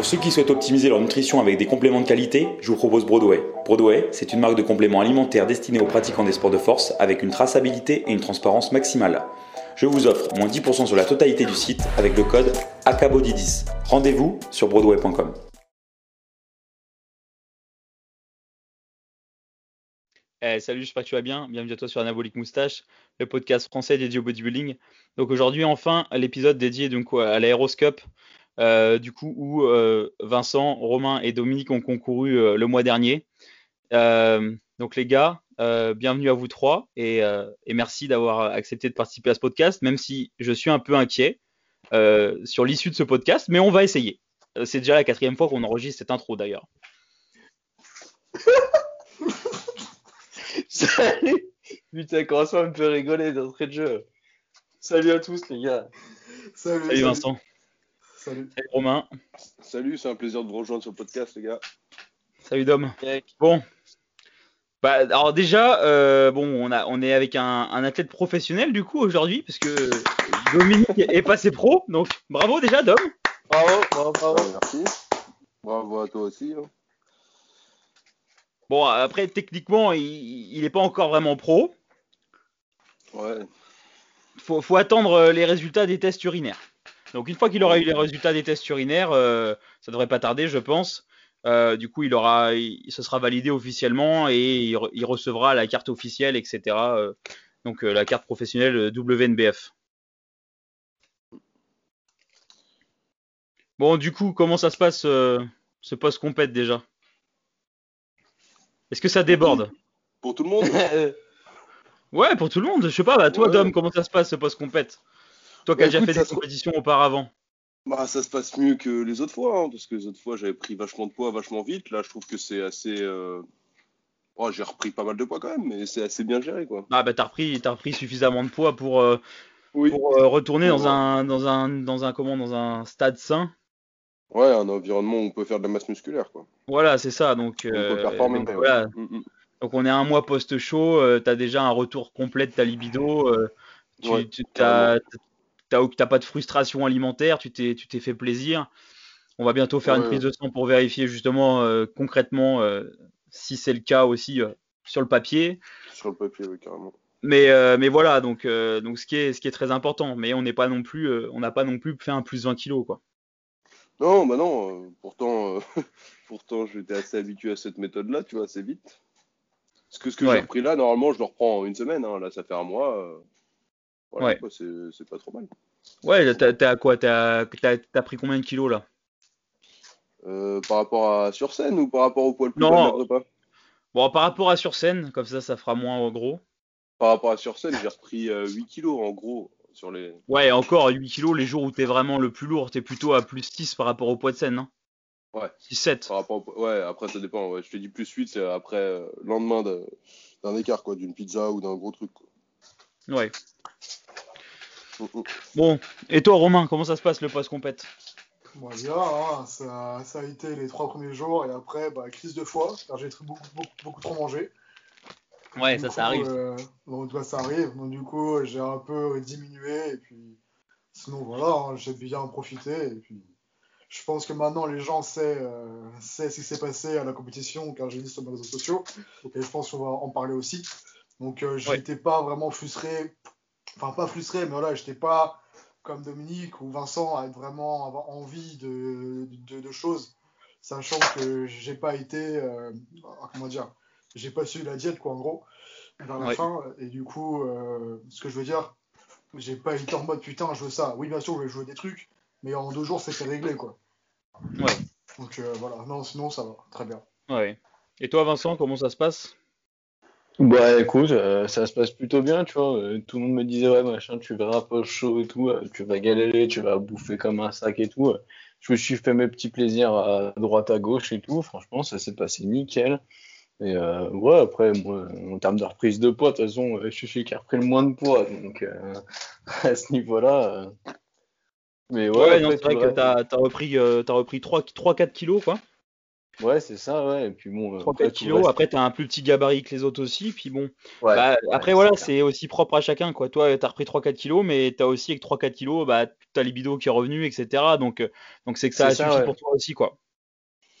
Pour ceux qui souhaitent optimiser leur nutrition avec des compléments de qualité, je vous propose Broadway. Broadway, c'est une marque de compléments alimentaires destinée aux pratiquants des sports de force avec une traçabilité et une transparence maximale. Je vous offre moins 10% sur la totalité du site avec le code ACABODY10. Rendez-vous sur broadway.com. Eh, salut, j'espère que tu vas bien. Bienvenue à toi sur Anabolic Moustache, le podcast français dédié au bodybuilding. Donc aujourd'hui, enfin, l'épisode dédié donc à l'aéroscope, euh, du coup où euh, Vincent, Romain et Dominique ont concouru euh, le mois dernier. donc les gars, bienvenue à vous trois et, et merci d'avoir accepté de participer à ce podcast, même si je suis un peu inquiet sur l'issue de ce podcast, mais on va essayer. C'est déjà la quatrième fois qu'on enregistre cette intro d'ailleurs. Salut Putain, comment ça me fait rigoler d'entrée de jeu? Salut à tous les gars Salut, Vincent Salut. Salut Romain Salut, c'est un plaisir de vous rejoindre sur le podcast les gars. Salut Dom Bon, bah, alors déjà, euh, bon, on, a, on est avec un, un athlète professionnel du coup aujourd'hui, parce que Dominique est passé pro, donc bravo déjà Dom Bravo, bravo, bravo. Merci. Bravo à toi aussi. hein. Bon, après, techniquement, il n'est pas encore vraiment pro. Ouais. Faut, faut attendre euh, les résultats des tests urinaires. Donc, une fois qu'il aura eu les résultats des tests urinaires, euh, ça devrait pas tarder, je pense. Euh, du coup, il aura, il, ce sera validé officiellement et il, re- il recevra la carte officielle, etc. euh, donc, la carte professionnelle WNBF. Bon, du coup, comment ça se passe ce post-compète déjà? Est-ce que ça déborde? Pour tout le monde Ouais, pour tout le monde. Je sais pas, bah, toi, Ouais. Dom, comment ça se passe ce post-compète? Toi qui Bah, as déjà écoute, fait des compétitions auparavant. Bah ça se passe mieux que les autres fois, hein, parce que les autres fois j'avais pris vachement de poids vachement vite. Là je trouve que c'est assez... euh, oh, j'ai repris pas mal de poids quand même, mais c'est assez bien géré quoi. Ah bah t'as repris, t'as repris suffisamment de poids pour, euh, Oui. pour euh, retourner dans Ouais. un dans un dans un comment dans un stade sain. Ouais, un environnement où on peut faire de la masse musculaire quoi. Voilà, c'est ça. Donc, On peut performer. donc, ouais. voilà. Mm, mm. Donc on est un mois post-show, t'as déjà un retour complet de ta libido. tu Ouais, tu- t'as t'as pas de frustration alimentaire, tu t'es tu t'es fait plaisir. On va bientôt faire une prise de sang pour vérifier justement euh, concrètement euh, si c'est le cas aussi euh, sur le papier. Sur le papier, oui, carrément. Mais, mais voilà, donc, donc ce, qui est, ce qui est très important. Mais on n'est pas non plus, on n'a pas non plus fait un plus 20 kilos, quoi. Non, bah non, pourtant, pourtant j'étais assez habitué à cette méthode-là, tu vois, assez vite. Parce que ce que Ouais. j'ai repris là, normalement, je le reprends en une semaine, hein. là ça fait un mois. Euh, Voilà, Ouais. quoi, c'est pas trop mal. Ouais, t'as quoi T'as pris combien de kilos là? Euh, par rapport à sur scène ou par rapport au poids le plus Non. bas de Bon, par rapport à sur scène, comme ça, ça fera moins en gros. Par rapport à sur scène, j'ai repris euh, 8 kilos en gros sur les. Ouais, encore 8 kilos, les jours où t'es vraiment le plus lourd, t'es plutôt à plus 6 par rapport au poids de scène, hein? Ouais. 6-7. Par rapport au poids- Ouais, après ça dépend. Ouais. Je te dis plus 8, c'est après euh, lendemain de- d'un écart, quoi, d'une pizza ou d'un gros truc. Quoi. Ouais. Mm, mm. Bon, et toi, Romain, comment ça se passe le post-compète? Bon, bien, hein, ça, ça a été les trois premiers jours et après, bah, crise de foie, car j'ai beaucoup, beaucoup, beaucoup trop mangé. Ouais, Du ça, coup, ça arrive. euh, donc, bah, ça arrive. Donc, du coup, j'ai un peu diminué et puis sinon, voilà, hein, j'ai bien profité. Et puis, je pense que maintenant, les gens savent, euh, savent ce qui s'est passé à la compétition, car j'ai dit sur mes réseaux sociaux. Et je pense qu'on va en parler aussi. Donc, euh, Ouais. pas vraiment frustré. Enfin, pas frustré, mais voilà, j'étais pas comme Dominique ou Vincent à être vraiment avoir envie de, de, de choses, sachant que j'ai pas été, euh, comment dire, j'ai pas suivi la diète, quoi, en gros, vers la Ouais. fin. Et du coup, euh, ce que je veux dire, j'ai pas été en mode putain, je veux ça. Oui, bien sûr, je vais jouer des trucs, mais en deux jours, c'était réglé, quoi. Ouais. Donc euh, voilà, non, sinon, ça va, très bien. Ouais. Et toi, Vincent, comment ça se passe? Bah écoute, euh, ça se passe plutôt bien, tu vois. euh, tout le monde me disait, ouais, machin, tu verras pas chaud et tout, euh, tu vas galérer, tu vas bouffer comme un sac et tout. Je me suis fait mes petits plaisirs à droite, à gauche et tout. Franchement, ça s'est passé nickel. Et euh, ouais, après, moi, en termes de reprise de poids, de toute façon, je suis celui qui a repris le moins de poids. Donc, euh, à ce niveau-là. Mais ouais, Ouais, c'est vrai que t'as as repris, euh, t'as repris 3-4 kilos, quoi. Ouais, c'est ça, ouais. Et puis bon, 3 après, 4 tout kilos. reste- Après, tu as un plus petit gabarit que les autres aussi. Puis bon, Ouais, bah, ouais, après, voilà, c'est aussi propre à chacun. Quoi. Toi, tu as repris 3-4 kilos, mais tu as aussi avec 3-4 kilos, bah, ta libido qui est revenue, etc. Donc, euh, donc c'est que ça a ça, suffi ouais. pour toi aussi. quoi.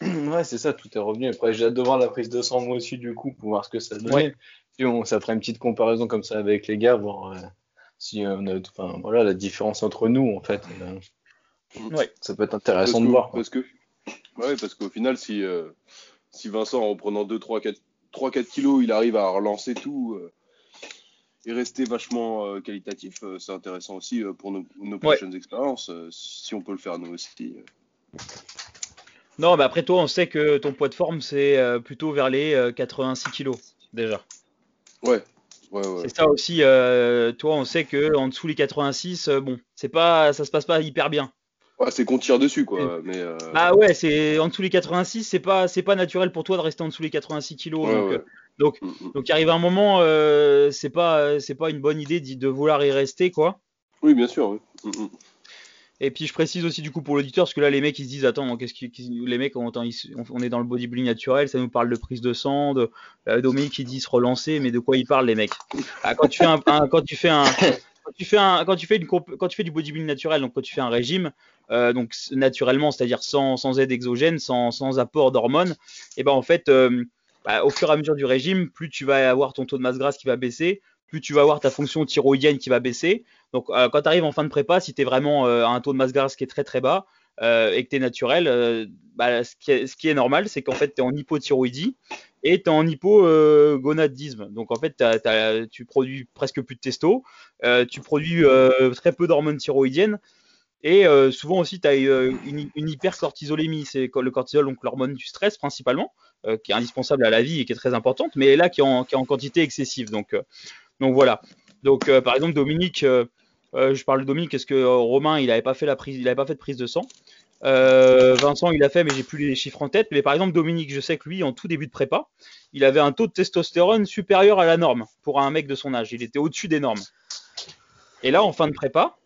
Ouais, c'est ça, tout est revenu. Après, j'ai hâte de voir la prise de sang moi aussi, du coup, pour voir ce que ça donne. Ouais. Puis on, ça fera une petite comparaison comme ça avec les gars, voir euh, si euh, on a, enfin, voilà, la différence entre nous, en fait. Euh, Ouais. ça peut être Parce intéressant de que, voir. quoi. parce que, ouais, parce qu'au final, si, euh, si Vincent, en prenant 2, 3, 4, 3, 4 kilos, il arrive à relancer tout euh, et rester vachement euh, qualitatif, c'est intéressant aussi pour nos, nos prochaines expériences, si on peut le faire nous aussi. Non, mais après, toi, on sait que ton poids de forme, c'est plutôt vers les euh, 86 kilos, déjà. Ouais, ouais, ouais. C'est ça aussi. euh, toi, on sait que en dessous les 86, euh, bon, c'est pas, ça se passe pas hyper bien. Ouais, c'est qu'on tire dessus, quoi. Mais, euh, Bah ouais, c'est en dessous les 86, c'est pas, c'est pas naturel pour toi de rester en dessous les 86 kilos. ouais, donc, ouais. euh, donc- Mm, mm. donc, il arrive un moment, euh, c'est pas, c'est pas une bonne idée de vouloir y rester, quoi. Oui, bien sûr. oui. Mm, mm. Et puis je précise aussi du coup pour l'auditeur, parce que là les mecs ils se disent attends, qu'est-ce qui, qui- les mecs on, on- on est dans le bodybuilding naturel, ça nous parle de prise de sang, de euh, Dominique qui dit se relancer, mais de quoi ils parlent les mecs? Ah, Quand tu fais un, un- quand tu fais un, quand tu fais du bodybuilding naturel, donc quand tu fais un régime, euh, donc naturellement, c'est-à-dire sans, aide exogène, sans, apport d'hormones, et ben en fait, euh, bah, au fur et à mesure du régime, plus tu vas avoir ton taux de masse grasse qui va baisser, plus tu vas avoir ta fonction thyroïdienne qui va baisser. Donc, euh, quand tu arrives en fin de prépa, si tu es vraiment à un taux de masse grasse qui est très très bas et que tu es naturel, bah, ce, qui est, ce qui est normal, c'est qu'en fait, tu es en hypothyroïdie et tu es en hypogonadisme. Donc, en fait, tu produis presque plus de testo, euh, tu produis euh, très peu d'hormones thyroïdiennes. Et euh, souvent aussi, tu as une, hypercortisolémie, c'est le cortisol, donc l'hormone du stress principalement, qui est indispensable à la vie et qui est très importante, mais là qui est en, qui est en quantité excessive. Donc, donc voilà. Donc par exemple Dominique, je parle de Dominique parce que Romain il n'avait pas fait la prise, il pas fait de prise de sang. Euh, Vincent il a fait mais j'ai plus les chiffres en tête. Mais par exemple Dominique, je sais que lui en tout début de prépa, il avait un taux de testostérone supérieur à la norme pour un mec de son âge. Il était au-dessus des normes. Et là en fin de prépa,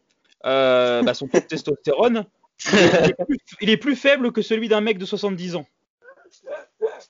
euh, bah, son taux de testostérone il est, plus, il est plus faible que celui d'un mec de 70 ans.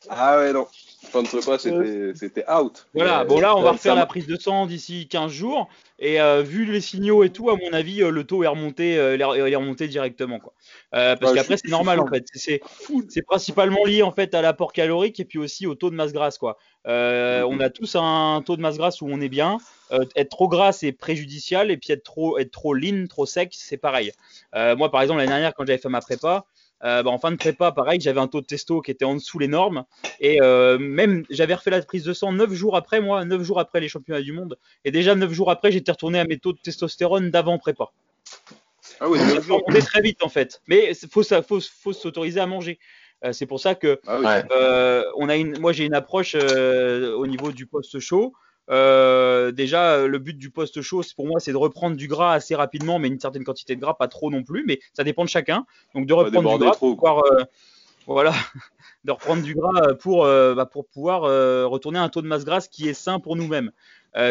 Ah ouais, non. Fin de prépa, c'était c'était out. Voilà, bon là on va euh, refaire ça la prise de sang d'ici 15 jours et euh, vu les signaux et tout, à mon avis, euh, le taux est remonté, euh, il est- remonté directement quoi. Euh, parce Ouais, qu'après c'est normal en fait, c'est c'est principalement lié en fait à l'apport calorique et puis aussi au taux de masse grasse quoi. On a tous un taux de masse grasse où on est bien. Euh, être trop gras c'est préjudicial et puis être trop être trop lean, trop sec c'est pareil. Euh, moi par exemple l'année dernière quand j'avais fait ma prépa, euh, bah, en fin de prépa pareil j'avais un taux de testo qui était en dessous les normes et euh, même j'avais refait la prise de sang 9 jours après moi, 9 jours après les championnats du monde et déjà 9 jours après j'étais retourné à mes taux de testostérone d'avant prépa. Ah oui, neuf jours. remonter très vite en fait, mais il faut, ça- faut, faut s'autoriser à manger. Euh, c'est pour ça que Ah oui. Ouais. euh, on a une, moi j'ai une approche euh, au niveau du post chaud. Euh, déjà, euh, le but du post chaud, pour moi, c'est de reprendre du gras assez rapidement, mais une certaine quantité de gras, pas trop non plus, mais ça dépend de chacun. Donc de reprendre du gras trop, pour pouvoir, euh, voilà, de reprendre du gras pour, euh, bah, pour pouvoir retourner à un taux de masse grasse qui est sain pour nous-mêmes.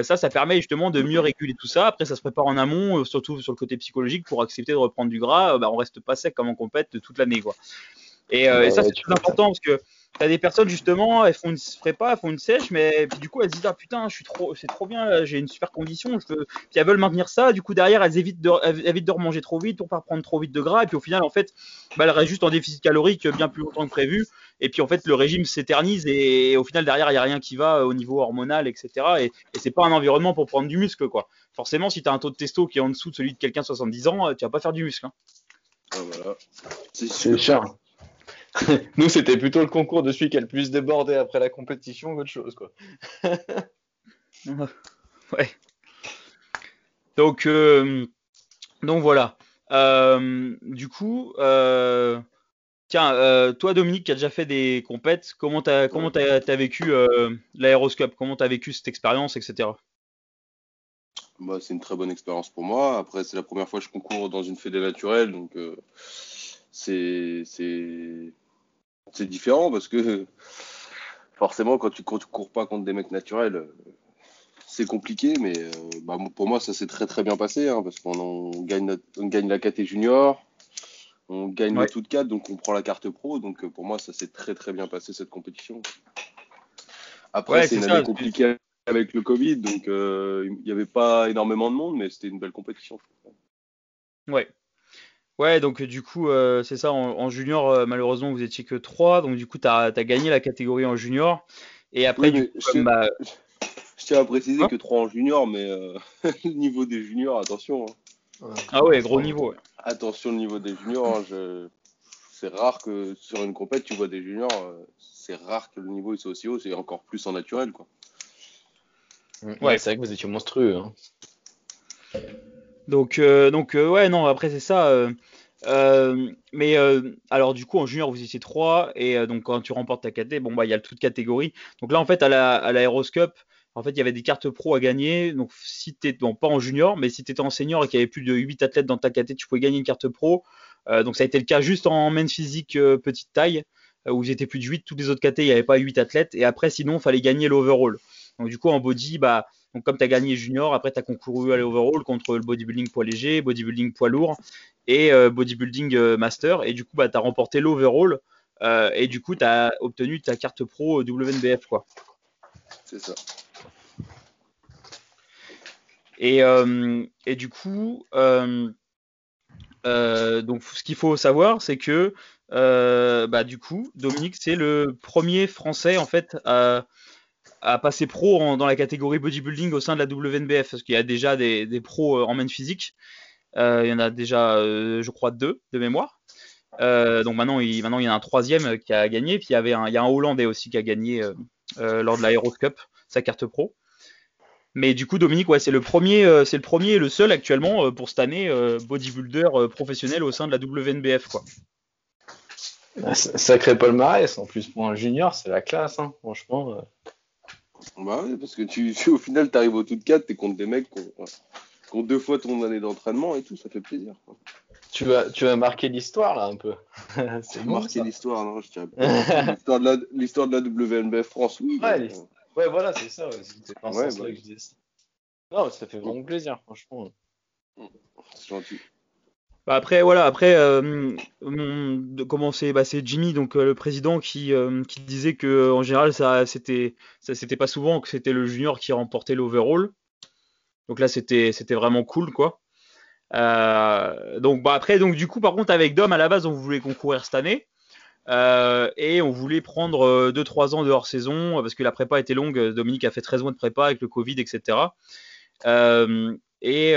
Ça, ça permet justement de mieux réguler tout ça. Après, ça se prépare en amont, surtout sur le côté psychologique, pour accepter de reprendre du gras. Bah, on reste pas sec comme on compète toute l'année, quoi. Et, et ça, c'est très important parce que T'as des personnes justement, elles font une prépa, elles font une sèche, mais puis du coup elles se disent ah putain, je suis trop, c'est trop bien, là, j'ai une super condition, je veux, puis elles veulent maintenir ça. Du coup derrière elles évitent de, elles évitent de remanger trop vite pour pas prendre trop vite de gras, et puis au final en fait, bah, elles restent juste en déficit calorique bien plus longtemps que prévu, et puis en fait le régime s'éternise et, et au final derrière il y a rien qui va au niveau hormonal, etc. Et, et c'est pas un environnement pour prendre du muscle quoi. Forcément si t'as un taux de testo qui est en dessous de celui de quelqu'un de 70 ans, tu vas pas faire du muscle. Hein. Ah, voilà. C'est sûr. Nous, c'était plutôt le concours de celui qui a le plus débordé après la compétition qu'autre chose, quoi. ouais. Donc, euh, donc voilà. Euh, du coup, euh, tiens, euh, toi Dominique qui a déjà fait des compètes, comment t'as comment t'as as vécu euh, l'aéroscope? Comment t'as vécu cette expérience, etc. Bah, c'est une très bonne expérience pour moi. Après, c'est la première fois que je concours dans une fédé naturelle, donc euh, c'est c'est différent parce que forcément, quand tu, quand tu cours pas contre des mecs naturels, c'est compliqué. Mais euh, bah, pour moi, ça s'est très très bien passé hein, parce qu'on on gagne, notre- on gagne la KT junior. On gagne Ouais. le tout de 4, donc on prend la carte pro. Donc euh, pour moi, ça s'est très très bien passé cette compétition. Après, Ouais, c'est une ça, année compliquée avec le Covid, donc euh, il n'y avait pas énormément de monde, mais c'était une belle compétition. Ouais. Ouais, donc du coup, euh, c'est ça, en, en junior, euh, malheureusement, vous étiez que 3, donc du coup, tu as, gagné la catégorie en junior. Et après, Oui, du mais coup, je comme, bah, Je tiens à préciser Hein que 3 en junior, mais euh, le niveau des juniors, attention. hein. Ouais. ah ouais, gros niveau. ouais. Attention le niveau des juniors. hein, je- C'est rare que sur une compète, tu vois des juniors. euh, C'est rare que le niveau il soit aussi haut. C'est encore plus en naturel, quoi. Ouais, c'est vrai que vous étiez monstrueux. Donc, euh, donc euh, ouais, non, après, c'est ça. euh, mais alors, du coup, en junior, vous étiez 3, et donc quand tu remportes ta KT, bon, bah, il y a le toute catégorie. Donc là, en fait, à la, à en fait, il y avait des cartes pro à gagner. Donc, si tu bon, pas en junior, mais si tu étais en senior et qu'il y avait plus de 8 athlètes dans ta KT, tu pouvais gagner une carte pro. Donc, ça a été le cas juste en men's physique petite taille, où ils étaient plus de 8. Toutes les autres KT, il n'y avait pas 8 athlètes. Et après, sinon, il fallait gagner l'overall. Donc, du coup, en body, bah, donc comme tu as gagné junior, après tu as concouru à l'overall contre le bodybuilding poids léger, bodybuilding poids lourd et euh, bodybuilding euh, master. Et du coup, bah, tu as remporté l'overall. euh, et du coup, tu as obtenu ta carte pro WNBF. Quoi. C'est ça. Et, et du coup, donc ce qu'il faut savoir, c'est que bah, du coup, Dominique, c'est le premier Français en fait à, à passer pro dans la catégorie bodybuilding au sein de la WNBF, parce qu'il y a déjà des, pros euh, en main physique. Euh, il y en a déjà, euh, je crois, deux de mémoire. Donc maintenant il, maintenant, y en a un troisième qui a gagné. Puis il y, un, a un Hollandais aussi qui a gagné lors de la Heroes Cup, sa carte pro. Mais du coup, Dominique, ouais, c'est le premier, c'est le premier et le seul actuellement pour cette année bodybuilder professionnel au sein de la WNBF, quoi. Sacré palmarès, en plus pour un junior, c'est la classe, hein, franchement. Bah ouais, parce que tu, au final, tu arrives au tout de 4, tu es contre des mecs qui ont, qui ont deux fois ton année d'entraînement et tout, ça fait plaisir. quoi. Tu vas, tu vas marquer l'histoire là un peu. c'est bon, marquer l'histoire, non je tiens L'histoire de, la, l'histoire de la WNBF France, oui. Ouais, mais. Ouais, voilà, c'est ça. ouais, C'était dans ce Ouais, sens-là bah. que je disais ça. Non, ça fait vraiment plaisir, franchement. c'est gentil. Bah après voilà après euh, de commencer bah c'est Jimmy donc euh, le président qui, euh, qui disait que en général ça c'était ça c'était pas souvent que c'était le junior qui remportait l'overall. Donc là c'était c'était vraiment cool quoi. Donc bah après donc du coup par contre avec Dom à la base on voulait concourir cette année. Et on voulait prendre 2-3 ans de hors saison parce que la prépa était longue. Dominique a fait 13 mois de prépa avec le Covid etc et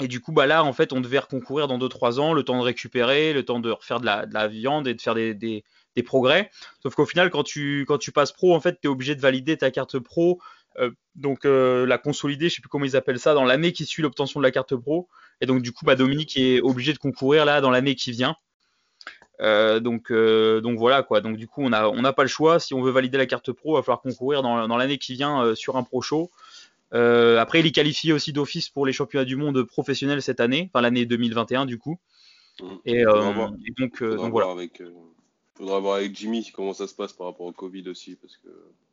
et du coup, bah là, en fait, on devait reconcourir dans 2-3 ans, le temps de récupérer, le temps de refaire de la, de la viande et de faire des, progrès. Sauf qu'au final, quand tu, passes pro, en fait, tu es obligé de valider ta carte pro, euh, donc euh, la consolider, je sais plus comment ils appellent ça, dans l'année qui suit l'obtention de la carte pro. Et donc, du coup, bah, Dominique est obligé de concourir là dans l'année qui vient. Euh, donc, voilà quoi. Donc du coup, on n'a pas le choix. Si on veut valider la carte pro, il va falloir concourir dans, dans l'année qui vient sur un pro show. Euh, après, il est qualifié aussi d'office pour les championnats du monde professionnels cette année, enfin l'année 2021 du coup. Mm. Et, Faudra euh, et donc, euh, Faudra donc voir voilà. avec, euh, faudra voir avec Jimmy comment ça se passe par rapport au Covid aussi, parce que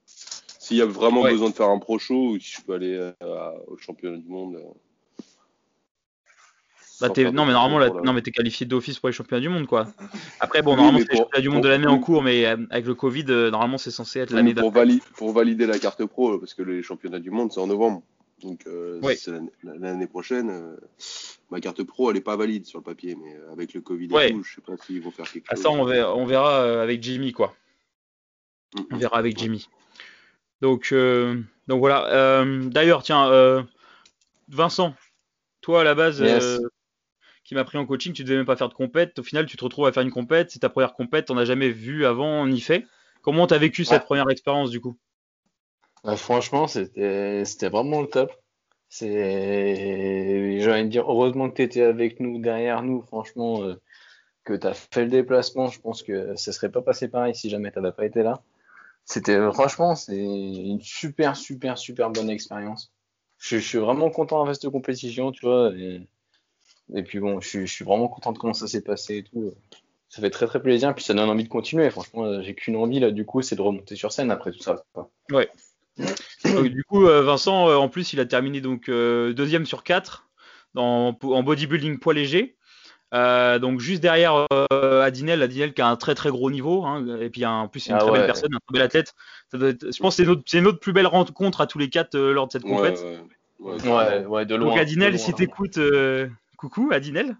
s'il y a vraiment Ouais. besoin de faire un pro show, ou si je peux aller au championnat du monde. Euh, Bah, non mais normalement, pour la- non mais t'es qualifié d'office pour les championnats du monde quoi. Après bon, Oui, normalement c'est les pour- championnats du monde pour- de l'année en pour- cours, mais euh, avec le Covid, euh, normalement c'est censé être l'année pour, d'après. vali- pour valider la carte pro, parce que les championnats du monde, c'est en novembre. Donc, euh, Oui. l'année- prochaine, euh, ma carte pro, elle est pas valide sur le papier, mais euh, avec le Covid Ouais. et tout, je sais pas s'ils vont faire quelque Ah, chose. ça on verra, on verra euh, avec Jimmy quoi. Mm. On verra avec Jimmy. Donc, euh, donc voilà. Euh, D'ailleurs, tiens, euh, Vincent, toi à la base, Yes. Qui m'a pris en coaching, tu devais même pas faire de compète. Au final, tu te retrouves à faire une compète. C'est ta première compète, t'en as jamais vu avant ni fait. Comment t'as vécu cette première expérience du coup? Ouais, franchement, c'était vraiment le top. C'est, j'ai envie de dire, heureusement que tu étais avec nous, derrière nous, franchement, euh, que tu as fait le déplacement. Je pense que ça serait pas passé pareil si jamais tu n'avais pas été là. C'était, franchement, c'est une super, super, super bonne expérience. Je, je suis vraiment content avec cette compétition, tu vois. Et, et puis bon, je, suis- je suis vraiment content de comment ça s'est passé et tout. Ça fait très, très plaisir. Puis ça donne envie de continuer. Franchement, euh, j'ai qu'une envie là, du coup, c'est de remonter sur scène après tout ça. quoi. Donc, Du coup, euh, Vincent, euh, en plus, il a terminé donc euh, deuxième sur quatre dans, en bodybuilding poids léger. Euh, donc juste derrière euh, Adinel, Adinel qui a un très très gros niveau, hein, et puis en plus c'est une Ah très belle ouais. personne, un très bel athlète. Ça doit être- je pense que c'est notre, c'est notre plus belle rencontre à tous les quatre euh, lors de cette Ouais, compète. ouais, ouais, Ouais, ouais, de loin. donc Adinel, de si loin. t'écoutes, euh, coucou Adinel.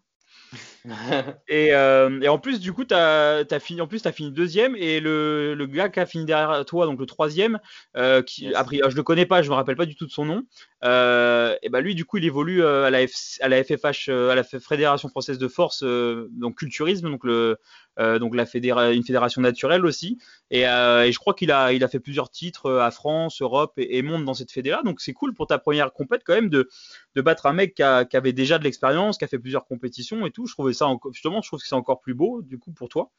Et, euh, et en plus, du coup, t'as as fini, en plus, fini deuxième et le, le gars qui a fini derrière toi, donc le troisième, euh, qui Yes. après, je le connais pas, je me rappelle pas du tout de son nom. Euh, et ben lui, du coup, il évolue euh, à la, F- à la FFH, euh, à la Fédération française de force, donc culturisme, donc la une fédération naturelle aussi. Et, je crois qu'il a, fait plusieurs titres à France, Europe et, et monde dans cette fédé-là. Donc c'est cool pour ta première compète quand même de, battre un mec qui, avait déjà de l'expérience, qui a fait plusieurs compétitions et tout. Je trouvais ça justement, je trouve que c'est encore plus beau du coup pour toi.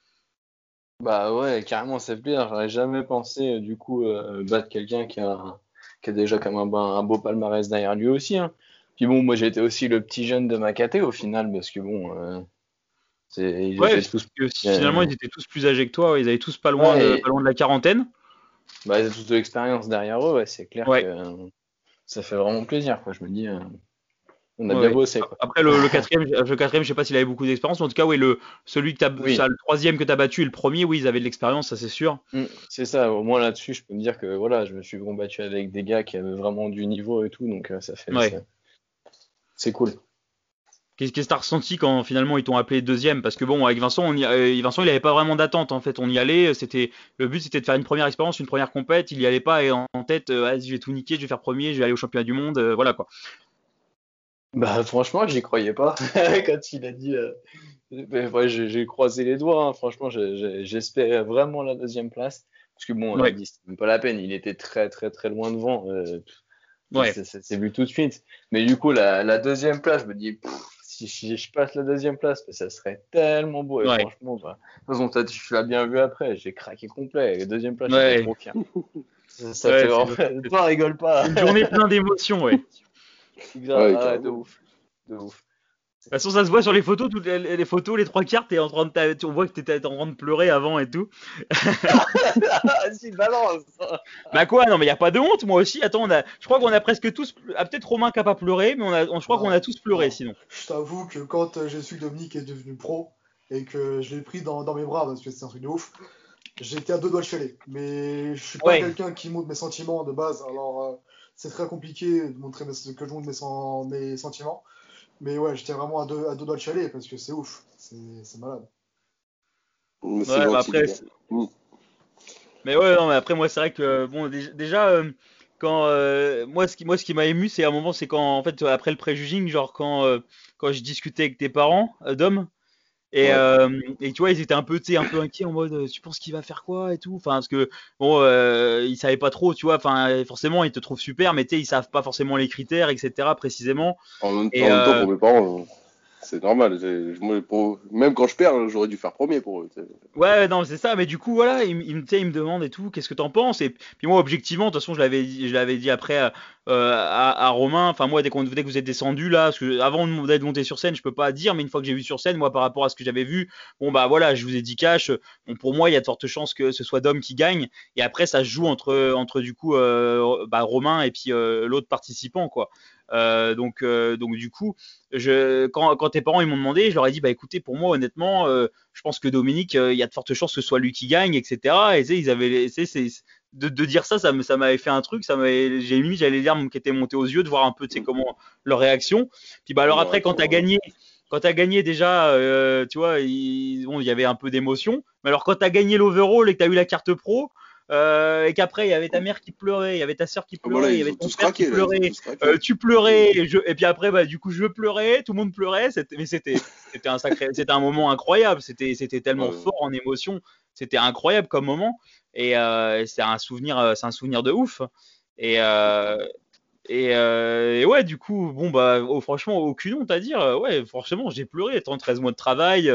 Bah ouais, carrément, fait plaisir. J'aurais jamais pensé, du coup, battre quelqu'un qui a, qui a déjà comme un, un beau palmarès derrière lui aussi. Hein. Puis bon, moi j'étais aussi le petit jeune de ma caté au final, parce que bon, euh, c'est, ils Ouais, étaient tous, que Ouais. finalement ils étaient tous plus âgés que toi, ils avaient tous pas loin, Ouais, de, et- pas loin de la quarantaine. bah, ils ont tous de l'expérience derrière eux, ouais, c'est clair que euh, ça fait vraiment plaisir, quoi. Je me dis, euh, on a Ouais, bien bossé, quoi. Après le, le quatrième, le quatrième, je sais pas s'il avait beaucoup d'expérience, en tout cas, oui, le celui que Oui. ça, le troisième que t'as battu et le premier, oui, ils avaient de l'expérience, ça c'est sûr. Mm, C'est ça, au moins là-dessus, je peux me dire que voilà, je me suis combattu avec des gars qui avaient vraiment du niveau et tout, donc euh, ça fait. Ouais. C'est cool. Qu'est-ce que t'as ressenti quand finalement ils t'ont appelé deuxième? Parce que bon, avec Vincent, on y, euh, Vincent, il avait pas vraiment d'attente en fait. On y allait, c'était le but, c'était de faire une première expérience, une première compète. Il y allait pas et en, en tête, euh, vas-y, je vais tout niquer, je vais faire premier, je vais aller au championnat du monde, euh, voilà quoi. Bah franchement, j'y croyais pas quand il a dit. euh, ouais, j'ai croisé les doigts, hein. Franchement, j'espérais vraiment la deuxième place. Parce que bon, on a Ouais. dit, c'était même pas la peine, il était très très très loin devant. euh, Ouais. c'est- c'est c'est vu tout de suite. Mais du coup, la, la deuxième place, je me dis, pff, si, si je passe la deuxième place, ça serait tellement beau. Et Ouais. franchement, bah, de toute façon, tu l'as bien vu après, j'ai craqué complet. La deuxième place, Ouais. trop fier. Ça, ça Ouais, fait c'est- vraiment. Toi, rigole pas. Une journée pleine d'émotions, ouais. Grave, Ouais, ah, de ouf. De ouf. De toute façon, ça se voit sur les photos, toutes les, les photos, les trois quarts, t'es en train de, on voit que t'étais en train de pleurer avant et tout. Vas-y, balance. Bah quoi, non mais y a pas de honte, moi aussi. Attends, on a, je crois qu'on a presque tous, ah, peut-être Romain qui a pas pleuré, mais on a, on- je crois qu'on a tous pleuré sinon. Je t'avoue que quand euh, j'ai su que Dominique est devenu pro et que je l'ai pris dans, dans mes bras parce que c'est un truc de ouf, j'étais à deux doigts de chialer. Mais je suis pas Ouais. quelqu'un qui montre mes sentiments de base, alors euh, c'est très compliqué de montrer mes- que je montre mes, sen- mes sentiments. Mais ouais, j'étais vraiment à deux, à deux doigts de chialer parce que c'est ouf, c'est malade. Ouais, bah après, c'est- Mais ouais, non, mais après moi c'est vrai que bon, déjà, déjà, euh, quand euh, moi ce qui moi ce qui m'a ému, c'est à un moment, c'est quand en fait après le préjuging, genre quand euh, quand je discutais avec tes parents, euh, Dom. Et, Ouais. euh, et tu vois, ils étaient un peu, un peu inquiets en mode, euh, tu penses qu'il va faire quoi et tout? Enfin, parce que bon, euh, ils savaient pas trop, tu vois. Enfin, forcément, ils te trouvent super, mais tu ils savent pas forcément les critères, etc. précisément. En même, Et, en même temps, euh, pour mes parents, c'est normal. pour- Même quand je perds, j'aurais dû faire premier pour eux. Ouais, non, c'est ça. Mais du coup, voilà, il, me- il, il me demande et tout, qu'est-ce que t'en penses? Et puis moi, objectivement, de toute façon, je l'avais, dit- je l'avais dit après euh, à, Romain. Enfin, moi, dès, qu'on, dès que vous êtes descendu là, parce que avant d'être monté sur scène, je peux pas dire, mais une fois que j'ai vu sur scène, moi, par rapport à ce que j'avais vu, bon bah voilà, je vous ai dit cash. Pour moi, il y a de fortes chances que ce soit Dom qui gagne. Et après, ça se joue entre, entre du coup, euh, bah, Romain et puis euh, l'autre participant, quoi. Donc, donc du coup, je, quand, quand tes parents ils m'ont demandé, je leur ai dit bah écoutez, pour moi honnêtement, je pense que Dominique, il y a de fortes chances que ce soit lui qui gagne, etc. Et ils avaient, de, de dire ça, ça m'avait fait un truc, ça m'avait, j'ai mis, j'avais les larmes qui étaient montées aux yeux de voir un peu, tu sais, comment leur réaction. Puis bah alors après, quand t'as gagné, quand t'as gagné déjà, euh, tu vois, il, bon, y avait un peu d'émotion. Mais alors quand t'as gagné l'overall et que t'as eu la carte pro. euh, et qu'après il y avait ta mère qui pleurait, il y avait ta soeur qui Ah, pleurait, voilà, il y avait ton frère craqué. qui pleurait, euh, tu pleurais, et, je- et puis après, bah, du coup, je pleurais, tout le monde pleurait, mais c'était, c'était un sacré, c'était un moment incroyable, c'était, c'était tellement Ouais. fort en émotion, c'était incroyable comme moment, et euh, c'est un souvenir, euh, c'est un souvenir de ouf, et, euh, et, ouais, du coup, bon, bah, oh, franchement, aucune honte à dire, ouais, franchement, j'ai pleuré, 13 mois de travail,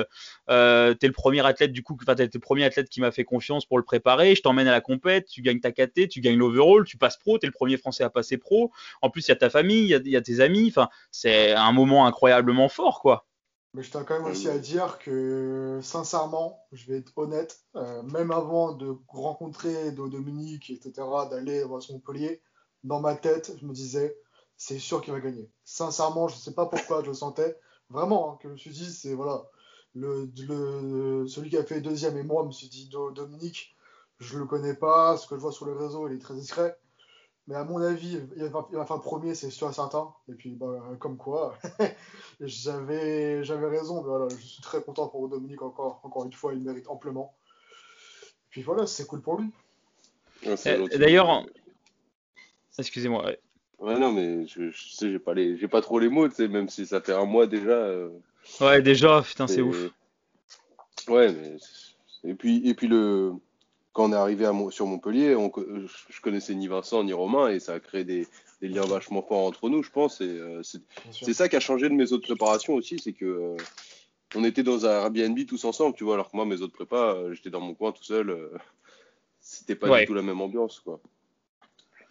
t'es le premier athlète, du coup, enfin, t'es le premier athlète qui m'a fait confiance pour le préparer, je t'emmène à la compète, tu gagnes ta KT, tu gagnes l'overall, tu passes pro, t'es le premier français à passer pro, en plus, il y a ta famille, il y y a tes amis, enfin, c'est un moment incroyablement fort, quoi. Mais je tiens quand même aussi à dire que, sincèrement, je vais être honnête, euh, même avant de rencontrer Do- Dominique, etc., d'aller voir son Montpellier, dans ma tête, je me disais, c'est sûr qu'il va gagner. Sincèrement, je ne sais pas pourquoi je le sentais, Vraiment, hein, que je me suis dit, c'est voilà, le, le- celui qui a fait deuxième et moi, je me suis dit, Do- Dominique, je le connais pas, ce que je vois sur le réseau, il est très discret. Mais à mon avis, il va, il va faire premier, c'est sûr et certain. Et puis, bah, comme quoi, j'avais, j'avais raison. Mais voilà, je suis très content pour Dominique encore, encore une fois, il mérite amplement. Et puis voilà, c'est cool pour lui. Ouais, Euh, gentil. D'ailleurs, excusez-moi. ouais. Ouais, non, mais je, je sais, j'ai pas les, j'ai pas trop les mots, tu sais, même si ça fait un mois déjà. euh, Ouais, déjà, putain, c'est ouf. Ouais, mais et puis et puis le quand on est arrivé à Mon- sur Montpellier, on je connaissais ni Vincent ni Romain et ça a créé des, des liens vachement forts entre nous, je pense. Et euh, c'est ça qui a changé de mes autres préparations aussi, c'est que euh, on était dans un Airbnb tous ensemble, tu vois, alors que moi mes autres prépas, euh, j'étais dans mon coin tout seul. euh, C'était pas Ouais. du tout la même ambiance, quoi.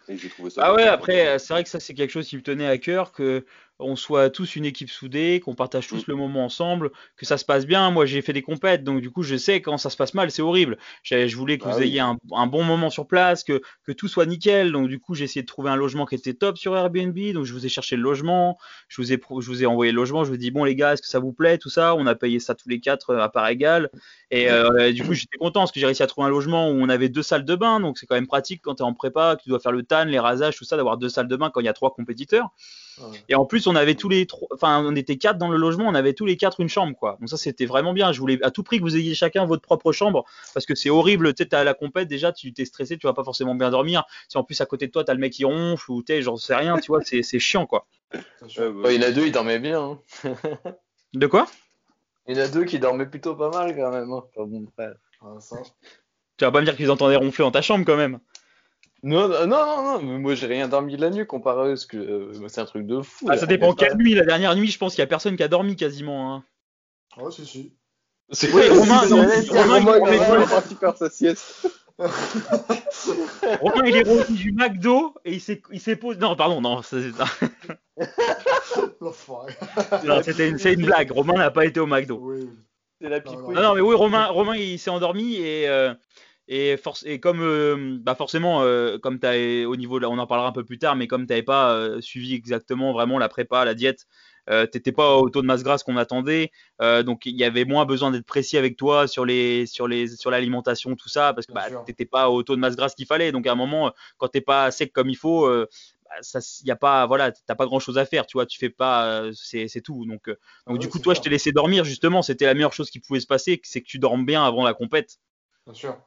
Et j'ai trouvé ça. Ah ouais, après, c'est vrai que ça, c'est quelque chose qui me tenait à cœur, que on soit tous une équipe soudée, qu'on partage tous Mm. le moment ensemble, que ça se passe bien. Moi, j'ai fait des compètes, donc du coup, je sais quand ça se passe mal, c'est horrible. Je voulais que Ah vous oui. ayez un, un bon moment sur place, que, que tout soit nickel. Donc du coup, j'ai essayé de trouver un logement qui était top sur Airbnb. Donc je vous ai cherché le logement, je vous ai, pro- je vous ai envoyé le logement. Je vous ai dit bon les gars, est-ce que ça vous plaît, tout ça? On a payé ça tous les quatre euh, à part égale. Et euh, du coup, j'étais content parce que j'ai réussi à trouver un logement où on avait deux salles de bain. Donc c'est quand même pratique quand tu es en prépa, que tu dois faire le tan, les rasages, tout ça, d'avoir deux salles de bain quand il y a trois compétiteurs. Ouais. Et en plus, on avait tous les trois, enfin, on était quatre dans le logement, on avait tous les quatre une chambre, quoi. Donc ça, c'était vraiment bien. Je voulais à tout prix que vous ayez chacun votre propre chambre, parce que c'est horrible. Tu sais, t'as la compète déjà, tu t'es stressé, tu vas pas forcément bien dormir. Si en plus à côté de toi, t'as le mec qui ronfle ou t'es, j'en sais rien, tu vois, c'est c'est chiant, quoi. bah, il y en a deux, ils dormaient bien. hein. De quoi? Il y en a deux qui dormaient plutôt pas mal quand même. hein. Enfin, bon. Tu vas pas me dire qu'ils entendaient ronfler dans ta chambre quand même. Non, non, non, non, non, mais moi j'ai rien dormi de la nuit comparé à ce que euh, c'est un truc de fou. Ah, ça dépend quelle nuit. La dernière nuit, je pense qu'il y a personne qui a dormi quasiment. Hein. Ouais, si, si. C'est Oui, Romain, c'est- non, Romain, est parti faire sa sieste. Romain, il est revenu du McDo et il s'est il s'est posé. Non, pardon, non, c'est- non, c'était une, c'est une blague. Romain n'a pas été au McDo. Oui. c'est la. Non, non, mais oui, Romain, Romain il s'est endormi et, euh, et, force, et comme euh, bah forcément, euh, comme t'as au niveau, de la- on en parlera un peu plus tard, mais comme t'avais pas euh, suivi exactement vraiment la prépa, la diète, t'étais pas au taux de masse grasse qu'on attendait, donc il y avait moins besoin d'être précis avec toi sur les sur les sur l'alimentation, tout ça, parce que bah, t'étais pas au taux de masse grasse qu'il fallait. Donc à un moment, quand t'es pas sec comme il faut, bah, ça, y a pas, voilà, t'as pas grand chose à faire, tu vois, tu fais pas, c'est tout. Donc, Ah oui, du coup, toi, clair. je t'ai laissé dormir justement. C'était la meilleure chose qui pouvait se passer, c'est que tu dormes bien avant la compète. Bien sûr.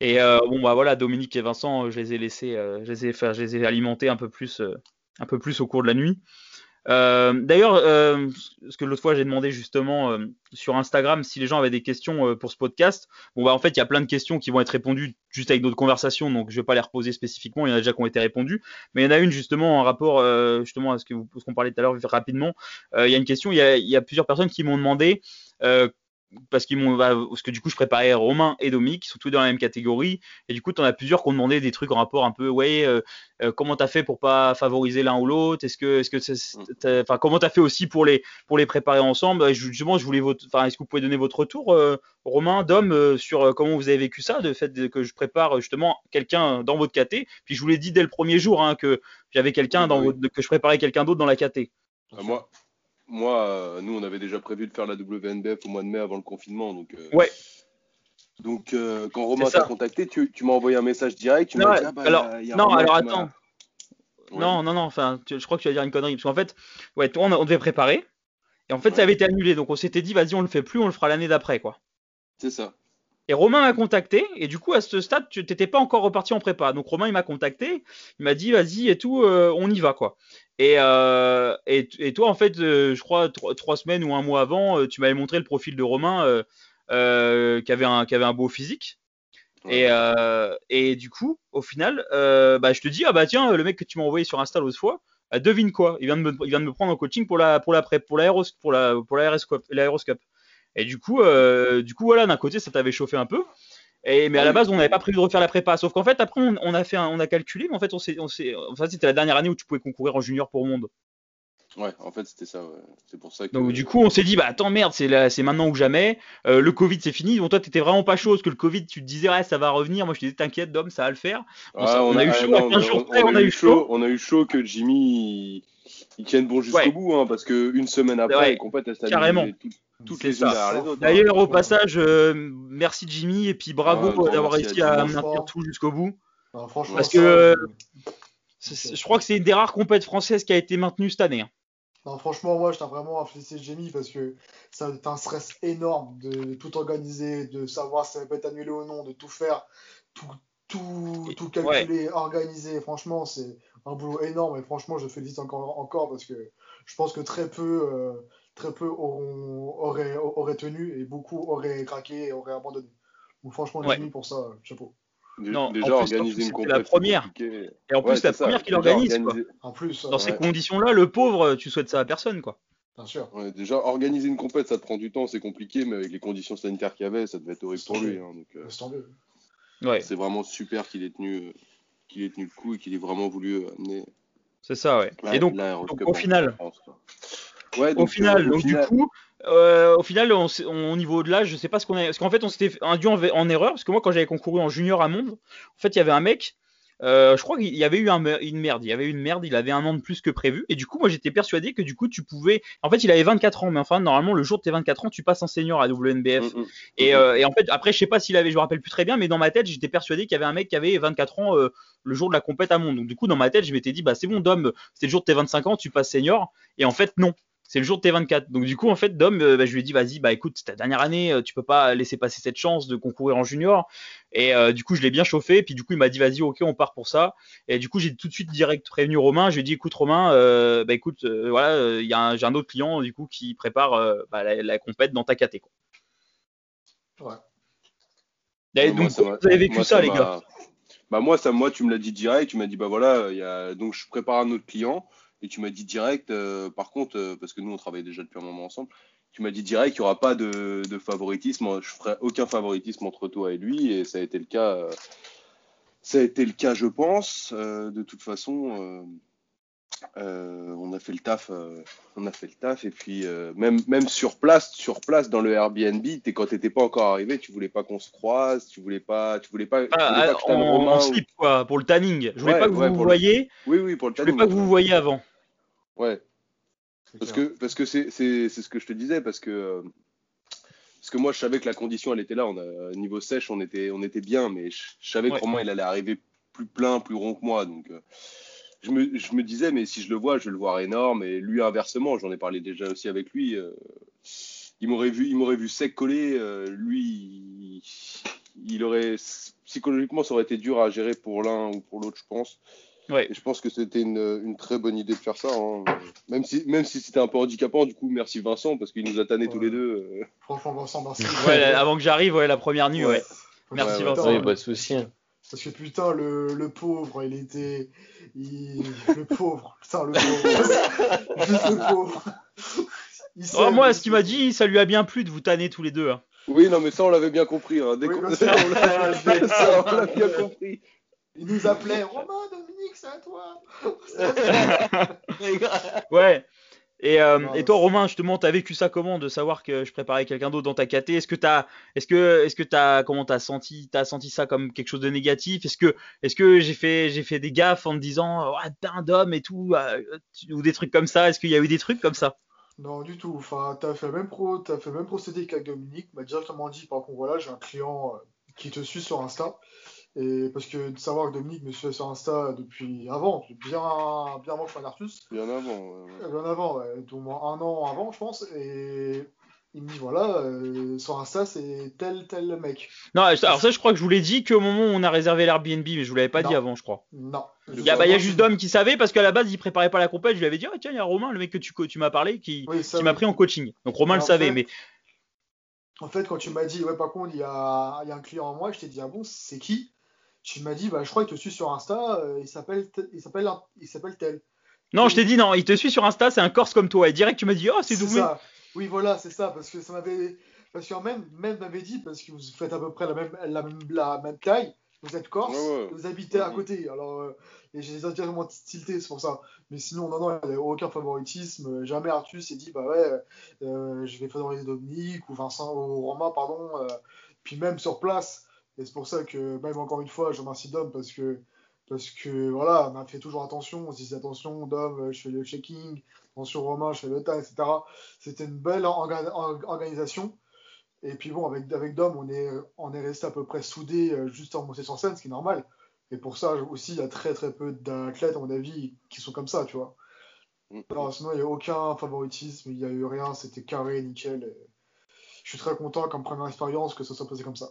Et euh, bon bah voilà, Dominique et Vincent, euh, je les ai laissés, euh, je les ai, alimentés un peu plus, un peu plus au cours de la nuit. D'ailleurs, ce que l'autre fois j'ai demandé justement sur Instagram si les gens avaient des questions pour ce podcast. Bon bah en fait il y a plein de questions qui vont être répondues juste avec d'autres conversations, donc je vais pas les reposer spécifiquement. Il y en a déjà qui ont été répondues, mais il y en a une justement en rapport justement à ce que vous, qu'on parlait tout à l'heure rapidement. Il y a une question, il y a, plusieurs personnes qui m'ont demandé parce qu'ils m'ont, bah, parce que du coup je préparais Romain et Dominique, qui sont tous dans la même catégorie, et du coup t'en as plusieurs qui ont demandé des trucs en rapport un peu, ouais, euh, euh, comment t'as fait pour pas favoriser l'un ou l'autre, est-ce que, est-ce que, t'as- enfin comment t'as fait aussi pour les, pour les préparer ensemble, Et justement je voulais votre, enfin est-ce que vous pouvez donner votre retour, euh, Romain, Dom, sur comment vous avez vécu ça, le fait de- que je prépare justement quelqu'un dans votre caté, puis je vous l'ai dit dès le premier jour hein, que j'avais quelqu'un Oui, dans oui. votre, que je préparais quelqu'un d'autre dans la caté. Ah, moi, moi euh, nous, on avait déjà prévu de faire la WNBF au mois de mai avant le confinement. Donc, euh, Ouais. Donc, euh, quand Romain t'a contacté, tu, tu m'as envoyé un message direct. Tu Non, m'as dit, ah, bah, alors- y a- non, Romain alors attends. Ouais. Non, non, non, enfin, tu- je crois que tu vas dire une connerie. Parce qu'en fait, ouais, toi, on, devait préparer. Et en fait, ça avait été annulé. Donc, on s'était dit, vas-y, on le fait plus, on le fera l'année d'après, quoi. C'est ça. Et Romain m'a contacté. Et du coup, à ce stade, tu t'étais pas encore reparti en prépa. Donc, Romain, il m'a contacté. Il m'a dit, vas-y et tout, euh, on y va, quoi. Et, euh, et, et toi, en fait, euh, je crois, trois, trois semaines ou un mois avant, tu m'avais montré le profil de Romain qui, avait un, qui avait un beau physique. Et, et du coup, au final, bah, je te dis, ah bah tiens, le mec que tu m'as envoyé sur Insta l'autre fois, bah, devine quoi il vient, de me, il vient de me prendre en coaching pour la pour la pré- pour pour la pour l'aéroscope. Et du coup, euh, du coup voilà, d'un côté ça t'avait chauffé un peu. Et mais à la base on n'avait pas prévu de refaire la prépa. Sauf qu'en fait après on, on a fait un- on a calculé, mais en fait on s'est on s'est enfin c'était la dernière année où tu pouvais concourir en junior pour monde. Ouais, en fait, c'était ça. ouais. C'est pour ça que. Donc du coup, on s'est dit, bah attends, merde, c'est maintenant ou jamais. Euh, le Covid, c'est fini. Donc toi, t'étais vraiment pas chaud parce que le Covid, tu te disais, ouais, ça va revenir. Moi, je te disais, t'inquiète, Dom, ça va le faire. Ah, on a eu chaud, non, à 15 jours on- on on a eu chaud. On a eu chaud que Jimmy. il- ils tiennent bon jusqu'au Ouais. bout, hein, parce que une semaine après, Ouais, compètes, elles carrément. Toutes, les autres. hein. D'ailleurs, au passage, euh, merci Jimmy et puis bravo euh, d'avoir réussi à maintenir tout jusqu'au bout. Non, franchement, Parce que, euh, Je crois que c'est une des rares compètes françaises qui a été maintenue cette année. hein. Non, franchement, moi, je tiens vraiment à féliciter Jamie parce que ça c'est un stress énorme de tout organiser, de savoir si ça peut être annulé ou non, de tout faire, tout, tout, tout calculer, organiser. Franchement, c'est un boulot énorme et franchement, je félicite encore, encore parce que je pense que très peu, euh, très peu auront, auraient, auraient tenu et beaucoup auraient craqué et auraient abandonné. Donc, franchement, Ouais. Jamie, pour ça, chapeau. Dé- Non, en déjà plus, organiser une la première. compliqué. Et en plus, Ouais, la c'est ça. première qu'il Déjà organise. quoi. organiser- En plus, Dans euh, ces Ouais. conditions-là, le pauvre, tu souhaites ça à personne. quoi. bien sûr. Ouais, déjà, organiser une compète, ça te prend du temps, c'est compliqué, mais avec les conditions sanitaires qu'il y avait, ça devait être horrible pour lui. hein, donc, euh, c'est vraiment super qu'il ait tenu, euh, qu'il ait tenu le coup et qu'il ait vraiment voulu euh, amener c'est ça, ouais. la- Et donc, la au final- France, au final, euh, au donc final- du coup, euh, au final, on, au niveau de l'âge, je sais pas ce qu'on a. Parce qu'en fait, on s'était induit en, en erreur. Parce que moi, quand j'avais concouru en junior à Monde, en fait, il y avait un mec. euh, je crois qu'il y avait eu un une merde. Il y avait eu une merde. Il avait un an de plus que prévu. Et du coup, moi, j'étais persuadé que du coup, tu pouvais. En fait, il avait 24 ans. Mais enfin, normalement, le jour de tes 24 ans, tu passes en senior à WNBF. Mm, mm. Et, Mhm. euh, et en fait, après, je sais pas s'il avait, je me rappelle plus très bien, mais dans ma tête, j'étais persuadé qu'il y avait un mec qui avait 24 ans euh, le jour de la compète à Monde. Donc, du coup, dans ma tête, je m'étais dit, bah, c'est bon, Dom, c'est le jour de tes 25 ans, tu passes senior. Et en fait, non. C'est le jour de tes 24. Donc, du coup, en fait, Dom, euh, bah, je lui ai dit, vas-y, bah, écoute, c'est ta dernière année, euh, tu peux pas laisser passer cette chance de concourir en junior. Et euh, du coup, je l'ai bien chauffé. Puis, du coup, il m'a dit, vas-y, ok, on part pour ça. Et du coup, j'ai tout de suite direct prévenu Romain. Je lui ai dit, écoute, Romain, euh, bah, écoute, euh, voilà, euh, il y a un- j'ai un autre client, du coup, qui prépare euh, bah, la, la compète dans ta caté, quoi. Ouais. Et Moi, donc, ça vous avez vécu moi, ça, les gars Bah moi, ça, moi, tu me l'as dit direct. Tu m'as dit bah voilà, il y a donc je prépare un autre client et tu m'as dit direct. euh, par contre, euh, parce que nous on travaille déjà depuis un moment ensemble, tu m'as dit direct qu'il n'y aura pas de, de favoritisme. Je ferai aucun favoritisme entre toi et lui et ça a été le cas. euh, ça a été le cas, je pense. De toute façon, euh, on a fait le taf. euh, on a fait le taf et puis euh, même même sur place, sur place dans le Airbnb, t'es quand t'étais pas encore arrivé, tu voulais pas qu'on se croise, tu voulais pas, tu voulais pas, tu voulais Ah, pas que en, Romain en ou- slip, quoi, pour le tanning. Je voulais Ouais, pas que vous ouais, vous le- voyez. Oui, oui, pour le Je voulais tanning. pas que vous vous voyiez avant. Ouais, parce clair. que parce que c'est c'est c'est ce que je te disais parce que parce que moi je savais que la condition elle était là. On a niveau sèche on était on était bien, mais je, je savais Ouais. que Romain il allait arriver plus plein, plus rond que moi, donc euh, je me je me disais mais si je le vois, je vais le voir énorme et lui inversement, j'en ai parlé déjà aussi avec lui. euh, il m'aurait vu il m'aurait vu sec collé. euh, lui il, il aurait psychologiquement ça aurait été dur à gérer pour l'un ou pour l'autre, je pense. Ouais. Et je pense que c'était une, une très bonne idée de faire ça. hein. Même si, même si c'était un peu handicapant, du coup, merci Vincent, parce qu'il nous a tannés tous les deux. euh. Franchement, Vincent, merci. Ouais, avant que j'arrive, ouais, la première nuit, ouais. Merci. Vincent. Pas de souci. hein. Parce que putain, le, le pauvre, il était. il- Le pauvre, putain, le pauvre. Juste le pauvre. Il Oh, moi, ce qu'il m'a dit, ça lui a bien plu de vous tanner tous les deux. hein. Oui, non, mais ça, on l'avait bien compris. Hein. Dès Oui, on l'a bien compris. Il nous appelait Romain, Dominique, c'est à toi. Ouais. Et, euh, et toi, Romain, justement, t'as vécu ça comment de savoir que je préparais quelqu'un d'autre dans ta KT Est-ce que t'as, est-ce que, est-ce que t'as, comment t'as senti, t'as senti ça comme quelque chose de négatif? Est-ce que, est-ce que j'ai fait, j'ai fait des gaffes en te disant, ah, t'es un et tout, tu- ou des trucs comme ça? Est-ce qu'il y a eu des trucs comme ça? Non, du tout. Enfin, t'as fait le même pro, fait le même procédé qu'avec Dominique. M'a directement dit, par contre, voilà, j'ai un client euh, qui te suit sur Insta. Et parce que de savoir que Dominique me suivait sur Insta depuis avant, bien, bien avant que je sois un Artus. Bien avant. ouais, ouais. Bien avant, ouais, au moins un an avant, je pense. Et il me dit, voilà, euh, sur Insta, c'est tel, tel mec. Non, alors ça, je crois que je vous l'ai dit qu'au moment où on a réservé l'Airbnb, mais je vous l'avais pas Non. dit avant, je crois. Non. Il y a, bah, il y a juste Dom qui savait parce qu'à la base il préparait pas la compète. Je lui avais dit, oh, tiens, il y a Romain, le mec que tu, co- tu m'as parlé, qui, Oui, qui m'a pris en coaching. Donc Romain le En savait, fait, mais En fait, quand tu m'as dit, ouais, par contre, il y a, il y a un client à moi, je t'ai dit, ah bon, c'est qui? Tu m'as dit, bah, je crois qu'il te suit sur Insta, euh, il s'appelle, te- il s'appelle, un- il s'appelle tel. non, je t'ai dit non, il te suit sur Insta, c'est un Corse comme toi. Et direct, tu m'as dit, oh, c'est doublé. ça. Oui, voilà, c'est ça, parce que ça m'avait, parce que même, même m'avait dit, parce que vous faites à peu près la même, la même, la même taille, vous êtes corse, Ouais, ouais. vous habitez à Mhm. côté, alors, euh, et j'ai directement tilté, c'est pour ça. Mais sinon, non, non, il n'y a aucun favoritisme, jamais Arthur s'est dit, bah ouais, euh, je vais favoriser Dominique, ou Vincent, ou Romain, pardon, euh, puis même sur place, et c'est pour ça que, même encore une fois, je remercie Dom, parce que Parce que voilà, on a fait toujours attention, on se disait attention, Dom, je fais le checking, attention Romain, je fais le time, etc. C'était une belle orga- or- organisation. Et puis bon, avec, avec Dom, on est, on est resté à peu près soudés euh, juste en montant sur scène, ce qui est normal. Et pour ça aussi, il y a très très peu d'athlètes, à mon avis, qui sont comme ça, tu vois. Mm. Non, sinon, il n'y a aucun favoritisme, il n'y a eu rien, c'était carré, nickel. et Je suis très content comme première expérience que ça soit passé comme ça.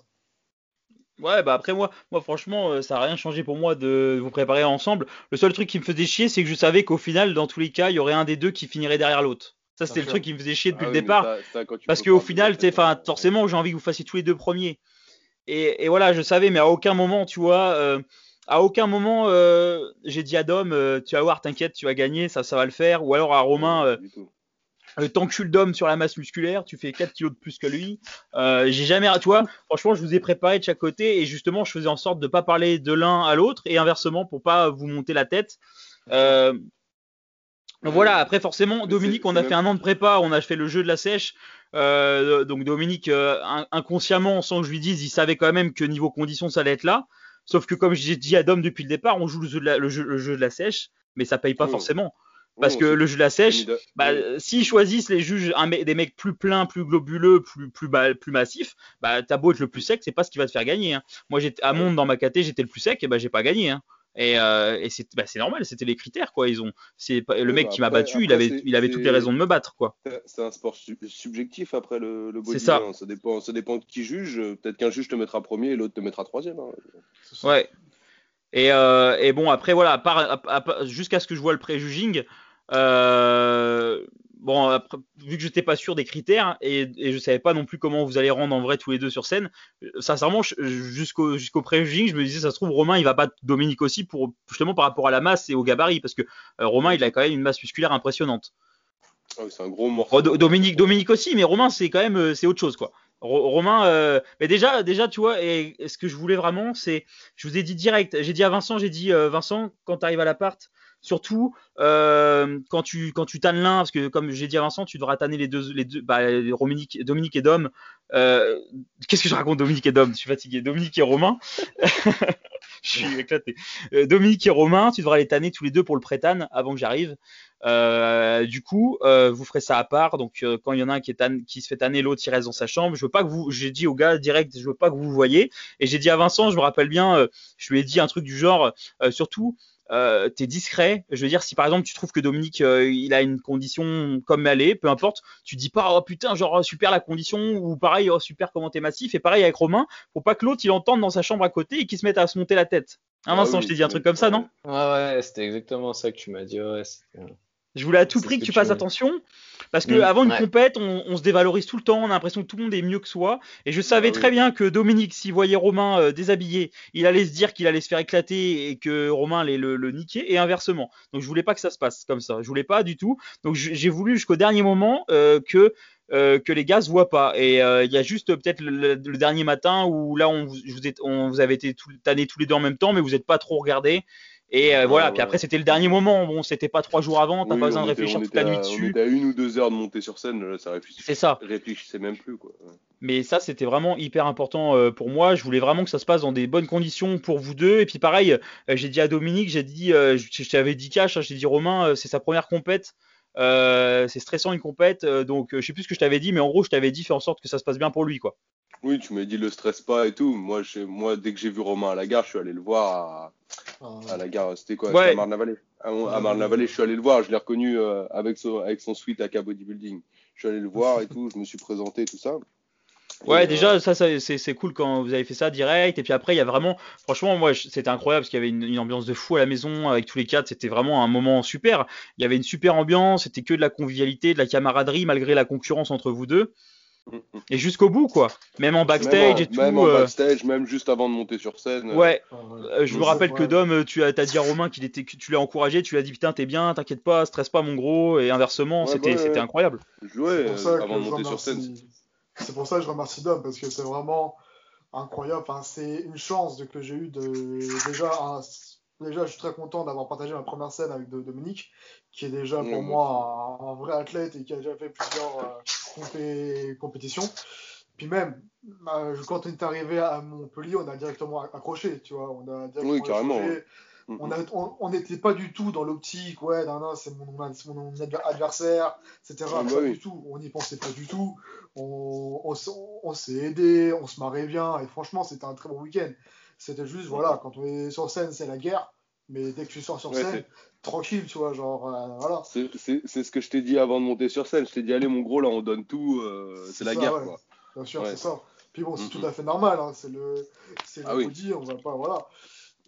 Ouais, bah après moi, moi franchement, euh, ça a rien changé pour moi de vous préparer ensemble. Le seul truc qui me faisait chier, c'est que je savais qu'au final, dans tous les cas, il y aurait un des deux qui finirait derrière l'autre. Ça, c'était le truc qui me faisait chier depuis Ah le oui, mais départ. ça- ça, Parce qu'au final, enfin, euh, forcément, j'ai envie que vous fassiez tous les deux premiers. Et, et voilà, je savais, mais à aucun moment, tu vois, euh, à aucun moment, euh, j'ai dit à Dom, tu vas voir, t'inquiète, tu vas gagner, ça, ça va le faire. Ou alors à Romain, euh, t'encules Dom sur la masse musculaire, tu fais 4 kilos de plus que lui. Euh, j'ai jamais, tu vois, franchement, je vous ai préparé de chaque côté et justement, je faisais en sorte de pas parler de l'un à l'autre et inversement pour pas vous monter la tête. Euh, voilà, après forcément, Dominique, on a fait un an de prépa, on a fait le jeu de la sèche. Euh, donc Dominique, euh, in- inconsciemment, sans que je lui dise, il savait quand même que niveau conditions, ça allait être là. Sauf que comme j'ai dit à Dom depuis le départ, on joue le jeu de la, le jeu, le jeu de la sèche, mais ça paye pas forcément. Parce Oui, que le jeu de la sèche, de- bah, oui. euh, s'ils choisissent les juges un des mecs plus pleins, plus globuleux, plus plus plus massifs, bah t'as beau être le plus sec, c'est pas ce qui va te faire gagner. hein. Moi j'étais à Monde dans ma caté, j'étais le plus sec, et bah j'ai pas gagné. hein. Et, euh, et c'est bah, normal, c'était les critères quoi. Ils ont, c'est le mec bah qui m'a après- battu, il avait il avait toutes les raisons de me battre quoi. C'est- un sport su- subjectif après le, le C'est ça. hein. Ça dépend, ça dépend de qui juge. Peut-être qu'un juge te mettra premier et l'autre te mettra troisième. hein. Ouais. Et, euh, et bon, après, voilà, à part- à- à- jusqu'à ce que je vois le pré-juging, euh, bon, après, vu que j'étais pas sûr des critères et, et je savais pas non plus comment vous allez rendre en vrai tous les deux sur scène, euh, sincèrement, je- jusqu'au jusqu'au pré-juging, je me disais, ça se trouve, Romain, il va battre Dominique aussi pour justement par rapport à la masse et au gabarit, parce que euh, Romain, il a quand même une masse musculaire impressionnante. Ah c'est un gros morceau. Oh, Do- Dominique, Dominique aussi, mais Romain, c'est quand même, c'est autre chose, quoi. Ro- Romain, euh, mais déjà, déjà, tu vois, et, et ce que je voulais vraiment, c'est, je vous ai dit direct, j'ai dit à Vincent, j'ai dit, euh, Vincent, quand tu arrives à l'appart, surtout euh, quand tu quand tu tannes l'un, parce que comme j'ai dit à Vincent, tu devras tanner les deux, les deux, bah, Dominique, Dominique et Dom. Euh, Qu'est-ce que je raconte, Dominique et Dom? Je suis fatigué. Dominique et Romain? je suis éclaté. Euh, Dominique et Romain, tu devras les tanner tous les deux pour le pré-tan avant que j'arrive. Du coup, vous ferez ça à part. Donc, quand il y en a un qui, se fait tanner, l'autre il reste dans sa chambre. Je veux pas que vous, j'ai dit au gars direct, je veux pas que vous voyez. Et j'ai dit à Vincent, je me rappelle bien, je lui ai dit un truc du genre, surtout, euh, t'es discret. Je veux dire, si par exemple tu trouves que Dominique euh, il a une condition comme elle est, peu importe, tu dis pas oh putain genre super la condition ou pareil oh super comment t'es massif et pareil avec Romain, faut pas que l'autre il entende dans sa chambre à côté et qu'il se mette à se monter la tête. Hein, Ah Vincent, oui, je t'ai dit un truc comme ça, non? Ouais, ouais, c'était exactement ça que tu m'as dit. Ouais, Je voulais à tout prix que que tu fasses veux. attention, parce que Mm, avant une ouais. compète, on, on se dévalorise tout le temps, on a l'impression que tout le monde est mieux que soi. Et je savais Ah oui. très bien que Dominique, s'il voyait Romain euh, déshabillé, il allait se dire qu'il allait se faire éclater et que Romain allait le, le niquer, et inversement. Donc je voulais pas que ça se passe comme ça. Je voulais pas du tout. Donc j'ai voulu jusqu'au dernier moment euh, que euh, que les gars se voient pas. Et euh, il y a juste euh, peut-être le, dernier matin où là on vous, je vous, ai- on vous avez été tout, tannés tous les deux en même temps, mais vous n'êtes pas trop regardés. Et euh, voilà. ouais. Puis après c'était le dernier moment. Bon, c'était pas trois jours avant. T'as Oui, pas besoin on de réfléchir on toute la nuit à- On dessus. était à une ou deux heures de monter sur scène, là, ça réfléchissait, C'est ça. réfléchissait même plus. Quoi. Mais ça, c'était vraiment hyper important euh, pour moi. Je voulais vraiment que ça se passe dans des bonnes conditions pour vous deux. Et puis pareil, euh, j'ai dit à Dominique, j'ai dit, je t'avais dit cash, hein, j'ai dit Romain, c'est sa première compète. C'est stressant une compète, donc je sais plus ce que je t'avais dit, mais en gros, je t'avais dit fais en sorte que ça se passe bien pour lui, quoi. Oui, tu m'as dit le stress pas et tout. Moi, je- moi, dès que j'ai vu Romain à la gare, je suis allé le voir à, Ah, à la gare. C'était quoi Ouais. À Marne-la-Vallée. À, à Marne-la-Vallée, je suis allé le voir. Je l'ai reconnu euh, avec, son, avec son suite à Bodybuilding. Je suis allé le voir et tout. Je me suis présenté, tout ça. Ouais, Et, déjà, ça, ça, c'est c'est cool quand vous avez fait ça direct. Et puis après, il y a vraiment, franchement, moi, c'était incroyable parce qu'il y avait une, une ambiance de fou à la maison avec tous les quatre. C'était vraiment un moment super. Il y avait une super ambiance. C'était que de la convivialité, de la camaraderie malgré la concurrence entre vous deux. Mm, mm. Et jusqu'au bout, quoi. Même en Même backstage en- et tout. Même en euh, backstage, même juste avant de monter sur scène. euh, Ouais, ah. Euh, je me rappelle que. Dom, tu as, dit à Romain qu'il était, que tu l'as encouragé, tu lui as dit putain t'es bien, t'inquiète pas, stresse pas mon gros, et inversement, Ouais, c'était, ouais, c'était ouais. incroyable. Je jouais C'est pour ça que avant de je monter sur scène. remercie- C'est pour ça que je remercie Dom parce que c'est vraiment incroyable. Enfin, c'est une chance de- que j'ai eu de déjà. un- Déjà, je suis très content d'avoir partagé ma première scène avec Dominique, qui est déjà pour moi un, un vrai athlète et qui a déjà fait plusieurs euh, compé- compétitions. Puis même, euh, quand on est arrivé à Montpellier, on a directement accroché, tu vois. On a Oui, carrément, ouais. Mm, On mm. n'était pas du tout dans l'optique, ouais, non, non, c'est mon, adversaire, etc. Ah, bah pas oui. du tout. On n'y pensait pas du tout. On, on s'est aidé, on se marrait bien, et franchement, c'était un très bon week-end. C'était juste, voilà, quand on est sur scène, c'est la guerre, mais dès que tu sors sur Ouais, scène, tranquille, tu vois, genre, euh, voilà. C'est ce que je t'ai dit avant de monter sur scène. Je t'ai dit, allez, mon gros, là, on donne tout. euh, C'est la ça, guerre, ouais. quoi. Bien sûr, Ouais. c'est ça. Puis bon, c'est Mhm. tout à fait normal, hein, c'est le, c'est le Ah oui. on va pas, voilà.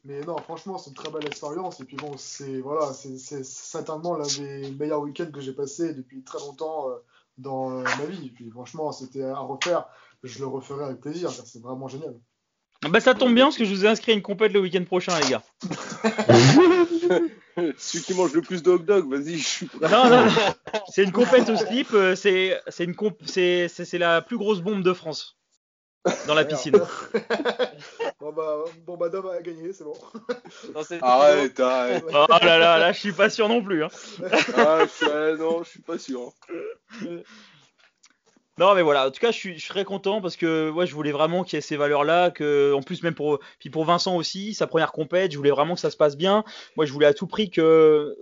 Mais non, franchement, c'est une très belle expérience. Et puis bon, c'est voilà, c'est certainement l'un des meilleurs week-ends que j'ai passé depuis très longtemps euh, dans euh, ma vie. Et puis franchement, c'était à refaire. Je le referai avec plaisir. C'est vraiment génial. Bah ça tombe bien parce que je vous ai inscrit à une compète le week-end prochain les gars. Celui qui mange le plus de hot dog, vas-y, je suis prêt. Non non, non. c'est une compète au slip, euh, c'est c'est une comp- c'est c'est c'est la plus grosse bombe de France dans la piscine. bon bah, bon bah, Dom a gagné, c'est bon. Dans cette Arrête, arrête. Oh là là là, je suis pas sûr non plus. Hein. Ah, je suis- ah, non, je suis pas sûr. Non mais voilà, en tout cas je suis, je suis très content parce que ouais, je voulais vraiment qu'il y ait ces valeurs-là, que en plus même pour puis pour Vincent aussi, sa première compète, je voulais vraiment que ça se passe bien. Moi je voulais à tout prix que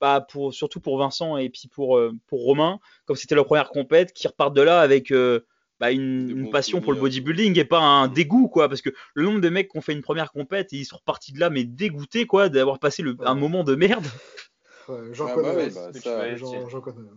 bah pour surtout pour Vincent et puis pour euh, pour Romain, comme c'était leur première compète, qu'ils repartent de là avec euh, bah, une, passion pour le bodybuilding et pas un dégoût quoi parce que le nombre de mecs qui ont fait une première compète et ils sont repartis de là mais dégoûtés quoi d'avoir passé le, un moment de merde. Ouais, j'en Ah connais. bah ouais, ouais, bah, ça- connais.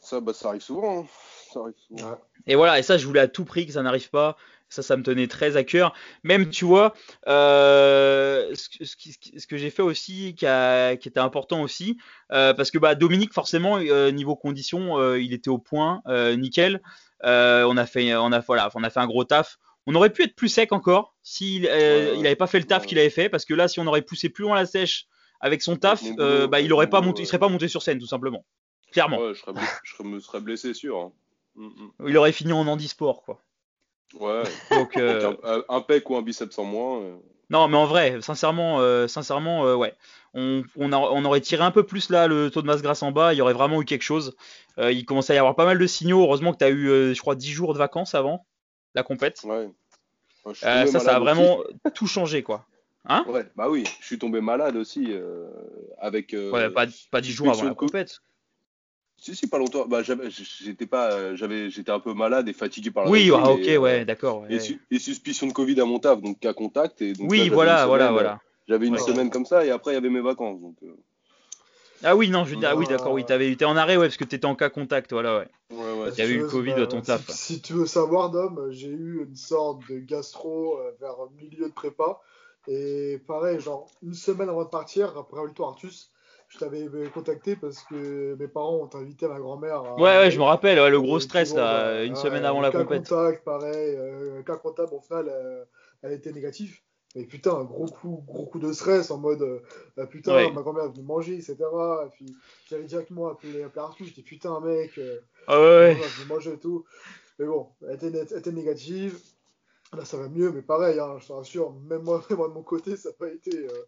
Ça, bah, ça arrive souvent. hein. Ça arrive souvent. Ouais. Et voilà, et ça, je voulais à tout prix que ça n'arrive pas. Ça, ça me tenait très à cœur. Même, tu vois, euh, ce, que- ce ce j'ai fait aussi, qui, a- qui était important aussi, euh, parce que bah, Dominique, forcément, euh, niveau conditions, il était au point, nickel. On a fait, on a, voilà, on a fait un gros taf. On aurait pu être plus sec encore s'il euh, Ouais, il avait pas fait le taf qu'il avait fait, parce que là, si on aurait poussé plus loin la sèche avec son taf, bah, il aurait pas monté, il serait pas monté sur scène, tout simplement. Clairement, Ouais, je, serais blessé, je serais- me serais blessé sûr. hein. Mm, mm. il aurait fini en handisport, quoi. Ouais, Donc, euh, un, un pec ou un biceps en moins. euh, Non, mais en vrai, sincèrement, euh, sincèrement, ouais. On, on, a- on aurait tiré un peu plus là le taux de masse grasse en bas, il y aurait vraiment eu quelque chose. Il commençait à y avoir pas mal de signaux. Heureusement que tu as eu, je crois, 10 jours de vacances avant la compète. Ouais. Ça, ça a vraiment tout changé, quoi. Hein. Ouais, bah oui, je suis tombé malade aussi avec. Ouais, pas, pas 10 jours avant la compète. Si, si, pas longtemps. Bah, j'étais pas, euh, j'avais, j'étais un peu malade et fatigué par la Oui, ah, ok, et, euh, ouais, d'accord. ouais. Et, su- et suspicion de Covid à mon taf, donc cas contact. Et donc Oui, là, voilà, voilà, voilà. euh, J'avais une Ouais. semaine comme ça et après il y avait mes vacances. Donc, euh, Ah oui, non, je veux dire, ah oui, Ah. d'accord, oui, t'avais été en arrêt, ouais, parce que t'étais en cas contact, voilà, ouais. ouais, ouais. Eu le Covid bah, à ton taf. Si, si tu veux savoir, Dom, j'ai eu une sorte de gastro euh, vers le milieu de prépa. Et pareil, genre une semaine avant de partir, après le tour Artus, je t'avais euh, contacté parce que mes parents ont invité ma grand-mère à. Ouais, ouais, je me rappelle, ouais, le gros stress, puis bon, là, bah, une ouais, semaine avant la compète. contact, pareil, euh, cas contact, au final, euh, elle était négative. Et putain, un gros coup, gros coup de stress en mode euh, putain, Ouais. ma grand-mère venue manger, etc. Et puis j'avais directement appelé, appelé Arthur, j'étais putain, mec, euh, Ah ouais, ouais. je manger et tout. Mais bon, elle était, net- elle était négative. Là, ça va mieux, mais pareil, hein, je te rassure, même moi, même moi de mon côté, ça n'a pas été, euh,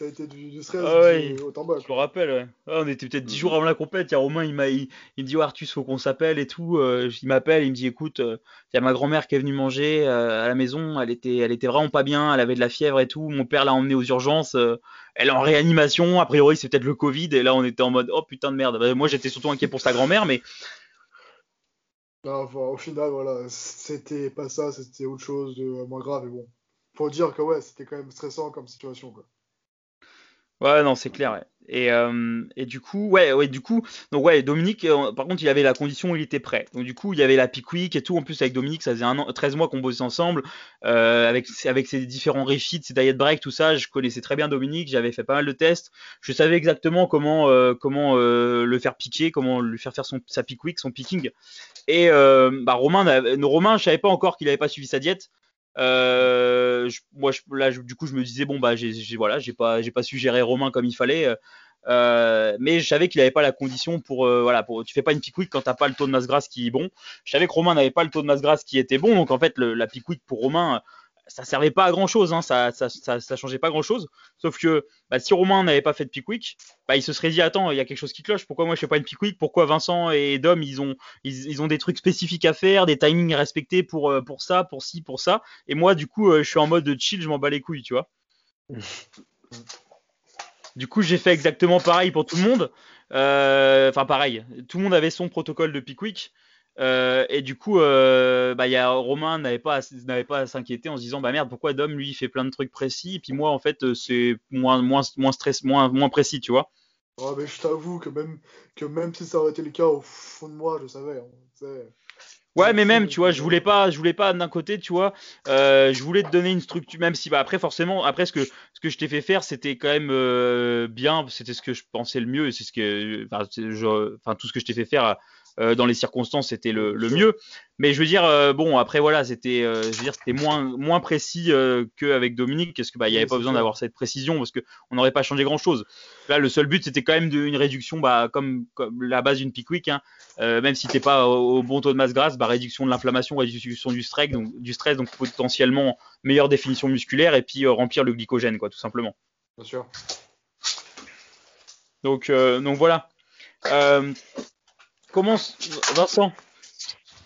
ça a été du, du stress Ah ouais. du haut en bas. Je me rappelle, ouais. Ouais, on était peut-être 10 jours avant la compète. Il y a Romain, il, m'a, il, il me dit, oh, Artus, faut qu'on s'appelle et tout. Euh, il m'appelle, il me dit, écoute, euh, il y a ma grand-mère qui est venue manger euh, à la maison. Elle était, elle était vraiment pas bien. Elle avait de la fièvre et tout. Mon père l'a emmenée aux urgences. elle est en réanimation. A priori, c'est peut-être le Covid. Et là, on était en mode, oh putain de merde. Bah, moi, j'étais surtout inquiet pour sa grand-mère, mais Non, enfin, au final, voilà, c'était pas ça, c'était autre chose de moins grave. Et bon, faut dire que ouais, c'était quand même stressant comme situation. Quoi. Ouais, non, c'est clair. euh, et du coup, ouais, ouais, du coup, donc ouais, Dominique, euh, par contre, il avait la condition, il était prêt. Donc du coup, il y avait la pick week et tout. En plus, avec Dominique, ça faisait un an, 13 mois qu'on bossait ensemble, euh, avec ses différents refits, ses diet break, tout ça. Je connaissais très bien Dominique, j'avais fait pas mal de tests. Je savais exactement comment le faire piquer, comment lui faire faire son sa pick week, son picking. Et bah Romain, Romain, je savais pas encore qu'il avait pas suivi sa diète. Euh, je- moi, je, là, je- du coup, je me disais bon bah, j'ai, j'ai- voilà, j'ai pas, j'ai pas su gérer Romain comme il fallait. euh, euh, mais je savais qu'il avait pas la condition pour, euh, voilà, pour, tu fais pas une pick week quand t'as pas le taux de masse grasse qui est bon. Je savais que Romain n'avait pas le taux de masse grasse qui était bon, donc en fait, le- la pick week pour Romain, ça servait pas à grand chose, hein, ça, ça, ça, ça changeait pas grand chose. Sauf que bah, si Romain n'avait pas fait de pick week, bah, il se serait dit attends, il y a quelque chose qui cloche. Pourquoi moi je fais pas une pick week Pourquoi Vincent et Dom ils ont, ils, ils ont des trucs spécifiques à faire, des timings à respecter pour, euh, pour ça, pour ci, pour ça? Et moi, du coup, euh, je suis en mode chill, je m'en bats les couilles, tu vois. Du coup, j'ai fait exactement pareil pour tout le monde. Euh, Enfin, pareil. Tout le monde avait son protocole de Pickwick. Euh, et du coup, euh, bah, y a, Romain n'avait pas, à- n'avait pas à s'inquiéter en se disant bah merde, pourquoi Dom lui il fait plein de trucs précis et puis moi en fait euh, c'est moins, moins, moins stress, moins, moins précis, tu vois. Ouais, mais je t'avoue que même, que même si ça aurait été le cas au fond de moi, je savais. hein. Ouais, mais même, tu vois, je voulais pas, je voulais pas d'un côté, tu vois, euh, je voulais te donner une structure, même si, bah, après, forcément, après, ce que, ce que je t'ai fait faire, c'était quand même euh, bien, c'était ce que je pensais le mieux, et c'est ce que, enfin, c'est- je- enfin, tout ce que je t'ai fait faire euh, dans les circonstances, c'était le, le mieux. Mais je veux dire, euh, bon, après, voilà, c'était, euh, je veux dire, c'était moins, moins précis qu'avec Dominique, parce que, bah, il y Oui, avait pas besoin d'avoir cette précision, parce que on n'aurait pas changé grand chose. Là, le seul but, c'était quand même de- une réduction, bah, comme, comme la base d'une pick week, hein, même si t'es pas au, au bon taux de masse grasse, bah, réduction de l'inflammation, réduction du stress, donc du stress, donc potentiellement meilleure définition musculaire et puis remplir le glycogène, quoi, tout simplement. Bien sûr. Donc, euh, donc voilà. Euh, comment, Vincent,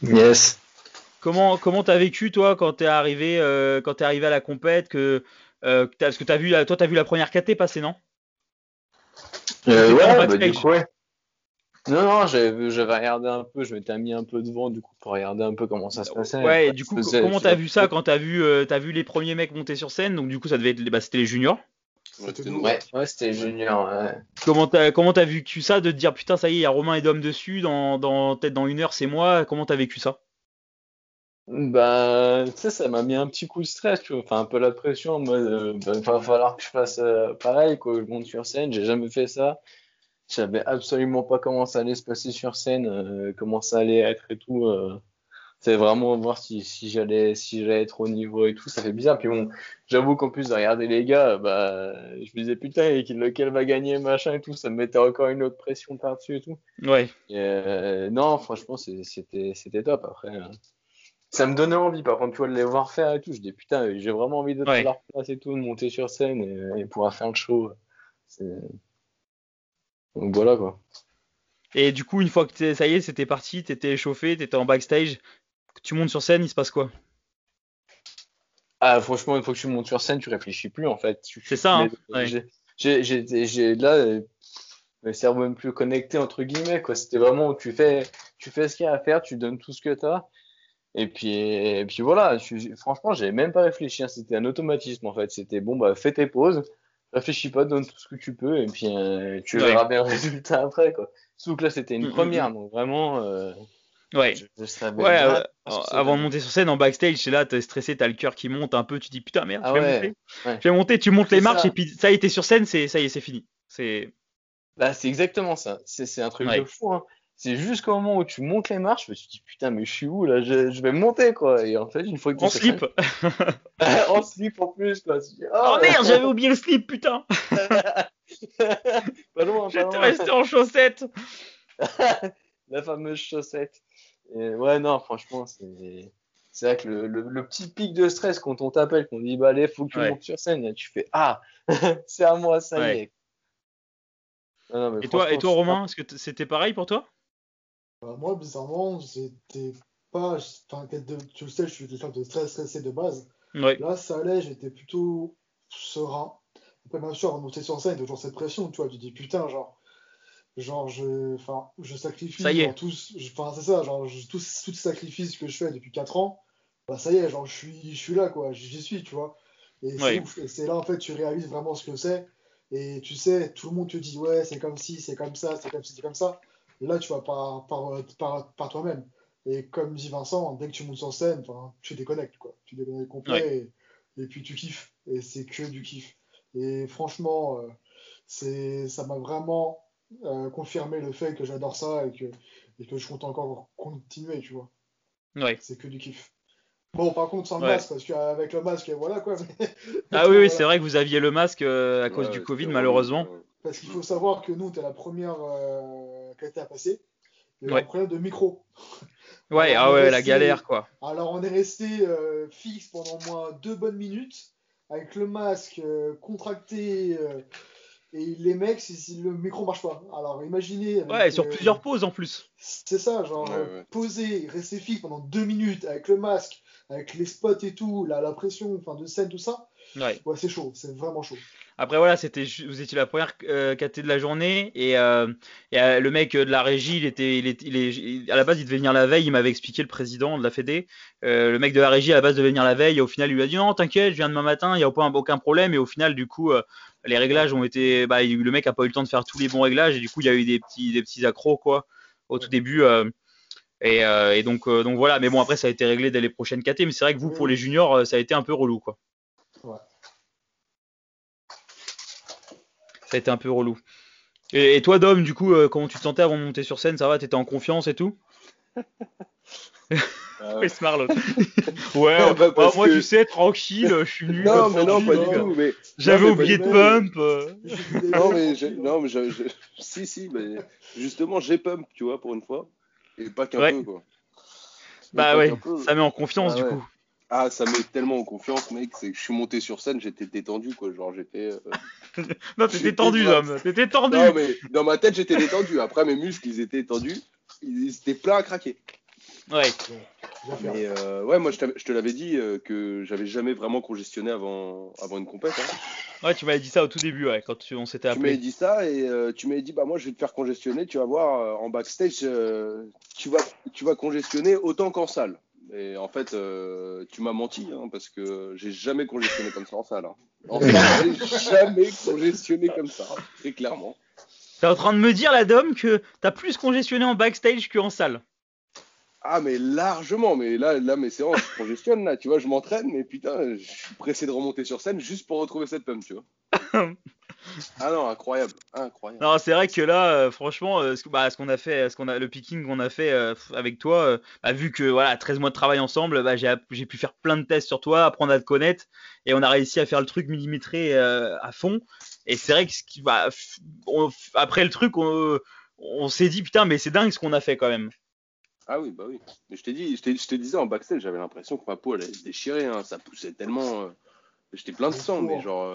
Yes. comment, comment t'as vécu toi quand t'es arrivé, euh, quand arrivé à la compète, que, euh, parce que t'as vu, la- toi t'as vu la première KT passer, non? Euh, ouais, bah, du coup, ouais. Non, non, j'avais regardé un peu, je m'étais mis un peu devant du coup pour regarder un peu comment ça se passait. Ouais, et du coup, comment t'as vu ça quand t'as vu, euh, t'as vu les premiers mecs monter sur scène, donc du coup ça devait être, bah, c'était les juniors. Ouais, C'était. Ouais, ouais, junior. Ouais. Comment t'as comment t'as vécu ça de te dire putain ça y est il y a Romain et Dom dessus dans dans peut-être dans une heure c'est moi comment t'as vécu ça? Bah, tu sais, ça m'a mis un petit coup de stress, tu vois, enfin un peu la pression, en mode, euh, bah, va falloir que je fasse euh, pareil, quoi, je monte sur scène, j'ai jamais fait ça, je savais absolument pas comment ça allait se passer sur scène, euh, comment ça allait être et tout, euh, c'est vraiment voir si, si j'allais si j'allais être au niveau et tout, ça fait bizarre, puis bon, j'avoue qu'en plus de regarder les gars, bah, je me disais putain, et lequel va gagner, machin et tout, ça me mettait encore une autre pression par-dessus et tout. ouais Et, euh, non, franchement, c'était c'était top. Après, euh, ça me donnait envie, par contre, tu vois, de les voir faire et tout. Je dis, putain, j'ai vraiment envie d'être Ouais. à leur place et tout, de monter sur scène et, et pouvoir faire le show. Donc voilà, quoi. et du coup une fois que t'es- ça y est c'était parti t'étais échauffé t'étais en backstage tu montes sur scène il se passe quoi? Ah, franchement, une fois que tu montes sur scène, tu réfléchis plus, en fait. C'est ça, hein, ouais. j'ai- là, euh, le cerveau même plus connecté, entre guillemets, quoi. C'était vraiment où tu fais, tu fais ce qu'il y a à faire, tu donnes tout ce que tu as. Et puis, et puis voilà, je- franchement, j'avais même pas réfléchi. hein. C'était un automatisme, en fait. C'était bon, bah, fais tes pauses, réfléchis pas, donne tout ce que tu peux, et puis euh, tu Ouais. verras bien le résultat après, quoi. Surtout que là, c'était une Mm, mm, première, donc vraiment, euh, ouais euh, avant de monter sur scène en backstage c'est là t'es stressé t'as le cœur qui monte un peu tu dis putain merde Ah je vais ouais, monter ouais. je vais monter tu montes les marches ça. et puis ça y est t'es sur scène c'est ça y est c'est fini c'est Bah, c'est exactement ça. C'est, un truc de fou, hein. C'est jusqu'au moment où tu montes les marches, je me suis dit, putain, mais je suis où, là? Je, je vais monter, quoi. Et en fait, une fois que en slip en slip, en plus, quoi. Tu dis, oh merde j'avais oublié le slip putain pas loin, j'étais resté en chaussettes La fameuse chaussette. Et ouais, non, franchement, c'est, c'est vrai que le, le, le petit pic de stress quand on t'appelle, qu'on dit, bah, allez, faut que tu Ouais. montes sur scène, tu fais, ah, c'est à moi, ça Ouais. y est. Non, non, mais et toi et toi Romain est-ce que c'était pareil pour toi? Bah, moi, bizarrement, j'étais pas. Enfin, de- tu le sais, je suis quelqu'un de très stressé de base. ouais Là, ça allait, j'étais plutôt serein. Après, bien sûr, en monter sur scène, toujours cette pression, tu vois. Tu dis, putain, genre, genre je, enfin, je sacrifie Ça y est. tous, enfin, c'est ça, genre, je- tous, les sacrifices que je fais depuis 4 ans, bah, ça y est, genre, je suis, je suis là, quoi, j'y suis, tu vois. Et c'est Ouais. là, en fait, tu réalises vraiment ce que c'est. Et tu sais, tout le monde te dit, ouais, c'est comme ci, c'est comme ça, c'est comme ci, c'est comme ça. Là, tu vas par, par, par, par toi-même. Et comme dit Vincent, dès que tu montes sur scène, enfin, tu déconnectes, quoi. Tu déconnectes complet et, et puis tu kiffes. Et c'est que du kiff. Et franchement, euh, c'est, ça m'a vraiment euh, confirmé le fait que j'adore ça et que, et que je compte encore continuer, tu vois. ouais C'est que du kiff. Bon, par contre, sans le Ouais. masque, parce qu'avec le masque, voilà quoi. mais- ah oui oui Voilà. c'est vrai que vous aviez le masque euh, à cause Ouais, du Covid malheureusement. Parce qu'il faut savoir que nous, t'es la première euh, qui a été à passer. Il y a un problème de micro. ouais Alors, ah ouais la galère quoi Alors, on est resté euh, fixe pendant au moins deux bonnes minutes, avec le masque euh, contracté. Et les mecs, si, si le micro marche pas. Alors, imaginez. avec, ouais sur euh, plusieurs pauses en plus C'est ça, genre Ouais, ouais. poser, rester fixe pendant deux minutes avec le masque, avec les spots et tout, la, la pression, enfin de scène, tout ça, Ouais. ouais, c'est chaud, c'est vraiment chaud. Après voilà, c'était vous étiez la première euh, KT de la journée et, euh, et, euh, le mec euh, de la régie, il était, il est, il est, il- à la base il devait venir la veille, il m'avait expliqué le président de la Fédé. Le mec de la régie à la base devait venir la veille et au final il lui a dit non t'inquiète, je viens demain matin, il y a aucun, aucun problème et au final du coup les réglages ont été, bah le mec a pas eu le temps de faire tous les bons réglages et du coup il y a eu des petits, des petits accros quoi au tout début. et, et donc, donc voilà, mais bon après ça a été réglé dès les prochaines KT, mais c'est vrai que vous pour les juniors ça a été un peu relou quoi. Ouais. Ça a été un peu relou. Et, et toi, Dom, du coup, euh, comment tu te sentais avant de monter sur scène? Ça va? T'étais en confiance et tout? Ah Oui, ouais, Non, bah, bah, moi, que- tu sais, tranquille, je suis nul. Non, mais non, pas du tout. Mais, J'avais oublié de pump. euh. Non, mais, non, mais je- je- si, si, mais justement, j'ai pump, tu vois, pour une fois. Et pas qu'un Ouais. peu, quoi. Bah ouais, peu. ça met en confiance Ah du ouais. coup. Ah, ça met tellement en confiance, mec. C'est que je suis monté sur scène, j'étais détendu, quoi. Genre, j'étais. euh, Non, t'étais J'étais tendu, Dom. T'étais tendu. Non, mais dans ma tête, j'étais détendu. Après, mes muscles, ils étaient tendus. Ils ils étaient pleins à craquer. Ouais. Mais euh, ouais, moi, je, te l'avais dit euh, que j'avais jamais vraiment congestionné avant, avant une compète. hein. Ouais, tu m'avais dit ça au tout début, ouais, quand tu- on s'était Tu m'avais appelé. dit ça et euh, tu m'avais dit bah moi je vais te faire congestionner, tu vas voir euh, en backstage euh, tu vas tu vas congestionner autant qu'en salle. Et en fait euh, tu m'as menti hein, parce que j'ai jamais congestionné comme ça en salle. hein. En salle, j'ai jamais congestionné comme ça, très clairement. T'es en train de me dire, la Dom, que t'as plus congestionné en backstage qu'en salle. Ah mais largement, mais là là mes séances je congestionne là, tu vois, je m'entraîne mais putain, je suis pressé de remonter sur scène juste pour retrouver cette pump, tu vois. ah non, incroyable, incroyable. Non, c'est vrai que là, euh, franchement, euh, ce bah, ce qu'on a fait, ce qu'on a, le picking qu'on a fait euh, avec toi, euh, bah, vu que voilà, 13 mois de travail ensemble, bah, j'ai, pu faire plein de tests sur toi, apprendre à te connaître, et on a réussi à faire le truc millimétré euh, à fond. Et c'est vrai que ce qui, bah, f- on- f- après le truc, on, on s'est dit putain, mais c'est dingue ce qu'on a fait quand même. Ah oui, bah oui. Mais je t'ai dit, je t'ai- je te disais en backstage, j'avais l'impression que ma peau allait se déchirer, hein. ça poussait tellement. euh, J'étais plein de sang, mais genre.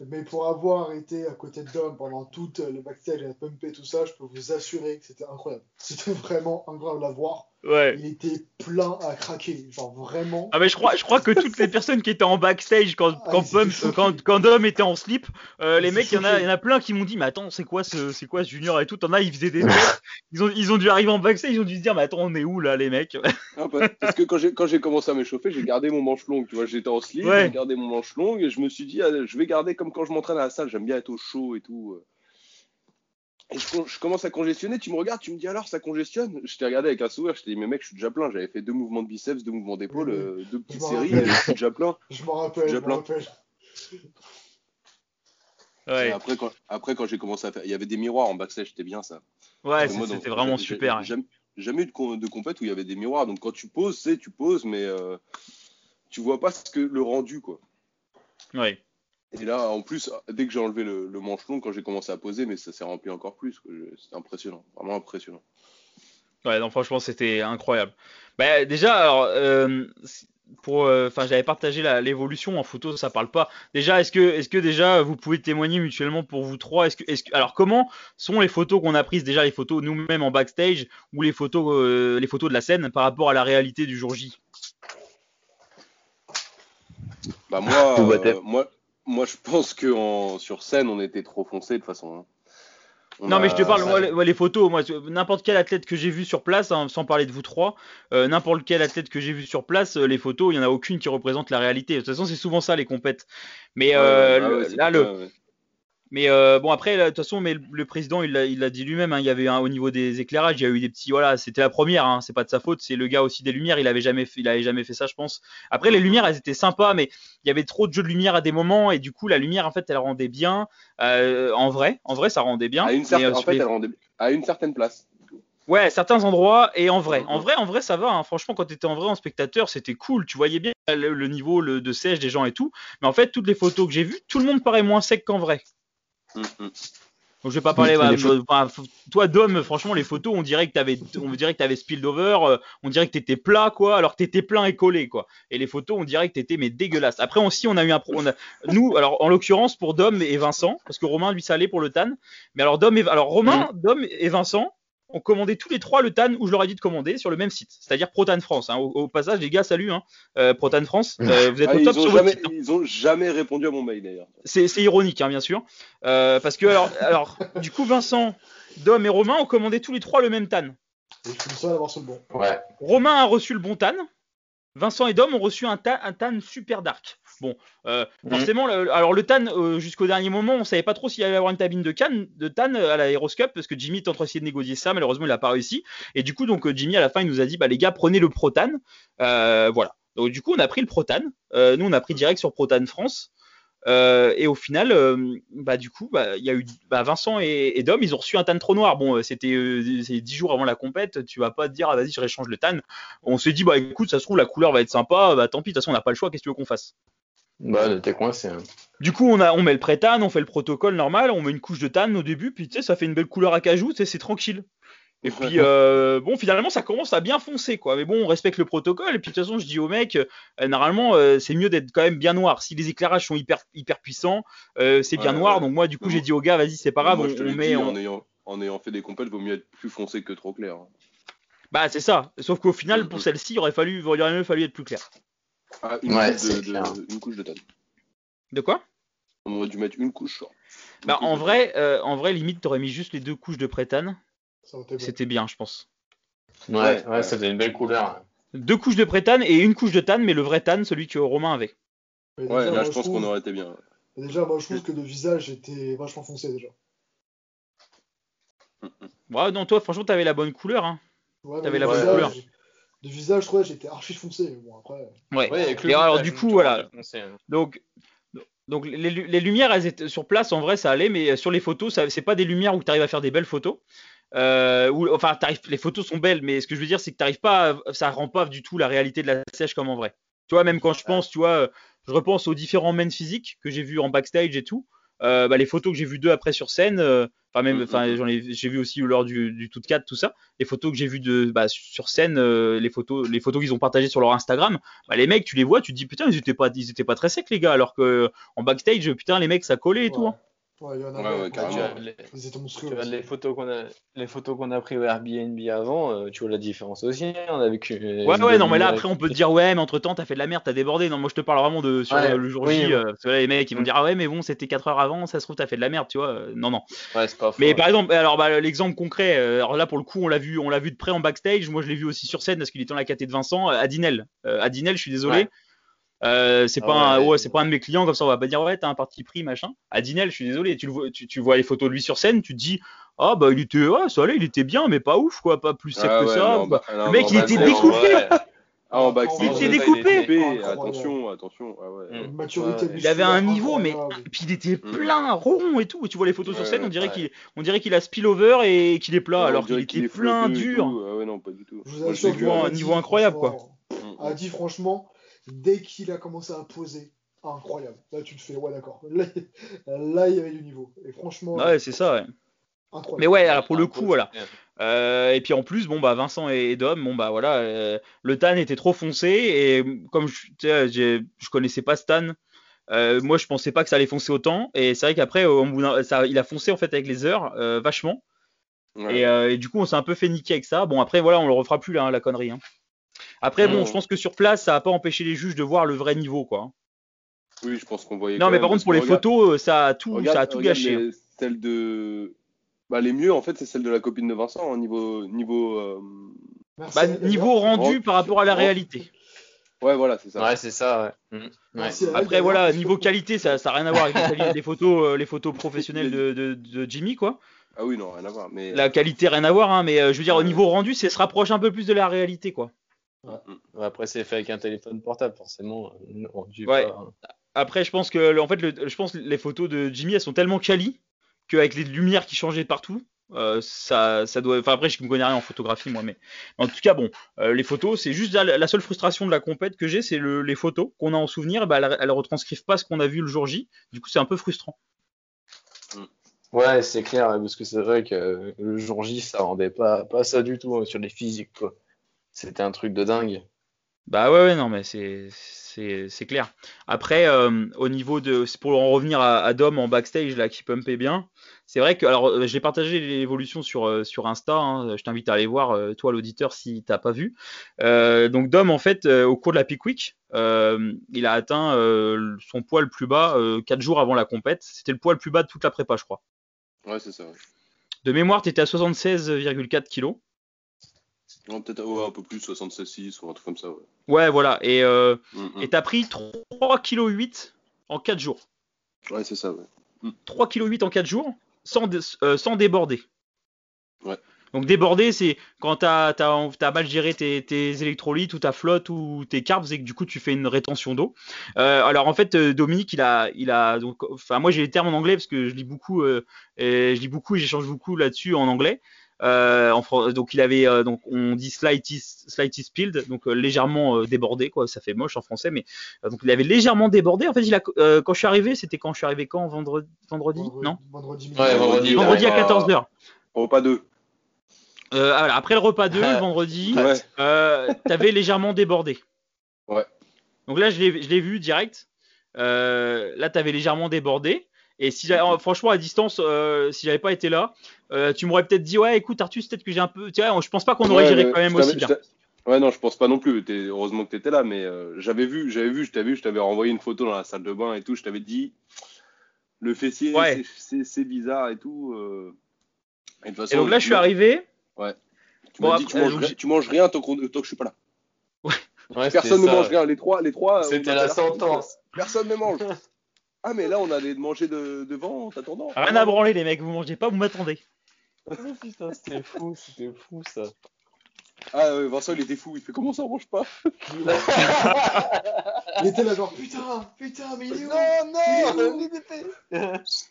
Mais pour avoir été à côté de Dom pendant tout euh, le backstage à pumper tout ça, je peux vous assurer que c'était incroyable. C'était vraiment incroyable à voir. Ouais. Il était plein à craquer, genre vraiment. Ah mais je crois, je crois que toutes les personnes qui étaient en backstage quand Ah, quand, quand, quand Dom était en slip, euh, les mecs, il y en a, il y en a plein qui m'ont dit mais attends c'est quoi ce, c'est quoi ce Junior et tout? T'en as ils faisaient des tests. Ils ont, ils ont dû arriver en backstage, ils ont dû se dire mais attends on est où là les mecs? non, parce parce que quand j'ai quand j'ai commencé à m'échauffer, j'ai gardé mon manche longue, tu vois, j'étais en slip, Ouais. j'ai gardé mon manche longue et je me suis dit, ah, je vais garder comme quand je m'entraîne à la salle, j'aime bien être au chaud et tout. Et je, commence à congestionner, tu me regardes, tu me dis alors ça congestionne? Je t'ai regardé avec un sourire, je t'ai dit mais mec je suis déjà plein, j'avais fait deux mouvements de biceps, deux mouvements d'épaule, Oui, oui. euh, deux petites séries, je suis déjà plein. Je m'en rappelle, je m'en rappelle. Ouais, après quand, après quand j'ai commencé à faire, il y avait des miroirs en backstage, c'était bien ça. ouais, c'était vraiment j'ai- super. j'ai. Jamais, eu de, com- de compète où il y avait des miroirs. Donc quand tu poses, tu sais, tu poses, mais euh, tu vois pas ce que le rendu quoi. Ouais. Et là, en plus, dès que j'ai enlevé le, le manche long, quand j'ai commencé à poser, mais ça s'est rempli encore plus. C'était impressionnant, vraiment impressionnant. Ouais, non, franchement, c'était incroyable. Bah, déjà, alors, euh, pour, euh, enfin, j'avais partagé l'évolution en photo, ça parle pas. Déjà, est-ce que, est-ce que déjà, vous pouvez témoigner mutuellement pour vous trois? Est-ce que, est-ce que, alors, comment sont les photos qu'on a prises déjà, les photos nous-mêmes en backstage ou les photos, euh, les photos de la scène par rapport à la réalité du jour J? Bah moi, euh, moi, moi, je pense que en- sur scène, on était trop foncé de toute façon. hein. On Non, mais je te parle, moi, les, photos, moi, n'importe quel athlète que j'ai vu sur place, hein, sans parler de vous trois, euh, n'importe quel athlète que j'ai vu sur place, euh, les photos, il n'y en a aucune qui représente la réalité. De toute façon, c'est souvent ça les compètes. Mais euh, ouais, là, le. Mais euh, bon après, de toute façon, mais le, le président, il l'a dit lui-même. hein, il y avait un, au niveau des éclairages, il y a eu des petits. Voilà, c'était la première. Hein, c'est pas de sa faute. C'est le gars aussi des lumières. Il avait jamais, fait, il avait jamais fait ça, je pense. Après, les lumières, elles étaient sympas, mais il y avait trop de jeux de lumière à des moments et du coup, la lumière, en fait, elle rendait bien. euh, en vrai, en vrai, ça rendait bien. À une mais, certaine, euh, en fait, les- elle rendait à une certaine place. Ouais, à certains endroits et en vrai. En vrai, en vrai, ça va. hein. Franchement, quand tu étais en vrai en spectateur, c'était cool. Tu voyais bien le, le niveau le- de sèche des gens et tout. Mais en fait, toutes les photos que j'ai vues, tout le monde paraît moins sec qu'en vrai. Donc je vais pas parler. Toi, Dom, franchement, les photos, on dirait que t'avais, on dirait que t'avais spilled over. euh, on dirait que t'étais plat, quoi. Alors t'étais plein et collé, quoi. Et les photos, on dirait que t'étais mais dégueulasse. Après aussi, on a eu un, pro- on a, nous, alors en l'occurrence pour Dom et Vincent, parce que Romain lui ça allait pour le tan. Mais alors Dom et, alors Romain, Dom et Vincent, ont commandé tous les trois le TAN où je leur ai dit de commander sur le même site, c'est-à-dire Protan France. hein. Au, au passage, les gars, salut, hein. Euh, Protan France, euh, vous êtes Ah, au ils, top sur votre jamais, site. hein. ils ont jamais répondu à mon mail d'ailleurs. C'est ironique, hein, bien sûr. Euh, parce que, alors, alors, du coup, Vincent, Dom et Romain ont commandé tous les trois le même TAN. Et le bon. Ouais. Romain a reçu le bon TAN. Vincent et Dom ont reçu un, ta- un TAN super dark. Bon, euh, Mhm. forcément, le- alors le TAN, euh, jusqu'au dernier moment, on savait pas trop s'il allait y avoir une cabine de, TAN euh, à la Cup parce que Jimmy est en train de négocier ça. Malheureusement, il a pas réussi. Et du coup, donc Jimmy à la fin, il nous a dit, bah les gars, prenez le Pro TAN. Euh, voilà. Donc du coup, on a pris le Pro TAN. Euh, nous, on a pris direct sur Pro TAN France. Euh, et au final, euh, bah du coup, bah il y a eu bah, Vincent et, et Dom, ils ont reçu un tan trop noir. Bon, c'était euh, c'est dix jours avant la compète. Tu vas pas te dire, ah, vas-y, je réchange le tan. On s'est dit, bah écoute, ça se trouve la couleur va être sympa. Bah tant pis, de toute façon, on n'a pas le choix. Qu'est-ce que tu veux qu'on fasse? Bah, t'es coincé. Hein. Du coup, on a, on met le pré-tan, on fait le protocole normal, on met une couche de tan au début, puis tu sais, ça fait une belle couleur à cajou, tu sais, c'est tranquille. Et puis, euh, bon, finalement, ça commence à bien foncer, quoi. Mais bon, on respecte le protocole. Et puis, de toute façon, je dis au mec, euh, normalement, euh, c'est mieux d'être quand même bien noir. Si les éclairages sont hyper, hyper puissants, euh, c'est bien Ouais, noir. ouais. Donc, moi, du coup, j'ai dit au gars, vas-y, c'est pas grave, Moi, on, je te on met. dit, on- en, ayant, en ayant fait des compètes, vaut mieux être plus foncé que trop clair. Bah, c'est ça. Sauf qu'au final, pour celle-ci, il aurait fallu, il aurait mieux fallu être plus clair. Ah, une, Ouais, couche de, de- clair. une couche de tanne. De quoi? On aurait dû mettre une couche. Une Bah, couche en vrai, euh, en vrai, limite, t'aurais mis juste les deux couches de prétane. C'était bien, je pense. Ouais, Ouais, ouais, ça faisait une belle couleur. Deux couches de prétane et une couche de tan, mais le vrai tan, celui que Romain avait. Mais Ouais, déjà, là, moi, je pense trouve- qu'on aurait été bien. Déjà, moi, je trouve que le visage était vachement foncé déjà. Ouais, non, toi, franchement, t'avais la bonne couleur. Hein. Ouais, T'avais la bonne visage- couleur. Le visage, je trouvais, j'étais archi foncé. Bon, après. Ouais. avec Et alors, du coup, voilà. Foncé, hein. Donc, donc les, les lumières, elles étaient sur place, en vrai, ça allait, mais sur les photos, ça, c'est pas des lumières où tu arrives à faire des belles photos. Euh, où, enfin, t'arrives- les photos sont belles, mais ce que je veux dire, c'est que t'arrives pas, à- ça rend pas du tout la réalité de la sèche comme en vrai. Tu vois, même quand je pense, tu vois, je repense aux différents men physiques que j'ai vus en backstage et tout. euh, bah, les photos que j'ai vues d'eux après sur scène, euh, enfin même, Mhm. enfin j'en ai, j'ai vu aussi lors du, du tout 4 tout ça. Les photos que j'ai vues de, bah, sur scène, euh, les photos, les photos qu'ils ont partagées sur leur Instagram, bah, les mecs, tu les vois, tu te dis putain, ils étaient pas, ils étaient pas très secs les gars, alors que en backstage, putain, les mecs, ça collait et tout. Hein. Ouais, il y en avait. ouais, ouais, carrément. Les- Ils étaient tu monstrueux. vois aussi. les photos qu'on a, les photos qu'on a pris au Airbnb avant, euh, tu vois la différence aussi. hein, On a vécu. Ouais, ouais, non, mais là, après, on peut te dire, ouais, mais entre temps, t'as fait de la merde, t'as débordé. Non, moi, je te parle vraiment de sur Ouais, le jour oui, J. euh, parce que là, les mecs, ils vont Mm. dire, ah ouais, mais bon, c'était 4 heures avant, ça se trouve, t'as fait de la merde, tu vois. euh, non, non. Ouais, c'est pas faux. Mais ouais. par exemple, alors, bah, l'exemple concret, alors là, pour le coup, on l'a vu, on l'a vu de près en backstage. Moi, je l'ai vu aussi sur scène parce qu'il était dans la caté de Vincent, Adinel. Adinel, je suis désolé. Euh, c'est Ah pas un, ouais. ouais, c'est pas un de mes clients comme ça on va pas dire ouais t'as un parti pris machin Adinel je suis désolé tu le vois tu, tu vois les photos de lui sur scène tu te dis ah bah il était ouais ça allait il était bien mais pas ouf quoi pas plus sec Ah que ouais, ça non, bah, bah, non, le mec, non, il était découpé. Ouais. Ah, en backstage, Il était découpé. Attention, attention. Ah ouais. Mm. Ouais. il avait un musculaire niveau mais puis il était Mm. plein rond et tout et tu vois les photos sur Ouais, scène on dirait ouais. qu'il on dirait qu'il a spillover et qu'il est plat alors qu'il était est plein dur. Ah ouais, non, pas du tout. Je vous assure Adi, niveau incroyable, quoi. Mm. Adi, franchement, dès qu'il a commencé à poser, incroyable. Là, tu te fais, ouais, d'accord. Là, là, il y avait du niveau. Et franchement, ouais c'est ça ouais. incroyable. mais ouais alors pour le coup voilà Euh, et puis en plus, bon bah Vincent et, et Dom, bon bah voilà, euh, le tan était trop foncé et comme je, je connaissais pas Stan, euh, moi je pensais pas que ça allait foncer autant et c'est vrai qu'après il a foncé en fait avec les heures euh, vachement Ouais. et, euh, et du coup on s'est un peu fait niquer avec ça. Bon après voilà, on le refera plus là hein, la connerie. hein. Après bon, Non. je pense que sur place ça a pas empêché les juges de voir le vrai niveau quoi. hein. Oui, je pense qu'on voyait. Non mais par contre pour les regarde- photos euh, ça a tout, regarde- ça a tout gâché. hein. les- Celles de. Bah, les mieux, en fait, c'est celle de la copine de Vincent, hein, niveau. niveau euh, Bah, niveau rendu par rapport à la réalité. Ouais, voilà, c'est ça. Ouais, c'est ça, ouais. Mm. Ouais. Merci, Adi, Après voilà, niveau qualité, ça ça a rien à voir avec la qualité des photos, euh, les photos professionnelles de, de, de Jimmy quoi. Ah oui, non, rien à voir. Mais. La qualité rien à voir, hein, mais euh, je veux dire au niveau rendu, ça se rapproche un peu plus de la réalité quoi. Ouais, Après, c'est fait avec un téléphone portable, forcément. euh, Ouais. pas- Après, je pense que en fait, le- je pense que les photos de Jimmy elles sont tellement quali qu'avec les lumières qui changeaient partout, euh, ça, ça doit. Enfin après, je me connais rien en photographie moi, mais en tout cas bon, euh, les photos, c'est juste la, la seule frustration de la compète que j'ai, c'est le- les photos qu'on a en souvenir, bah, elles, elles retranscrivent pas ce qu'on a vu le jour J. Du coup, c'est un peu frustrant. Ouais, c'est clair, parce que c'est vrai que le jour J, ça rendait pas, pas ça du tout hein, sur les physiques, quoi. C'était un truc de dingue. Bah ouais, ouais non mais c'est clair. Après, euh, au niveau de, c'est pour en revenir à, à Dom en backstage là qui pumpait bien, c'est vrai que alors euh, j'ai partagé l'évolution sur euh, sur Insta. hein, je t'invite à aller voir toi l'auditeur si t'as pas vu. Euh, donc Dom en fait euh, au cours de la Peak Week, il a atteint son poids le plus bas euh, 4 jours avant la compète. C'était le poids le plus bas de toute la prépa, je crois. Ouais, c'est ça. ouais. De mémoire, t'étais à 76,4 kilos. Peut-être ouais, un peu plus, 76,6 ou un truc comme ça. Ouais. Ouais, voilà. Et euh, Mm, mm. t'as pris 3,8 kg en 4 jours. Ouais, c'est ça. Ouais. 3,8 kg en 4 jours sans, dé- euh, sans déborder. Ouais. Donc déborder, c'est quand tu as, mal géré tes, tes électrolytes ou ta flotte ou tes carbs et que du coup tu fais une rétention d'eau. Euh, alors en fait, euh, Dominique, il a, il a donc, enfin moi j'ai les termes en anglais parce que je lis beaucoup, euh, et je lis beaucoup et j'échange beaucoup là-dessus en anglais. Euh, en donc il avait, euh, donc on dit slightly, slightly spilled, donc euh, légèrement euh, débordé quoi. Ça fait moche en français, mais euh, donc il avait légèrement débordé. En fait, il a, euh, quand je suis arrivé, c'était quand je suis arrivé quand vendredi, vendredi, non? Vendredi. Ouais, vendredi. Vendredi à Ouais. 14h. Repas 2. Euh, voilà, après le repas 2, le vendredi, Ouais. euh, t'avais légèrement débordé. Ouais. Donc là, je l'ai vu direct. Euh, là, t'avais légèrement débordé. Et si j'avais- franchement, à distance, euh, si j'avais pas été là, euh, tu m'aurais peut-être dit, ouais, écoute, Artus, peut-être que j'ai un peu. Tu vois, je pense pas qu'on aurait Ouais, géré quand même aussi bien. Ouais, non, je pense pas non plus. Heureusement que tu étais là, mais euh, j'avais vu, j'avais vu, je t'avais vu, je t'avais renvoyé une photo dans la salle de bain et tout. Je t'avais dit, le fessier, Ouais. c'est- bizarre et tout. euh. Et, de donc là, je tu suis arrivé. Tu m'as Bon, dit, après, tu manges, donc rien- j'ai- tu manges rien tant, que je suis pas là. Ouais, Personne ne ça. mange rien. Les trois, les trois. C'était la sentence. Personne ne mange. Ah, mais là, on allait manger de, devant en t'attendant. Rien à branler, les mecs, vous mangez pas, vous m'attendez. Putain, c'était fou, c'était fou ça. Ah, ouais, Vincent, il était fou. Il fait comment ça, on mange pas? Il était là genre putain, putain, mais il est où? Non, mais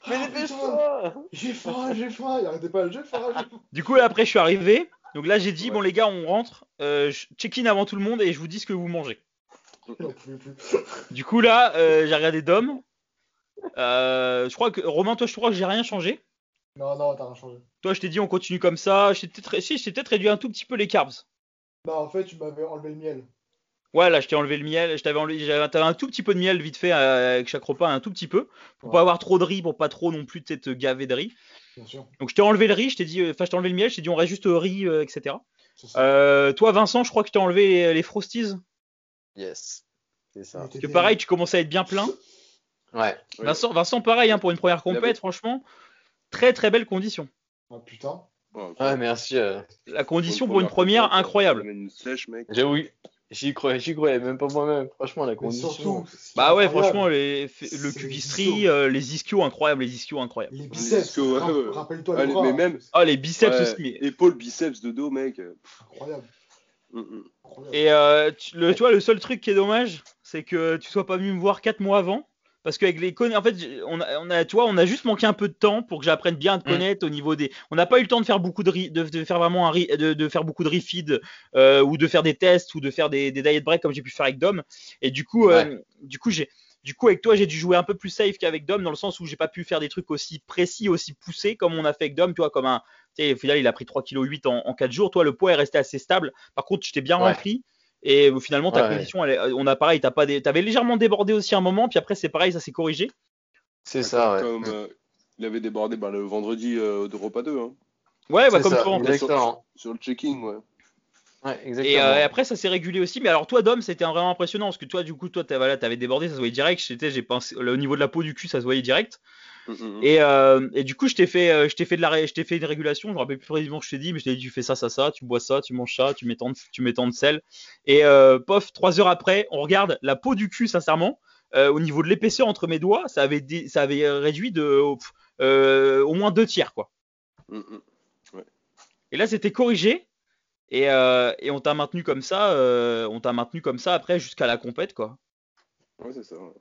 Mais dépêche-toi J'ai faim, j'ai faim. Il arrêtait pas, j'ai faim, j'ai faim. Du coup, après, je suis arrivé. Donc là, j'ai dit, bon, les gars, on rentre. Euh, check-in avant tout le monde et je vous dis ce que vous mangez. Du coup, là, euh, j'ai regardé Dom. Euh, je crois que Romain, toi, je crois que j'ai rien changé. Non, non, t'as rien changé. Toi, je t'ai dit, on continue comme ça. Je t'ai peut-être si, peut-être réduit un tout petit peu les carbs. Bah, en fait, tu m'avais enlevé le miel. Ouais, là, je t'ai enlevé le miel. Je t'avais enlevé, j'avais- t'avais un tout petit peu de miel vite fait euh, avec chaque repas, un tout petit peu, pour Ouais. pas avoir trop de riz, pour pas trop non plus peut-être gaver de riz. Bien sûr. Donc, je t'ai enlevé le riz. Je t'ai dit, euh, enfin, je t'ai enlevé le miel. Je t'ai dit, on reste juste au riz, euh, etc. Euh, toi, Vincent, je crois que je t'ai enlevé les, les frosties. Yes, c'est ça. Parce que pareil, tu commençais à être bien plein. Ouais. Ouais. Vincent, Vincent, pareil, hein, pour une première compète, franchement, très très belle condition. Ah putain. Ouais, Ouais, merci. euh. La condition pour une première compète, incroyable. Une sèche, mec. J'avoue, j'y croyais, j'y croyais même pas moi-même. Franchement, la condition. surtout. Bah ouais, incroyable, franchement, les, le cubistri, euh, les ischios incroyables, les ischios incroyables. Les Les biceps. ouais, ouais. Rappelle-toi Ah, les bras. mais même-. Ah, les biceps Ouais, aussi. mais- Épaules, biceps de dos, mec. Incroyable. Mm, mm. incroyable. Et euh, tu, le, tu vois, le seul truc qui est dommage, c'est que tu sois pas venu me voir 4 mois avant. Parce qu'avec les en fait, on a, on a, tu vois, on a juste manqué un peu de temps pour que j'apprenne bien à te Mm. connaître au niveau des. On n'a pas eu le temps de faire beaucoup de, ri- de, de faire vraiment un de, de faire beaucoup de refeed euh, ou de faire des tests ou de faire des, des diet breaks comme j'ai pu faire avec Dom. Et du coup, euh, du coup, j'ai, du coup, avec toi, j'ai dû jouer un peu plus safe qu'avec Dom dans le sens où j'ai pas pu faire des trucs aussi précis, aussi poussés comme on a fait avec Dom. Tu vois, comme un, tu sais, au final, il a pris 3,8 kg en, en 4 jours. Toi, le poids est resté assez stable. Par contre, je t'ai bien Ouais. rempli. Et euh, finalement, ta Ouais. condition, elle est- on a pareil, t'as pas des, t'avais légèrement débordé aussi un moment, puis après c'est pareil, ça s'est corrigé. C'est ça, ouais. Comme euh, il avait débordé bah, le vendredi euh, de repas 2, hein, Ouais, bah comme ça, toi. Exactement. sur le checking, ouais. Ouais, exactement. Et, euh, et après, ça s'est régulé aussi. Mais alors, toi, Dom, c'était vraiment impressionnant parce que toi, du coup, toi, t'as- voilà, t'avais débordé, ça se voyait direct. J'étais, j'ai pensé, au niveau de la peau du cul, ça se voyait direct. Et, euh, et du coup, je t'ai fait, euh, je t'ai fait de la, ré- je t'ai fait une régulation. Je me rappelle plus précisément que je t'ai dit, mais je t'ai dit, tu fais ça, ça, ça, tu bois ça, tu manges ça, tu mets tant de, tu mets tant de sel. Et euh, pof, trois heures après, on regarde la peau du cul, sincèrement, euh, au niveau de l'épaisseur entre mes doigts, ça avait, dé- ça avait réduit de, au- moins deux tiers, quoi. Mm. Et là, c'était corrigé. Et, et on t'a maintenu comme ça, on t'a maintenu comme ça après jusqu'à la compète, quoi. Ouais, c'est ça. ouais.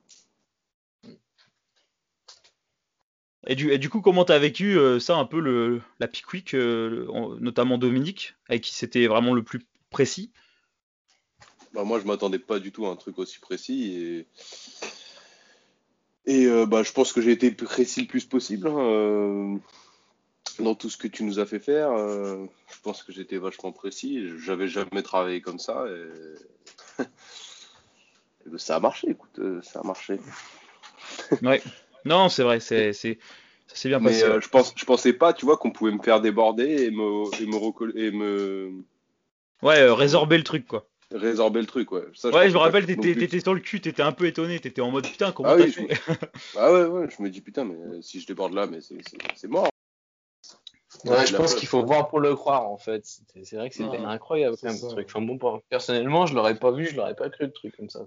Et du, et du coup, comment t'as vécu euh, ça un peu le la peak week, euh, en- notamment Dominique, avec qui c'était vraiment le plus précis? Bah, moi, je m'attendais pas du tout à un truc aussi précis. Et, et euh, bah, je pense que j'ai été précis le plus possible hein, dans tout ce que tu nous as fait faire. je pense que j'étais vachement précis. J'avais jamais travaillé comme ça. Et, ça a marché, écoute, ça a marché. Ouais. Non, c'est vrai, c'est c'est ça s'est bien Mais passé. euh, je pense, je pensais pas, tu vois, qu'on pouvait me faire déborder et me, et me, recoller- et me Ouais, euh, résorber le truc quoi. résorber le truc, ouais. Ça, Ouais, je me rappelle, t'étais t'étais sur le cul, t'étais un peu étonné, t'étais en mode putain, comment Ah t'as oui, fait Ah ouais, ouais, je me dis putain, mais euh, si je déborde là, mais c'est- c'est c'est mort. Ouais, je pense qu'il faut voir pour le croire en fait. C'était- C'est vrai que c'était Ouais, incroyable c'est quand même ça. ce truc. Enfin, bon, pour- personnellement, je l'aurais pas vu, je l'aurais pas cru le truc comme ça.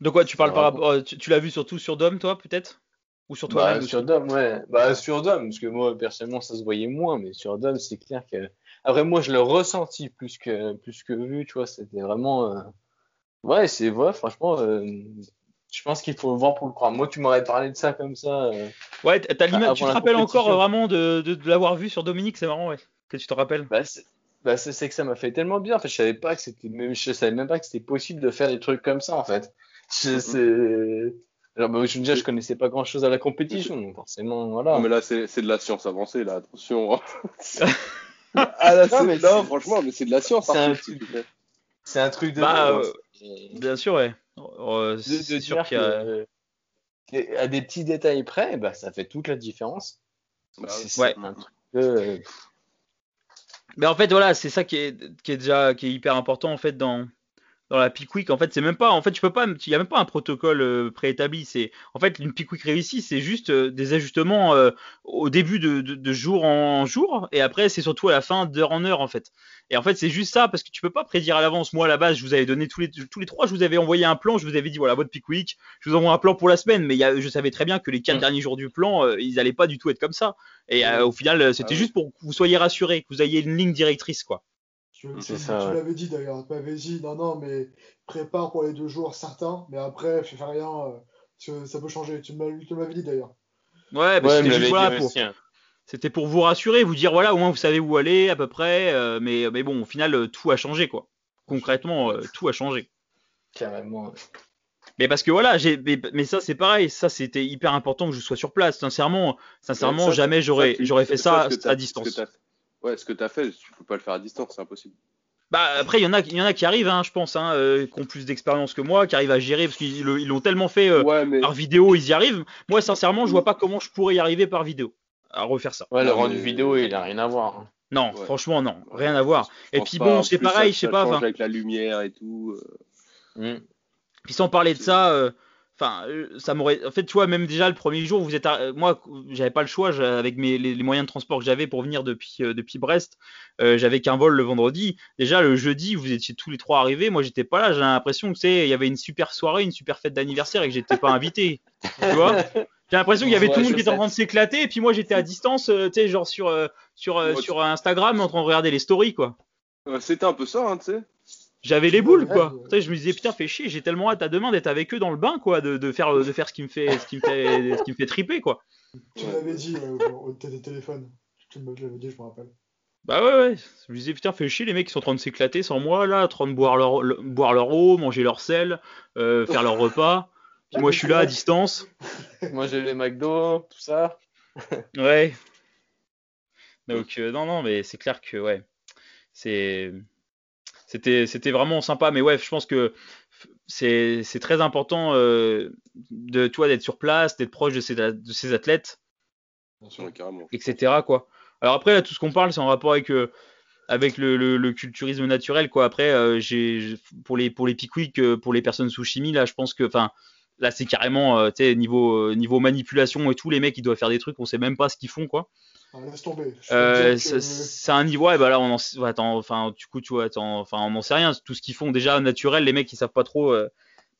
De quoi tu parles par rapport euh, Tu, tu l'as vu surtout sur Dom, toi, peut-être? Ou sur Bah, toi-même sur Dom, ouais. Bah, sur Dom, parce que moi, personnellement, ça se voyait moins, mais sur Dom, c'est clair que. Après, moi, je l'ai ressenti plus que, plus que vu, tu vois. C'était vraiment. euh, Ouais, c'est vrai, franchement. euh, Je pense qu'il faut le voir pour le croire. Moi, tu m'aurais parlé de ça comme ça. euh, Ouais, t'as l'image- tu te rappelles encore vraiment de, de, de l'avoir vu sur Dominique, c'est marrant, ouais. Que tu te rappelles Bah, c'est bah, c'est- que ça m'a fait tellement bien. En fait, je savais pas que c'était, même, je savais même pas que c'était possible de faire des trucs comme ça, en fait. Je, Mhm. c'est... Alors, bah, je veux dire, je connaissais pas grand chose à la compétition, donc forcément, voilà. Non, mais là, c'est c'est de la science avancée, là, attention. ah là, Non, mais non, c'est- franchement, mais c'est de la science. c'est un truc- un de. Bah, euh, hein. Et Bien sûr, ouais. Euh, de, c'est de sûr qu'il y a. que, que à des petits détails près, bah, ça fait toute la différence. Bah, C'est ouais. c'est Ouais. un truc de- Mais en fait, voilà, c'est ça qui est, qui est déjà qui est hyper important en fait dans dans la Peak Week. En fait, c'est même pas, en fait, tu peux pas, il y a même pas un protocole euh, préétabli. C'est en fait une Peak Week réussie, c'est juste euh, des ajustements euh, au début de, de, de jour en jour, et après c'est surtout à la fin d'heure en heure en fait. Et en fait, c'est juste ça parce que tu peux pas prédire à l'avance. Moi, à la base, je vous avais donné tous les tous les trois, je vous avais envoyé un plan, je vous avais dit voilà votre Peak Week, je vous envoie un plan pour la semaine, mais il y a, je savais très bien que les quatre Mm. derniers jours du plan, ils allaient pas du tout être comme ça. Et au final, c'était Ah juste pour que vous soyez rassurés, que vous ayez une ligne directrice quoi. Tu, C'est tu- ça, tu ouais. l'avais dit d'ailleurs, tu m'avais dit non, non, mais prépare pour les deux jours certains, mais après, fais rien, euh, parce que ça peut changer. Tu m'avais dit d'ailleurs. Ouais, bah, Ouais, c'était voilà pour, hein. c'était pour vous rassurer, vous dire voilà, au moins vous savez où aller à peu près. euh, mais, mais bon, au final, euh, tout a changé quoi. Concrètement, euh, tout a changé. Carrément. Mais parce que voilà, j'ai, mais, mais ça c'est pareil, ça c'était hyper important que je sois sur place. Sincèrement, sincèrement, Ça, jamais j'aurais, fait ça, à distance. Ouais, ce que t'as fait, tu peux pas le faire à distance, c'est impossible. Bah après, il y en a, il y en a qui arrivent, hein, je pense, hein, euh, qui ont plus d'expérience que moi, qui arrivent à gérer parce qu'ils le- ils l'ont tellement fait euh, ouais, mais par vidéo, ils y arrivent. Moi, sincèrement, je vois pas comment je pourrais y arriver par vidéo à refaire ça. Ouais, le rendu vidéo, il a rien à voir. Non, Ouais. franchement, non, rien à voir. Et puis bon, c'est pareil, je sais pas, avec la lumière et tout. euh. Mm. Puis sans parler de ça, euh, enfin, euh, ça m'aurait. En fait, tu vois, même déjà le premier jour, vous êtes, arri- euh, moi, j'avais pas le choix, avec mes les, les moyens de transport que j'avais pour venir depuis euh, depuis Brest, euh, j'avais qu'un vol le vendredi. Déjà le jeudi, vous étiez tous les trois arrivés, moi j'étais pas là. J'ai l'impression que c'est, il y avait une super soirée, une super fête d'anniversaire et que j'étais pas invité. tu vois? J'ai l'impression qu'il y avait tout le monde qui était en train de s'éclater et puis moi j'étais à distance, euh, tu sais, genre sur sur Instagram en train de regarder les stories quoi. C'était un peu ça, hein, tu sais. J'avais les boules quoi. ouais. Tu sais, je me disais putain fais chier, j'ai tellement hâte à demain d'être avec eux dans le bain quoi, de, de faire de faire ce qui me fait ce qui me fait ce qui me fait triper quoi. Tu m'avais dit euh, au téléphone. Tu me l'avais dit, je me rappelle. Bah ouais ouais, je me disais putain fais chier les mecs qui sont en train de s'éclater sans moi là, en train de boire leur le- boire leur eau, manger leur sel, euh, faire leur repas. Puis moi je suis là à distance. Moi, j'ai les McDo, tout ça. Ouais. Donc euh, non non mais c'est clair que ouais. C'est c'était c'était vraiment sympa mais ouais, je pense que c'est c'est très important euh, de toi d'être sur place, d'être proche de ces de ces athlètes. Sûr. Carrément. etc. quoi. Alors après là tout ce qu'on parle c'est en rapport avec euh, avec le, le, le culturisme naturel quoi. Après euh, j'ai pour les pour les pour les personnes sous chimie là je pense que enfin là c'est carrément tu sais niveau niveau manipulation et tout les mecs ils doivent faire des trucs on sait même pas ce qu'ils font quoi. Ah, laisse tomber. Euh, c'est que- c'est un niveau ouais bah là on en attends enfin du coup tu vois attends, enfin on n'en sait rien. Tout ce qu'ils font déjà naturel les mecs ils savent pas trop euh,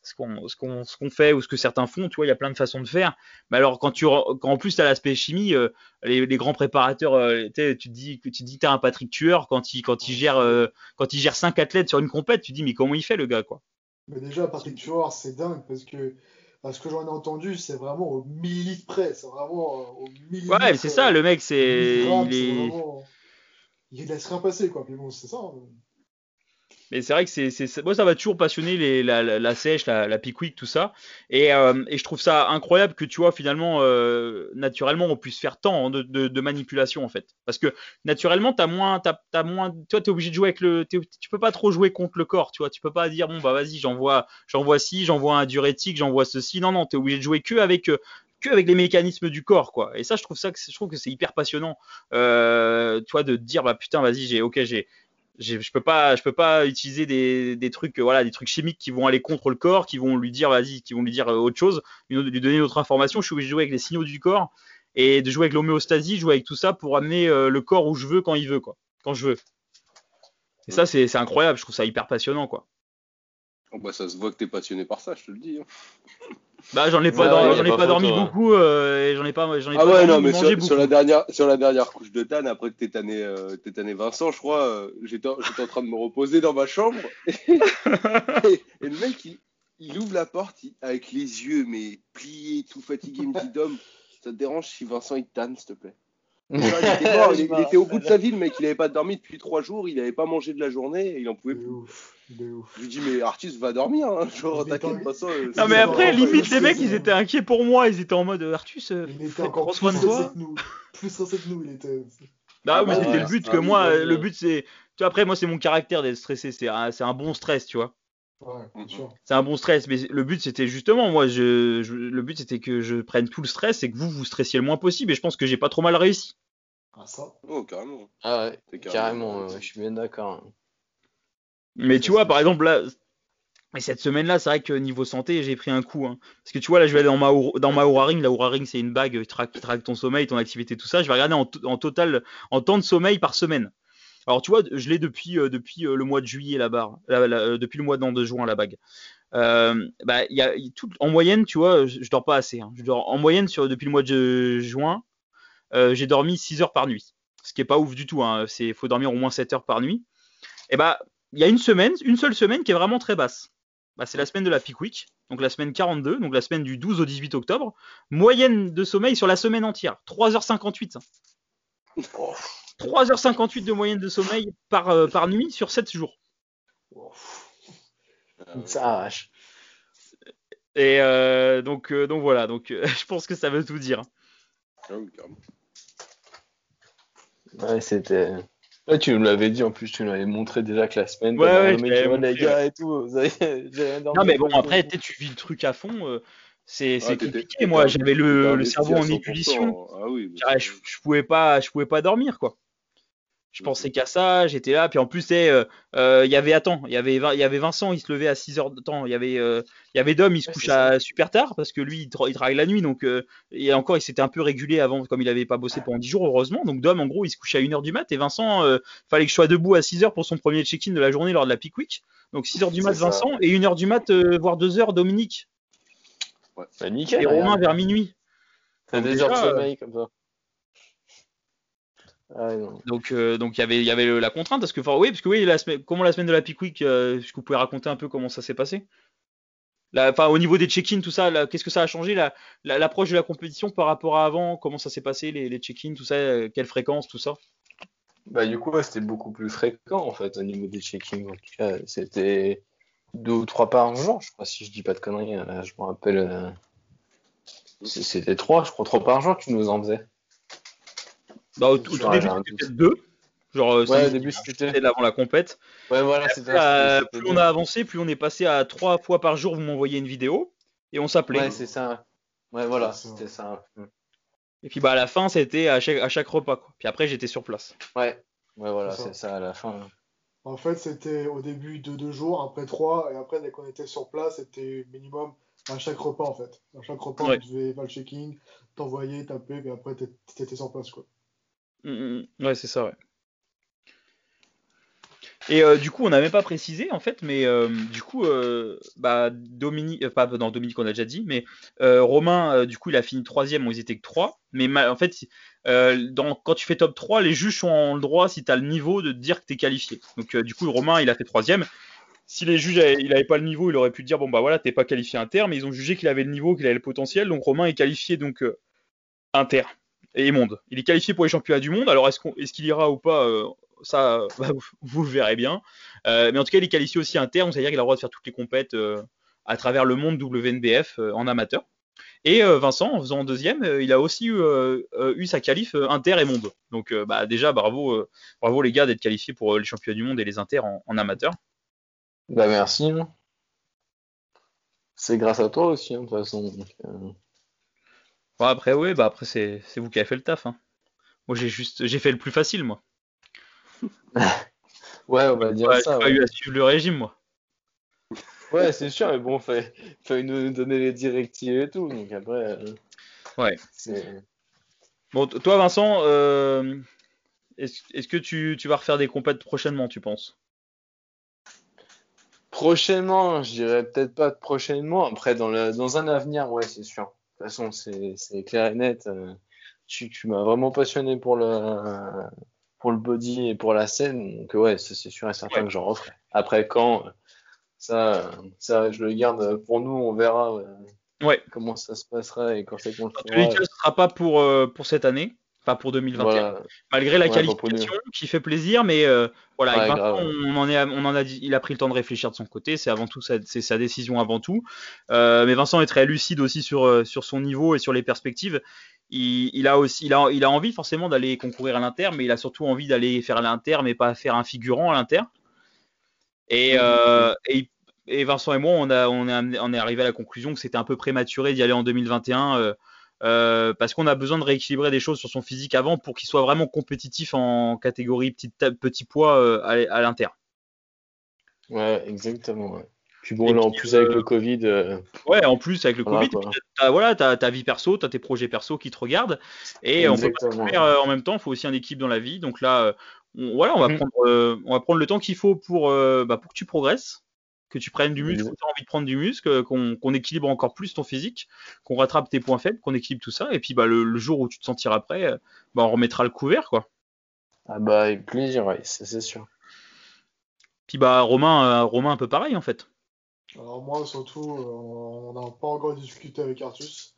ce qu'on fait ou ce que certains font tu vois il y a plein de façons de faire. Mais alors quand tu quand en plus tu as l'aspect chimie euh, les, les grands préparateurs tu te dis que tu dis t'es un Patrick Tueur quand il quand il gère quand il gère cinq athlètes sur une compète tu te dis mais comment il fait le gars quoi? Mais déjà, Patrick Tuor, c'est dingue parce que, à ce que j'en ai entendu, c'est vraiment au millilitre près. C'est vraiment euh, au millilitre. ouais mais c'est ça le mec c'est il c'est est vraiment- Il laisse rien passer, quoi. Puis bon, c'est ça. hein. Mais c'est vrai que c'est, moi, ça va toujours passionner les, la, la, la sèche, la, la pickwick, tout ça. Et, euh, et je trouve ça incroyable que tu vois, finalement, euh, naturellement, on puisse faire tant de, de, manipulation, en fait. Parce que naturellement, t'as moins, t'as, t'as moins, toi, t'es obligé de jouer avec le, tu peux pas trop jouer contre le corps, tu vois. Tu peux pas dire, bon, bah, vas-y, j'envoie, j'envoie ci, j'envoie un diurétique, j'envoie ceci. Non, non, t'es obligé de jouer que avec, euh, que avec les mécanismes du corps, quoi. Et ça, je trouve ça, que je trouve que c'est hyper passionnant, euh, tu vois, de dire, bah, putain, vas-y, j'ai, ok, j'ai- je peux pas je peux pas utiliser des, des trucs euh, voilà des trucs chimiques qui vont aller contre le corps qui vont lui dire vas-y qui vont lui dire euh, autre chose lui donner une autre information. Je suis obligé de jouer avec les signaux du corps et de jouer avec l'homéostasie jouer avec tout ça pour amener euh, le corps où je veux quand il veut quoi. Quand je veux. Et ça c'est c'est incroyable. Je trouve ça hyper passionnant quoi Oh, bah, ça se voit que t'es passionné par ça, je te le dis. hein. bah j'en ai pas ouais, j'en ai pas pas dormi photo, hein. beaucoup euh, et j'en ai pas j'en ai Ah pas ouais, non, mais sur, beaucoup sur la dernière, sur la dernière couche de Tan, après que t'es tanné, euh, t'es tanné Vincent, je crois, euh, j'étais j'étais en train de me reposer dans ma chambre. et, et le mec, il, il ouvre la porte il- avec les yeux, mais pliés, tout fatigué, il me dit Dom, ça te dérange si Vincent il tanne, s'il te plaît? Il, était mort, il, il était au bout de sa vie, le mec, il avait pas dormi depuis trois jours, il avait pas mangé de la journée, et il en pouvait plus. ouf. Je lui dis, mais Artus va dormir, hein. genre, t'inquiète, t'as- Vincent. euh, non mais après pas limite les mecs ils étaient inquiets pour moi ils étaient en mode Artus euh, Il était encore prends plus soin de stressé toi que nous. Plus stressé que nous, il était. Bah oui, mais Ah c'était ouais, le but ah que moi, bah le but c'est, tu vois, après moi c'est mon caractère d'être stressé, c'est un, c'est un bon stress, tu vois. Ouais, bien sûr. C'est un bon stress, mais le but c'était justement, moi, je, je- le but c'était que je prenne tout le stress et que vous vous stressiez le moins possible. Et je pense que j'ai pas trop mal réussi. Ah, ça. Oh, carrément. Ah ouais, carrément, ouais, je suis bien d'accord. Mais tu vois, par exemple là, et cette semaine-là, c'est vrai que niveau santé, j'ai pris un coup. Hein. Parce que tu vois, là, je vais aller dans ma dans ma Oura Ring. La Oura Ring, c'est une bague qui traque, qui traque ton sommeil, ton activité, tout ça. Je vais regarder en, to- en total, en temps de sommeil par semaine. Alors tu vois, je l'ai depuis euh, depuis euh, le mois de juillet là, euh, depuis le mois de, de juin la bague. Euh, bah, il y a, il- tout, en moyenne, tu vois, je, je dors pas assez. hein. Je dors en moyenne sur depuis le mois de juin, euh, j'ai dormi 6 heures par nuit. Ce qui est pas ouf du tout. Hein. C'est faut dormir au moins 7 heures par nuit. Et bah, il y a une semaine, une seule semaine qui est vraiment très basse. Bah, c'est la semaine de la peak week, donc la semaine 42, donc la semaine du 12 au 18 octobre. Moyenne de sommeil sur la semaine entière, 3h58. 3h58 de moyenne de sommeil par, euh, par nuit sur 7 jours. Ça arrache. Et euh, donc, euh, donc voilà, donc euh, je pense que ça veut tout dire. Ah. Ouais, c'était. Ouais, tu nous l'avais dit en plus, tu l'avais montré déjà que la semaine. Ouais, ouais, t'avais tu vois, les gars et tout. Vous avez... Non mais bon, après, tu vis le truc à fond, euh, c'est Ah, compliqué. Moi, j'avais le, cerveau en 100%. ébullition. Ah oui, mais Ah, je, je pouvais pas, je pouvais pas dormir quoi. Je pensais qu'à ça, j'étais là, puis en plus, euh, euh, il y avait, attends, il y avait, il y avait Vincent, il se levait à 6 heures de temps, il y avait, euh, il y avait Dom, il se Ouais, couche à super tard parce que lui, il, tra- il travaille la nuit, donc, et encore, il s'était un peu régulé avant, comme il avait pas bossé pendant 10 jours, heureusement. Donc Dom, en gros, il se couchait à 1 heure du mat, et Vincent, fallait que je sois debout à 6 heures pour son premier check-in de la journée lors de la peak week. Donc 6 heures du mat, ça. Vincent, et 1 heure du mat, voire 2 heures, Dominique, Bah, nickel. et Romain regarde. vers minuit. T'as des heures de sommeil comme ça. Ah. Donc, euh, donc il y avait, il y avait le- la contrainte parce que, enfin, oui, parce que oui, la semaine, comment la semaine de la Peak Week, euh, est-ce que vous pouvez raconter un peu comment ça s'est passé? Là, Enfin, au niveau des check-in, tout ça, là, qu'est-ce que ça a changé? La- la- L'approche de la compétition par rapport à avant, comment ça s'est passé, les, les check-in, tout ça, euh, quelle fréquence, tout ça? Bah, du coup, ouais, c'était beaucoup plus fréquent en fait au niveau des check-ins. En tout cas, c'était deux ou trois par jour, je crois, si je dis pas de conneries. euh, je me rappelle. euh, C'était trois, je crois, trois par jour que tu nous en faisais. Bah, Au, au tout Ouais, début, c'était peut-être deux. Genre, euh, Ouais, au début, c'était- avant la compète. Ouais, voilà, Après, c'était euh, plus on a avancé, plus on est passé à trois fois par jour, vous m'envoyez une vidéo et on s'appelait. Ouais, c'est ça. Ouais, voilà, c'était ça. et puis bah à la fin, c'était à chaque, à chaque repas. Quoi. Puis après, j'étais sur place. Ouais, ouais, voilà, C'est ça. à la fin. En fait, c'était au début de deux jours, après trois, et après, dès qu'on était sur place, c'était minimum à chaque repas, en fait. À chaque repas, Ouais. on devait faire le checking, t'envoyer, taper, et après, t'é- t'étais sur place, quoi. Mm, mm, Ouais, c'est ça, ouais. Et euh, du coup, on n'a même pas précisé en fait, mais euh, du coup, euh, bah, Dominique, pas non, Dominique, on a déjà dit, mais Romain, du coup, il a fini troisième, bon, ils étaient que trois, mais ma- en fait, dans, quand tu fais top 3, les juges sont en droit, si tu as le niveau, de dire que tu es qualifié. Donc, du coup, Romain, il a fait troisième. Si les juges, avaient- il avait pas le niveau, il aurait pu dire, bon, bah voilà, t'es pas qualifié inter, mais ils ont jugé qu'il avait le niveau, qu'il avait le potentiel, donc Romain est qualifié donc inter et monde. Il est qualifié pour les championnats du monde. Alors est-ce qu'il ira ou pas euh, ça, bah, vous, le verrez bien. Euh, mais en tout cas, il est qualifié aussi interne, c'est-à-dire qu'il a le droit de faire toutes les compètes euh, à travers le monde WNBF en amateur. Et Vincent, en faisant deuxième, il a aussi eu, sa qualif inter et monde. Donc bah, déjà, bravo, bravo les gars d'être qualifiés pour les championnats du monde et les inter en, amateur. Bah merci. C'est grâce à toi aussi, hein, de toute façon. Bon, après, oui, bah après c'est vous qui avez fait le taf. hein. Moi, j'ai juste, j'ai fait le plus facile, moi. Ouais, on va dire Ouais, j'ai ça. pas Ouais, eu à suivre le régime, moi. Ouais, c'est sûr, mais bon, fait, fait nous donner les directives et tout. Donc après, euh, Ouais. Bon, toi, Vincent, euh, est-ce est-ce que tu, tu vas refaire des compètes prochainement, tu penses? Prochainement, je dirais peut-être pas prochainement. Après, dans le, dans un avenir, ouais, c'est sûr. De toute façon, c'est, clair et net. euh, tu, tu m'as vraiment passionné pour le, pour le body et pour la scène. Donc, ouais, c'est sûr et certain Ouais. que j'en referai. Après, quand, ça, ça, je le garde pour nous. On verra euh, Ouais. comment ça se passera et quand c'est qu'on le Dans tous les fera. cas, ce sera pas pour, euh, pour cette année, pas pour 2021. Voilà. Malgré la Ouais, qualification qui fait plaisir, mais euh, voilà, Ouais, Vincent, on en est, à- on en a dit, il a pris le temps de réfléchir de son côté. C'est avant tout, sa- c'est sa décision avant tout. Euh, mais Vincent est très lucide aussi sur, euh, sur son niveau et sur les perspectives. Il, il a aussi, il a, il a envie forcément d'aller concourir à l'Inter, mais il a surtout envie d'aller faire à l'Inter, mais pas faire un figurant à l'Inter. Et, euh, et, et Vincent et moi, on, a, on, on est arrivé à la conclusion que c'était un peu prématuré d'y aller en 2021. Euh, parce qu'on a besoin de rééquilibrer des choses sur son physique avant pour qu'il soit vraiment compétitif en catégorie petit, poids euh, à, à l'Inter. Ouais, exactement. ouais. Puis bon, Et là, en plus, avec euh, le Covid, Ouais, en plus avec le Voilà, Covid, t'as voilà, t'as ta vie perso, t'as tes projets perso qui te regardent, et on peut pas exactement. faire en même temps. Il faut aussi un équipe dans la vie. Donc là, on, voilà, on va Mhm. prendre, euh, on va prendre le temps qu'il faut pour, bah, pour que tu progresses, que tu prennes du muscle, que tu as envie de prendre du muscle, qu'on qu'on équilibre encore plus ton physique, qu'on rattrape tes points faibles, qu'on équilibre tout ça, et puis bah le, le jour où tu te sentiras prêt, euh, bah, on remettra le couvert, quoi. Ah bah, avec plaisir, ouais, c'est sûr. Puis bah Romain, euh, Romain un peu pareil en fait. Alors moi, surtout, euh, on n'a pas encore discuté avec Artus.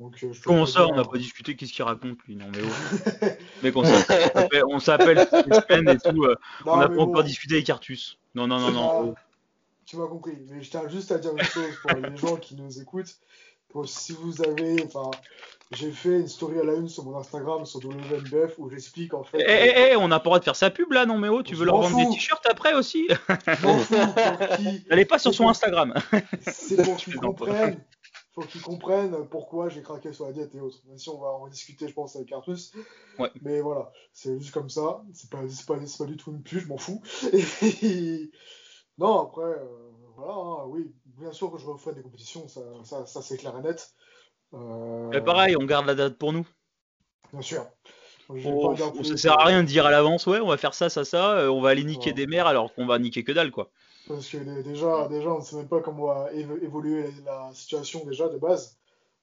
Donc, euh, je Comment ça, on n'a pas discuté? Qu'est-ce qu'il raconte lui? Non mais oh. Mec, on s'appelle, et tout. euh, Non, on n'a mais pas bon, encore discuté avec Artus. Non, non, non, non. Tu m'as compris. Mais je tiens juste à dire une chose pour les gens qui nous écoutent. Pour, si vous avez, enfin, j'ai fait une story à la une sur mon Instagram, sur WNBF, où j'explique en Eh, fait. eh, eh, on n'a pas le droit de faire sa pub là, non mais oh, tu veux leur vendre des t-shirts après aussi N'allez pas sur son pour- Instagram. C'est pour qu'ils comprennent, pour qu'ils comprennent pourquoi j'ai craqué sur la diète et autres. Même si on va en discuter, je pense, avec Artus. Ouais. Mais voilà, c'est juste comme ça. C'est pas, c'est pas, c'est pas du tout une pub, je m'en fous. Et... Non, après, euh, voilà, hein, oui, bien sûr que je referai des compétitions, ça, ça, ça c'est clair et net. Euh, Mais pareil, on garde la date pour nous. Bien sûr. Vais Oh, plus, ça sert à rien de dire à l'avance, ouais, on va faire ça, ça, ça, euh, on va aller niquer Ouais. des mers alors qu'on va niquer que dalle quoi. Parce que dé- déjà, déjà, on ne sait même pas comment va évo- évoluer la situation déjà de base.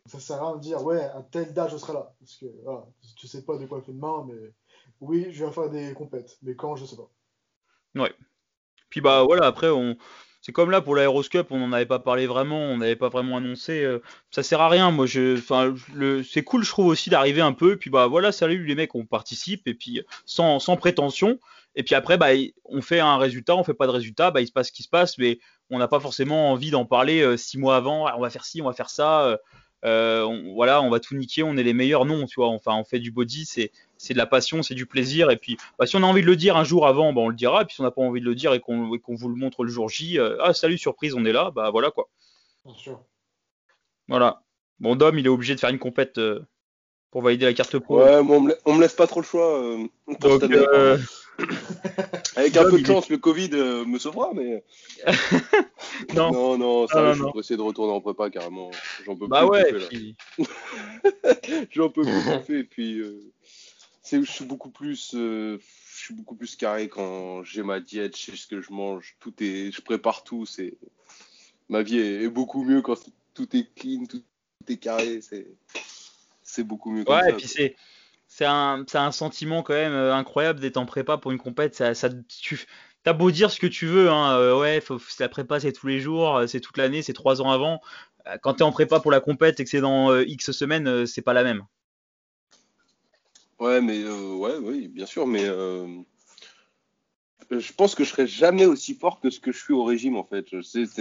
Ça sert à rien de dire, ouais, à telle date je serai là. Parce que voilà, tu sais pas de quoi fait demain, mais oui, je vais faire des compètes. Mais quand, je sais pas. Puis bah voilà, après on c'est comme là pour l'Aéroscope, on n'en avait pas parlé vraiment, on n'avait pas vraiment annoncé. euh, ça sert à rien, moi je, le, c'est cool je trouve aussi d'arriver un peu. Puis bah voilà, salut les mecs, on participe et puis sans, sans prétention. Et puis après bah on fait un résultat, on fait pas de résultat, bah il se passe ce qui se passe, mais on n'a pas forcément envie d'en parler euh, six mois avant. Ah, on va faire ci, on va faire ça. euh, euh, on- voilà, on va tout niquer, on est les meilleurs. Non, tu vois, enfin on fait du body, c'est c'est de la passion, c'est du plaisir. Et puis, bah, si on a envie de le dire un jour avant, bah, on le dira. Et puis, si on n'a pas envie de le dire et qu'on vous le montre le jour J, euh, ah, salut, surprise, on est là, bah voilà quoi. Bien sûr. Voilà. Bon, Dom, il est obligé de faire une compète euh, pour valider la carte pro. Ouais, moi, on me, la- on me laisse pas trop le choix. euh, Donc, euh, Avec un peu de chance, le Covid euh, me sauvera, mais. non. Non, non, ça, Ah, non, je suis pressé de retourner en prépa carrément. J'en peux Bah plus. ouais, puis- J'en peux plus. Et puis, euh, je suis beaucoup plus, euh, je suis beaucoup plus carré quand j'ai ma diète, je sais ce que je mange, tout est, je prépare tout. C'est ma vie est, est beaucoup mieux quand tout est clean, tout, tout est carré. C'est, c'est beaucoup mieux comme Ouais, ça. et puis c'est c'est un, sentiment quand même euh, incroyable d'être en prépa pour une compète. Ça, tu as beau dire ce que tu veux, hein, euh, ouais, la prépa c'est tous les jours, euh, c'est toute l'année, c'est trois ans avant. Quand tu es en prépa pour la compète et que c'est dans X semaines, c'est pas la même. Ouais, mais ouais, oui, bien sûr, mais je pense que je serais jamais aussi fort que ce que je suis au régime en fait.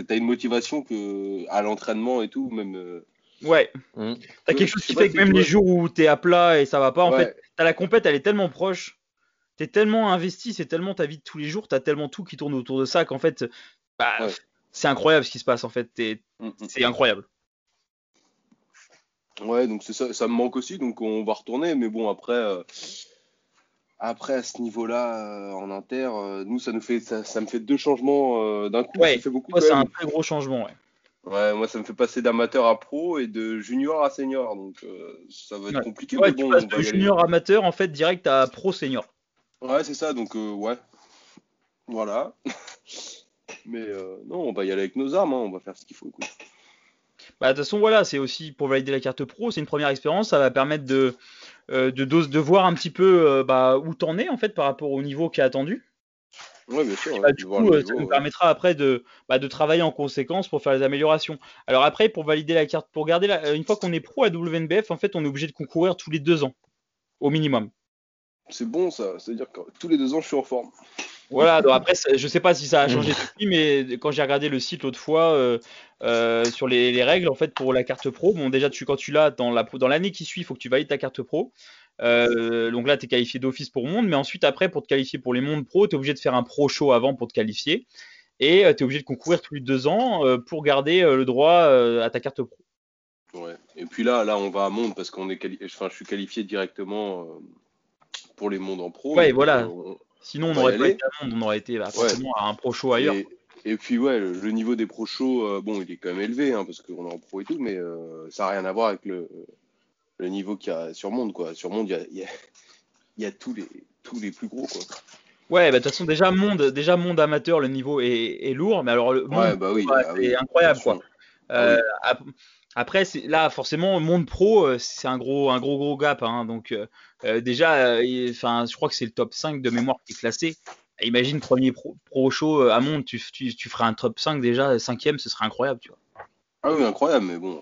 T'as une motivation que à l'entraînement et tout, même. Ouais. Mm. T'as quelque chose qui fait que même les jours où t'es à plat et ça va pas, en Ouais. fait, t'as la compète, elle est tellement proche, t'es tellement investi, c'est tellement ta vie de tous les jours, t'as tellement tout qui tourne autour de ça qu'en fait, bah, Ouais. c'est incroyable ce qui se passe en fait. T'es- mm, mm. C'est incroyable. Ouais, donc ça, ça me manque aussi, donc on va retourner. Mais bon, après, euh, après à ce niveau-là, euh, en inter, euh, nous, ça nous fait, ça, ça me fait deux changements euh, d'un coup. Ouais, ça fait beaucoup quand c'est un très gros changement. Ouais. Ouais, moi, ça me fait passer d'amateur à pro et de junior à senior, donc euh, ça va être Ouais. compliqué. Ouais, mais tu bon, passes on va de aller. junior amateur en fait direct à pro senior. Ouais, c'est ça, donc euh, ouais. Voilà. Mais euh, non, on va y aller avec nos armes, hein, on va faire ce qu'il faut. écoute. Bah, de toute façon, voilà, c'est aussi pour valider la carte pro, c'est une première expérience, ça va permettre de, euh, de, de, de voir un petit peu bah, où t'en es en fait par rapport au niveau qui est attendu. Ouais, bien sûr. Bah, du coup, euh, ça nous ouais. permettra après de, bah, de travailler en conséquence pour faire les améliorations. Alors après, pour valider la carte, pour garder la, euh, une fois qu'on est pro à WNBF, en fait, on est obligé de concourir tous les deux ans, au minimum. C'est bon ça, c'est-à-dire que tous les deux ans, je suis en forme. Voilà, donc après, je sais pas si ça a Mm. changé depuis, mais quand j'ai regardé le site l'autre fois euh, euh, sur les, les règles, en fait, pour la carte pro, bon, déjà, tu, quand tu l'as dans la, dans l'année qui suit, il faut que tu valides ta carte pro. Euh, donc là, tu es qualifié d'office pour monde, mais ensuite, après, pour te qualifier pour les mondes pro, tu es obligé de faire un pro show avant pour te qualifier. Et tu es obligé de concourir tous les deux ans euh, pour garder euh, le droit euh, à ta carte pro. Ouais. Et puis là, là, on va à monde parce qu'on est quali- enfin, je suis qualifié directement euh, pour les mondes en pro. Ouais, voilà. euh, on- Sinon, on n'aurait pas été à monde, on aurait été bah, forcément à un pro show ailleurs. Et, et puis ouais, le, le niveau des pro shows, euh, bon, il est quand même élevé hein, parce qu'on est en pro et tout, mais euh, ça n'a rien à voir avec le, le niveau qu'il y a sur monde quoi. Sur monde, il y a, y a, y a tous les tous les plus gros quoi. Ouais, bah, de toute façon, déjà monde, déjà monde amateur, le niveau est, est lourd, mais alors le monde Ouais, bah oui, bah, ah c'est oui, incroyable quoi. Euh, Ah ap- Après, là, forcément, monde pro, euh, c'est un gros, un gros, gros gap. hein. donc, euh, euh, déjà, euh, enfin, je crois que c'est le top 5 de mémoire qui est classé. Imagine premier pro, pro show euh, à monde, tu, tu, tu ferais un top 5 déjà, cinquième, ce serait incroyable, tu vois. Ah oui, incroyable, mais bon.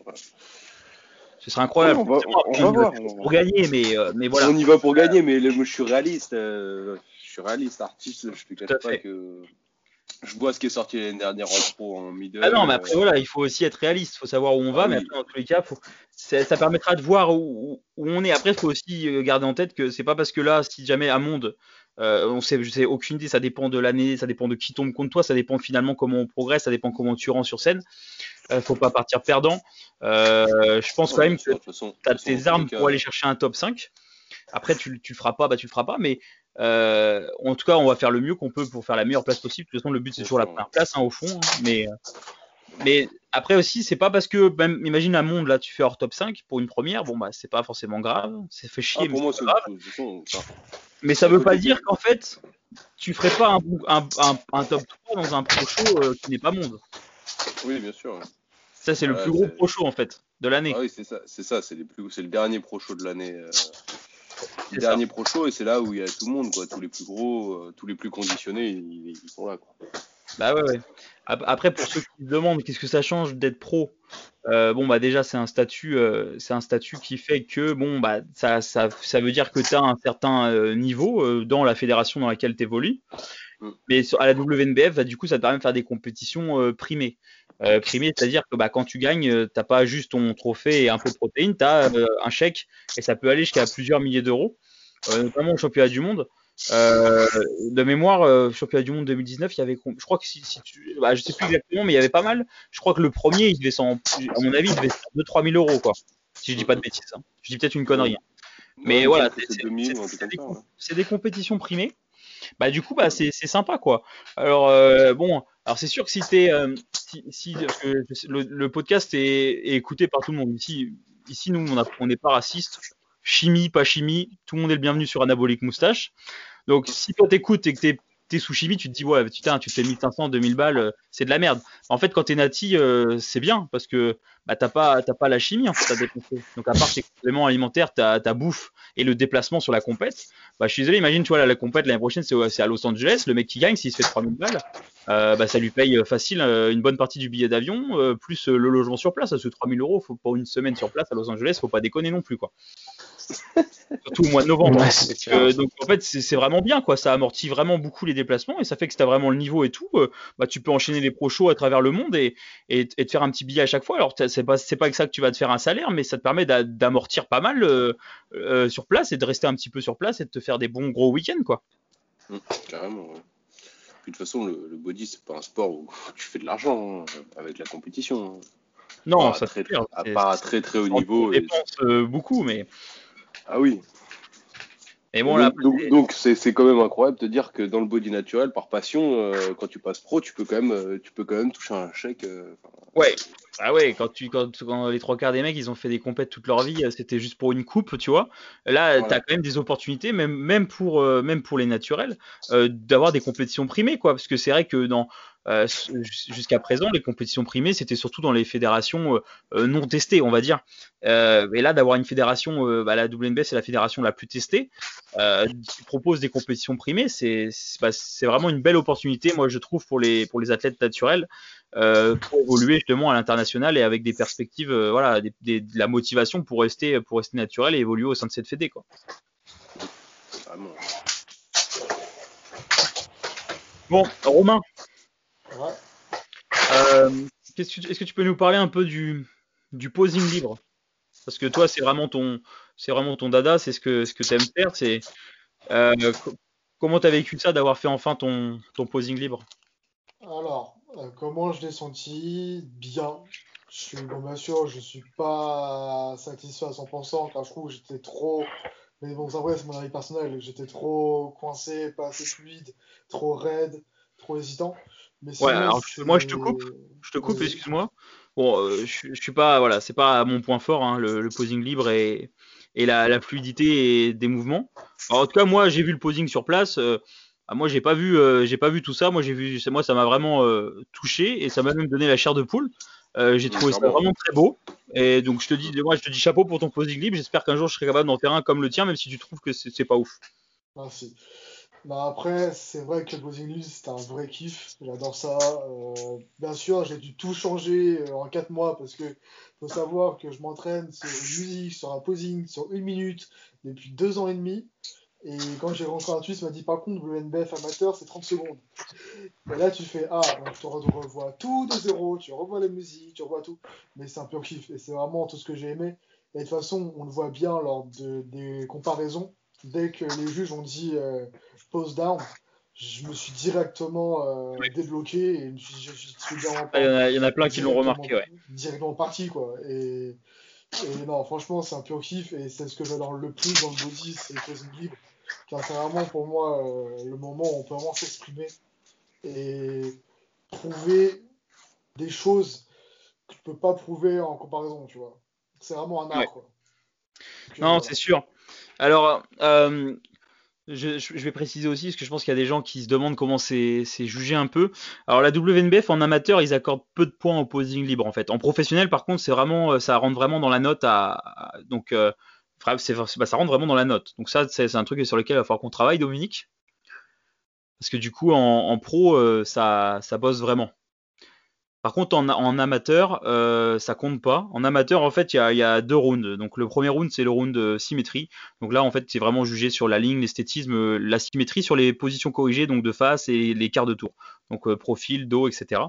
Ce serait incroyable. on va- on va y voir, Pour gagner, mais, euh, mais voilà. On y va pour gagner, mais le- moi, je suis réaliste. euh, je suis réaliste, artiste. Je te cache pas fait. que je vois ce qui est sorti l'année dernière en pro, en middle. Ah non, mais euh, après, voilà, il faut aussi être réaliste, il faut savoir où on va, Ah mais oui. après, dans tous les cas, faut... ça, ça permettra de voir où, où on est. Après, il faut aussi garder en tête que c'est pas parce que là, si jamais à monde, euh, on sait, je sais aucune idée, ça dépend de l'année, ça dépend de qui tombe contre toi, ça dépend finalement comment on progresse, ça dépend comment tu rends sur scène. Euh, faut pas partir perdant. Euh, je pense quand même que tu as tes armes pour aller chercher un top 5. Après, tu, tu le feras pas, bah tu le feras pas, mais euh, en tout cas, on va faire le mieux qu'on peut pour faire la meilleure place possible. De toute façon, le but c'est toujours la première place, hein, au fond. hein, mais, mais après aussi, c'est pas parce que, même, imagine un monde là, tu fais hors top 5 pour une première, bon bah c'est pas forcément grave, c'est fait chier, Ah, mais moi, pas grave. façon, enfin, Mais ça veut pas dire qu'en fait, tu ferais pas un, un, un, un top 3 dans un pro show euh, qui n'est pas monde. Oui, bien sûr. Ça, c'est le Ouais, plus gros pro show en fait de l'année. Ah oui, c'est ça, c'est ça, c'est le dernier pro show de l'année. euh, le ça. dernier pro show et c'est là où il y a tout le monde, quoi, tous les plus gros, euh, tous les plus conditionnés, ils, ils sont là, quoi. Bah ouais, ouais. Ap- Après, pour ceux qui se demandent qu'est-ce que ça change d'être pro, euh, bon bah déjà c'est un statut, euh, c'est un statut qui fait que bon bah ça, ça, ça veut dire que tu as un certain euh, niveau euh, dans la fédération dans laquelle tu évolues. Mm. Mais sur- à la WNBF, bah, du coup, ça te permet de faire des compétitions euh, primées. Euh, primées, c'est-à-dire que bah, quand tu gagnes, euh, t'as pas juste ton trophée et un peu de protéines, tu as un chèque et ça peut aller jusqu'à plusieurs milliers d'euros, euh, notamment au championnat du monde. Euh, de mémoire, euh, championnat du monde 2019, il y avait, je crois que si, si tu, bah, je sais plus exactement, mais il y avait pas mal. Je crois que le premier, il devait s'en, à mon avis, il devait 2-3 000 euros, quoi. Si je dis pas de bêtises. hein. Je dis peut-être une connerie. hein. Mais Ouais, voilà, je pense que c'est- c'est 2000 ou un c'est- truc c'est comme des, ça, ouais. c'est des compétitions primées. Bah du coup, bah c'est sympa, quoi. Alors euh, bon, alors c'est sûr que si t'es, euh, si, le, podcast est, écouté par tout le monde ici, ici nous on n'est pas raciste. Chimie, pas chimie, tout le monde est le bienvenu sur Anabolique Moustache. Donc si toi t'écoutes et que t'es t'es sous chimie, tu te dis ouais putain tu te fais 1500, 2000 balles, euh, c'est de la merde. En fait quand t'es nati, c'est bien parce que bah t'as pas t'as pas la chimie en fait à dépenser. Donc à part tes compléments alimentaires, ta ta bouffe et le déplacement sur la compète, bah je suis désolé, imagine tu vois la, la compète l'année prochaine c'est à Los Angeles, le mec qui gagne s'il se fait 3000 balles, euh, bah ça lui paye euh, facile euh, une bonne partie du billet d'avion euh, plus le logement sur place, parce que 3000 euros faut pour une semaine sur place à Los Angeles, faut pas déconner non plus quoi. surtout au mois de novembre. Ouais, donc en fait c'est c'est vraiment bien quoi, ça amortit vraiment beaucoup les déplacements et ça fait que si t'as vraiment le niveau et tout, bah tu peux enchaîner les pro shows à travers le monde et, et, et te faire un petit billet à chaque fois. Alors c'est pas c'est pas que ça que tu vas te faire un salaire, mais ça te permet d'a- d'amortir pas mal euh, euh, sur place et de rester un petit peu sur place et de te faire des bons gros week-ends quoi. Mm, carrément, ouais. Puis de toute façon, le, le body, c'est pas un sport où tu fais de l'argent hein, avec la compétition. hein. Non, Pas ça très, clair. à pas à très très haut on niveau. et- dépense euh, beaucoup, mais Ah oui. et bon là. donc c'est c'est quand même incroyable de te dire que dans le body naturel, par passion, euh, quand tu passes pro, tu peux quand même, euh, tu peux quand même toucher un chèque. euh, Ouais. Ah ouais, quand tu quand, quand les trois quarts des mecs ils ont fait des compètes toute leur vie, euh, c'était juste pour une coupe, tu vois. Là, Voilà. t'as quand même des opportunités, même même pour euh, même pour les naturels, euh, d'avoir des compétitions primées, quoi. Parce que c'est vrai que dans euh, jus- jusqu'à présent, les compétitions primées, c'était surtout dans les fédérations non testées, on va dire. Et là, d'avoir une fédération, bah, la WNBF, c'est la fédération la plus testée, qui propose des compétitions primées, c'est bah, vraiment une belle opportunité, moi je trouve pour les pour les athlètes naturels euh, pour évoluer justement à l'international et avec des perspectives, euh, voilà, des, des- de la motivation pour rester pour rester naturel et évoluer au sein de cette fédé, quoi. vraiment. Bon, Romain, Ouais. euh, que tu- est-ce que tu peux nous parler un peu du du posing libre? Parce que toi, c'est vraiment ton c'est vraiment ton dada, c'est ce que ce que t'aimes faire, c'est euh, co- comment t'as vécu ça d'avoir fait enfin ton ton posing libre? Alors, euh, comment je l'ai senti? Bien. Je suis, bon, bien sûr, je suis pas satisfait à 100% car je trouve que j'étais trop. Mais bon, ça, c'est mon avis personnel. J'étais trop coincé, pas assez fluide, trop raide, trop hésitant. Mais Ouais, sinon, alors je- moi, je te coupe. Je te coupe, excuse-moi. Bon, euh, je, je suis pas, voilà, c'est pas mon point fort, hein, le, le posing libre et, et la, la fluidité des mouvements. Alors, en tout cas, moi, j'ai vu le posing sur place. euh, ah, moi, j'ai pas vu, euh, j'ai pas vu tout ça. Moi, j'ai vu, c'est- moi, ça m'a vraiment euh, touché et ça m'a même donné la chair de poule. Euh, j'ai trouvé ça vraiment très beau. Et donc, je te dis, moi, je te dis chapeau pour ton posing libre. J'espère qu'un jour, je serai capable d'en faire un comme le tien, même si tu trouves que c'est c'est pas ouf. Merci. Bah après, c'est vrai que le posing libre, c'était un vrai kiff. J'adore ça. Bien sûr, j'ai dû tout changer en 4 mois parce que faut savoir que je m'entraîne sur une musique, sur un posing, sur une minute depuis deux ans et demi. Et quand j'ai rentré un Suisse, il m'a dit par contre, le NBF amateur, c'est 30 secondes. Et là, tu fais Ah, donc tu re- revois tout de zéro, tu revois la musique, tu revois tout. Mais c'est un pur kiff. Et c'est vraiment tout ce que j'ai aimé. Et de toute façon, on le voit bien lors de, des comparaisons. Dès que les juges ont dit euh, pose down, je me suis directement euh, débloqué et je me suis, je, je directement, Ah, Il y en a, il y en a plein qui l'ont remarqué, ouais. directement parti quoi. Et, et non, franchement, c'est un pur kiff et c'est ce que j'adore le plus dans le body, c'est le libre. Car c'est vraiment pour moi euh, le moment où on peut vraiment s'exprimer et prouver des choses que tu peux pas prouver en comparaison, tu vois. C'est vraiment un art Ouais. quoi. Donc, Non, euh, c'est sûr. Alors, euh, je, je- vais préciser aussi, parce que je pense qu'il y a des gens qui se demandent comment c'est jugé un peu. Alors, la WNBF en amateur, ils accordent peu de points au posing libre, en fait. En professionnel, par contre, c'est vraiment, euh, ça rentre vraiment dans la note à, à- donc, euh, bah, ça rentre vraiment dans la note. Donc ça, c'est un truc sur lequel il va falloir qu'on travaille, Dominique. Parce que du coup, en, pro, euh, ça, ça bosse vraiment. Par contre, en, amateur, euh, ça compte pas. En amateur, en fait, il y a, deux rounds. Donc, le premier round, c'est le round de symétrie. Donc là, en fait, c'est vraiment jugé sur la ligne, l'esthétisme, euh, la symétrie sur les positions corrigées, donc de face et les quarts de tour. Donc, profil, dos, etc.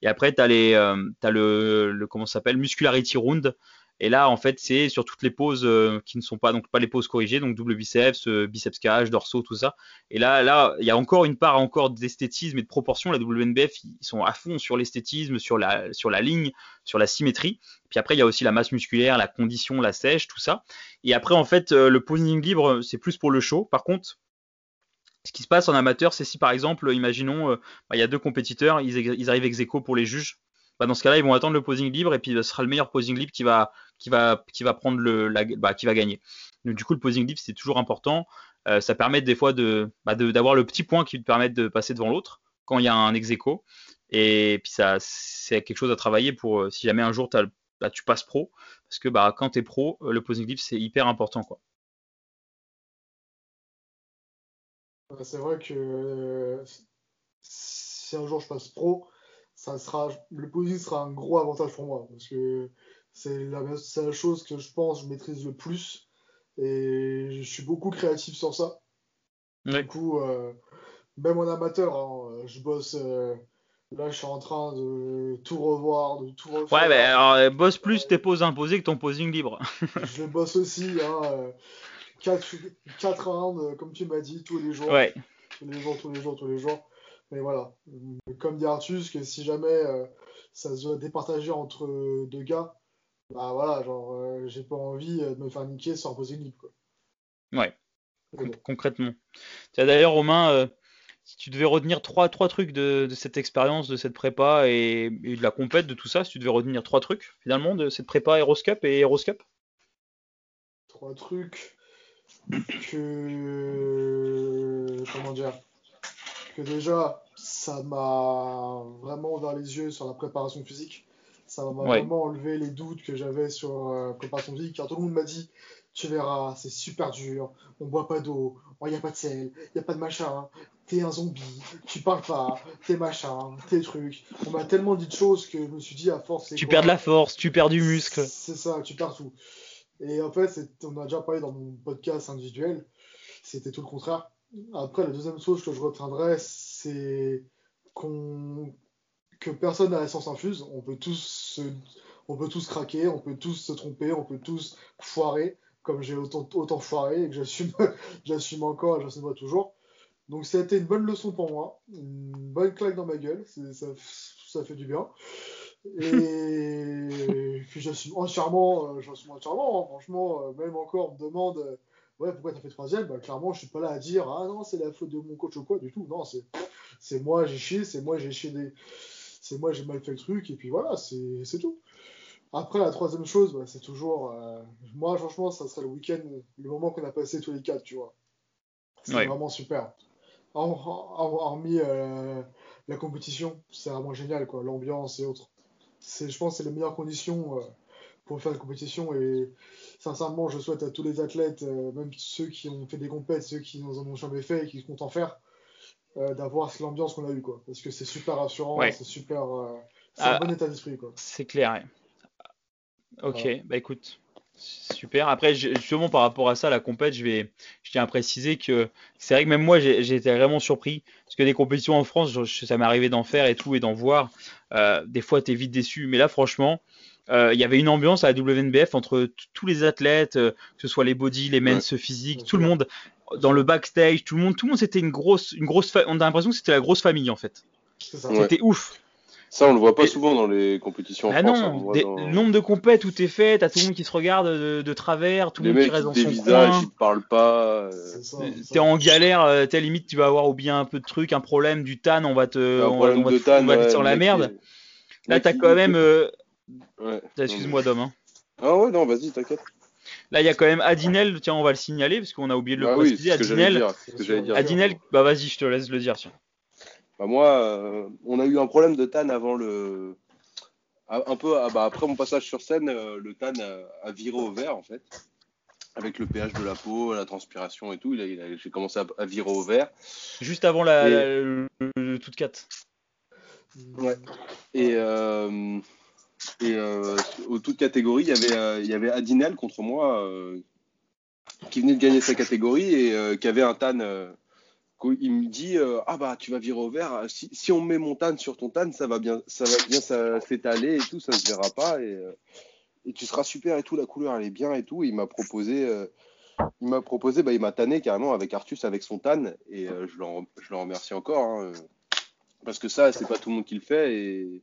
Et après, tu as, le, le, comment s'appelle, muscularity round. Et là, en fait, c'est sur toutes les poses euh, qui ne sont pas, donc pas les poses corrigées, donc double biceps, euh, biceps cage, dorsaux, tout ça. Et là, là, il y a encore une part encore d'esthétisme et de proportion. La WNBF, ils sont à fond sur l'esthétisme, sur la, sur la ligne, sur la symétrie. Puis après, il y a aussi la masse musculaire, la condition, la sèche, tout ça. Et après, en fait, euh, le posing libre, c'est plus pour le show. Par contre, ce qui se passe en amateur, c'est si par exemple, imaginons, euh, bah, il y a deux compétiteurs, ils, ils arrivent ex aequo pour les juges. Bah, dans ce cas-là, ils vont attendre le posing libre et puis bah, ce sera le meilleur posing libre qui va, qui va, qui va prendre le, bah, qui va gagner. Du coup, le posing libre c'est toujours important. Euh, ça permet des fois de, d'avoir le petit point qui te permet de passer devant l'autre quand il y a un ex. Et puis ça, c'est quelque chose à travailler pour euh, si jamais un jour tu passes pro, parce que quand tu es pro, le posing libre c'est hyper important quoi. C'est vrai que euh, si un jour je passe pro, ça sera, le posing sera un gros avantage pour moi parce que c'est la seule chose que je pense je maîtrise le plus Et je suis beaucoup créatif sur ça. Du coup, euh, même en amateur, hein, je bosse. Euh, là, je suis en train de tout revoir, de tout refaire. Ouais, mais alors, bosse plus tes poses imposées que ton posing libre. je bosse aussi. Hein, 4, 4 rounds, comme tu m'as dit, tous les jours. Ouais. Tous les jours, tous les jours, tous les jours. Mais voilà. Comme dit Artus, que si jamais ça se doit départager entre deux gars, bah voilà, genre, euh, j'ai pas envie de me faire niquer sans poser libre, quoi. Ouais, concrètement. D'ailleurs, Romain, euh, si tu devais retenir trois, trois trucs de, cette expérience, de cette prépa et, de la compète, de tout ça, si tu devais retenir trois trucs, finalement, de cette prépa Aeroscup et Aeroscup Trois trucs que. Comment dire? Que déjà, ça m'a vraiment ouvert les yeux sur la préparation physique. Ça m'a vraiment enlevé les doutes que j'avais sur la euh, préparation physique. Car tout le monde m'a dit Tu verras, c'est super dur, on boit pas d'eau, il n'y a pas de sel, il n'y a pas de machin, t'es un zombie, tu parles pas, t'es machin, t'es trucs. On m'a tellement dit de choses que je me suis dit à force. Tu perds de la force, tu perds du muscle. C'est ça, tu perds tout. Et en fait, on a déjà parlé dans mon podcast individuel, c'était tout le contraire. Après, la deuxième chose que je retiendrai, c'est qu'on que personne n'a la science infuse. On peut tous on peut tous craquer, on peut tous se tromper, on peut tous foirer, comme j'ai autant, autant foiré et que j'assume, j'assume encore et j'assumerai toujours. Donc ça a été une bonne leçon pour moi, une bonne claque dans ma gueule, ça, ça, fait du bien. Et puis j'assume entièrement, euh, j'assume entièrement, hein. franchement, euh, même encore on me demande euh, ouais pourquoi t'as fait troisième, bah, clairement je suis pas là à dire ah non c'est la faute de mon coach ou quoi du tout, non c'est moi j'ai chié, c'est moi j'ai chié des c'est moi j'ai mal fait le truc, et puis voilà, c'est tout. Après, la troisième chose, bah, c'est toujours. Euh, moi, franchement, ça serait le week-end, le moment qu'on a passé tous les quatre, tu vois. C'est vraiment super. Hormis euh, la compétition, c'est vraiment génial, quoi. L'ambiance et autres. Je pense que c'est les meilleures conditions euh, pour faire la compétition. Et sincèrement, je souhaite à tous les athlètes, même ceux qui ont fait des compètes, ceux qui n'en ont jamais fait et qui comptent en faire, euh, d'avoir l'ambiance qu'on a eu quoi. Parce que c'est super rassurant c'est super euh, c'est un ah, bon état d'esprit c'est clair ok bah écoute super. Après justement par rapport à ça la compète je vais je tiens à préciser que c'est vrai que même moi j'ai été vraiment surpris. Parce que des compétitions en France ça m'est arrivé d'en faire et tout et d'en voir. Euh, des fois t'es vite déçu. Mais là franchement il y avait une ambiance à la WNBF entre tous les athlètes, que ce soit les body, les men's physiques, tout le monde dans le backstage, tout le monde, tout le monde c'était une grosse, une grosse, on a l'impression que c'était la grosse famille en fait. C'était ouf. Ça, on le voit pas souvent dans les compétitions. Ah non, le nombre de compètes où t'es fait, t'as tout le monde qui se regarde de, travers, tout le monde qui reste dans son visages, coin. Ils te parlent pas. Euh, t'es en galère, euh, t'es limite, tu vas avoir ou bien un peu de trucs, un problème du tan, on va te, on va, te, on sur la merde. Là, t'as quand même. Euh... Excuse-moi, Dom. Hein. Ah ouais, non, vas-y, t'inquiète. Là, il y a quand même Adinel, tiens, on va le signaler parce qu'on a oublié de le bah préciser. Adinel, Adinel, bah vas-y, je te laisse le dire. Tiens. Bah moi, euh, on a eu un problème de TAN avant le. Un peu ah, bah, après mon passage sur scène, euh, le TAN a, viré au vert en fait. Avec le pH de la peau, la transpiration et tout, j'ai commencé à, virer au vert. Juste avant la, le, toute 4. Ouais. Et. Euh, et euh, aux toutes catégories, il y avait, euh, il y avait Adinel contre moi euh, qui venait de gagner sa catégorie et qui avait un tan. il me dit ah bah tu vas virer au vert. Si, si, on met mon tan sur ton tan, ça va bien, ça va bien s'étaler et tout, ça se verra pas et, tu seras super et tout. La couleur elle est bien et tout. il m'a proposé il m'a proposé, bah, il m'a tanné carrément avec Artus avec son tan et je le remercie encore hein, parce que ça c'est pas tout le monde qui le fait et,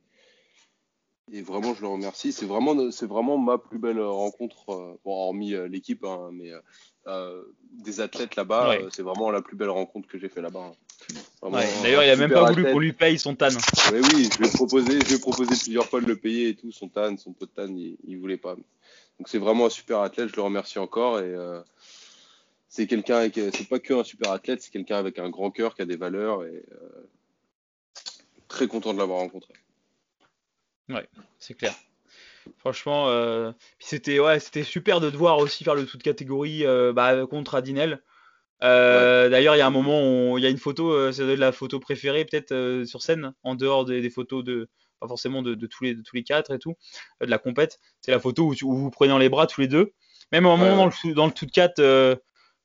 et vraiment, je le remercie. C'est vraiment, c'est vraiment ma plus belle rencontre, euh, bon, hormis euh, l'équipe, hein, mais euh, des athlètes là-bas, c'est vraiment la plus belle rencontre que j'ai fait là-bas. Hein. D'ailleurs, il a même pas voulu qu'on lui paye son tan. Oui, oui, je lui ai proposé, je proposé plusieurs fois de le payer et tout, son tan, son pot de tan, il, il voulait pas. Donc c'est vraiment un super athlète, je le remercie encore et c'est quelqu'un, c'est pas que un super athlète, c'est quelqu'un avec un grand cœur qui a des valeurs et très content de l'avoir rencontré. Ouais, c'est clair. Franchement, euh, c'était ouais, c'était super de te voir aussi faire le tout de catégorie euh, bah, contre Adinel. Euh, d'ailleurs, il y a un moment, il y a une photo, c'est la photo préférée peut-être sur scène, en dehors des, photos de, pas forcément de, tous les, de tous les quatre et tout, de la compète. C'est la photo où, vous prenez dans les bras tous les deux. Même à un Ouais, moment dans le, dans le tout de 4, euh,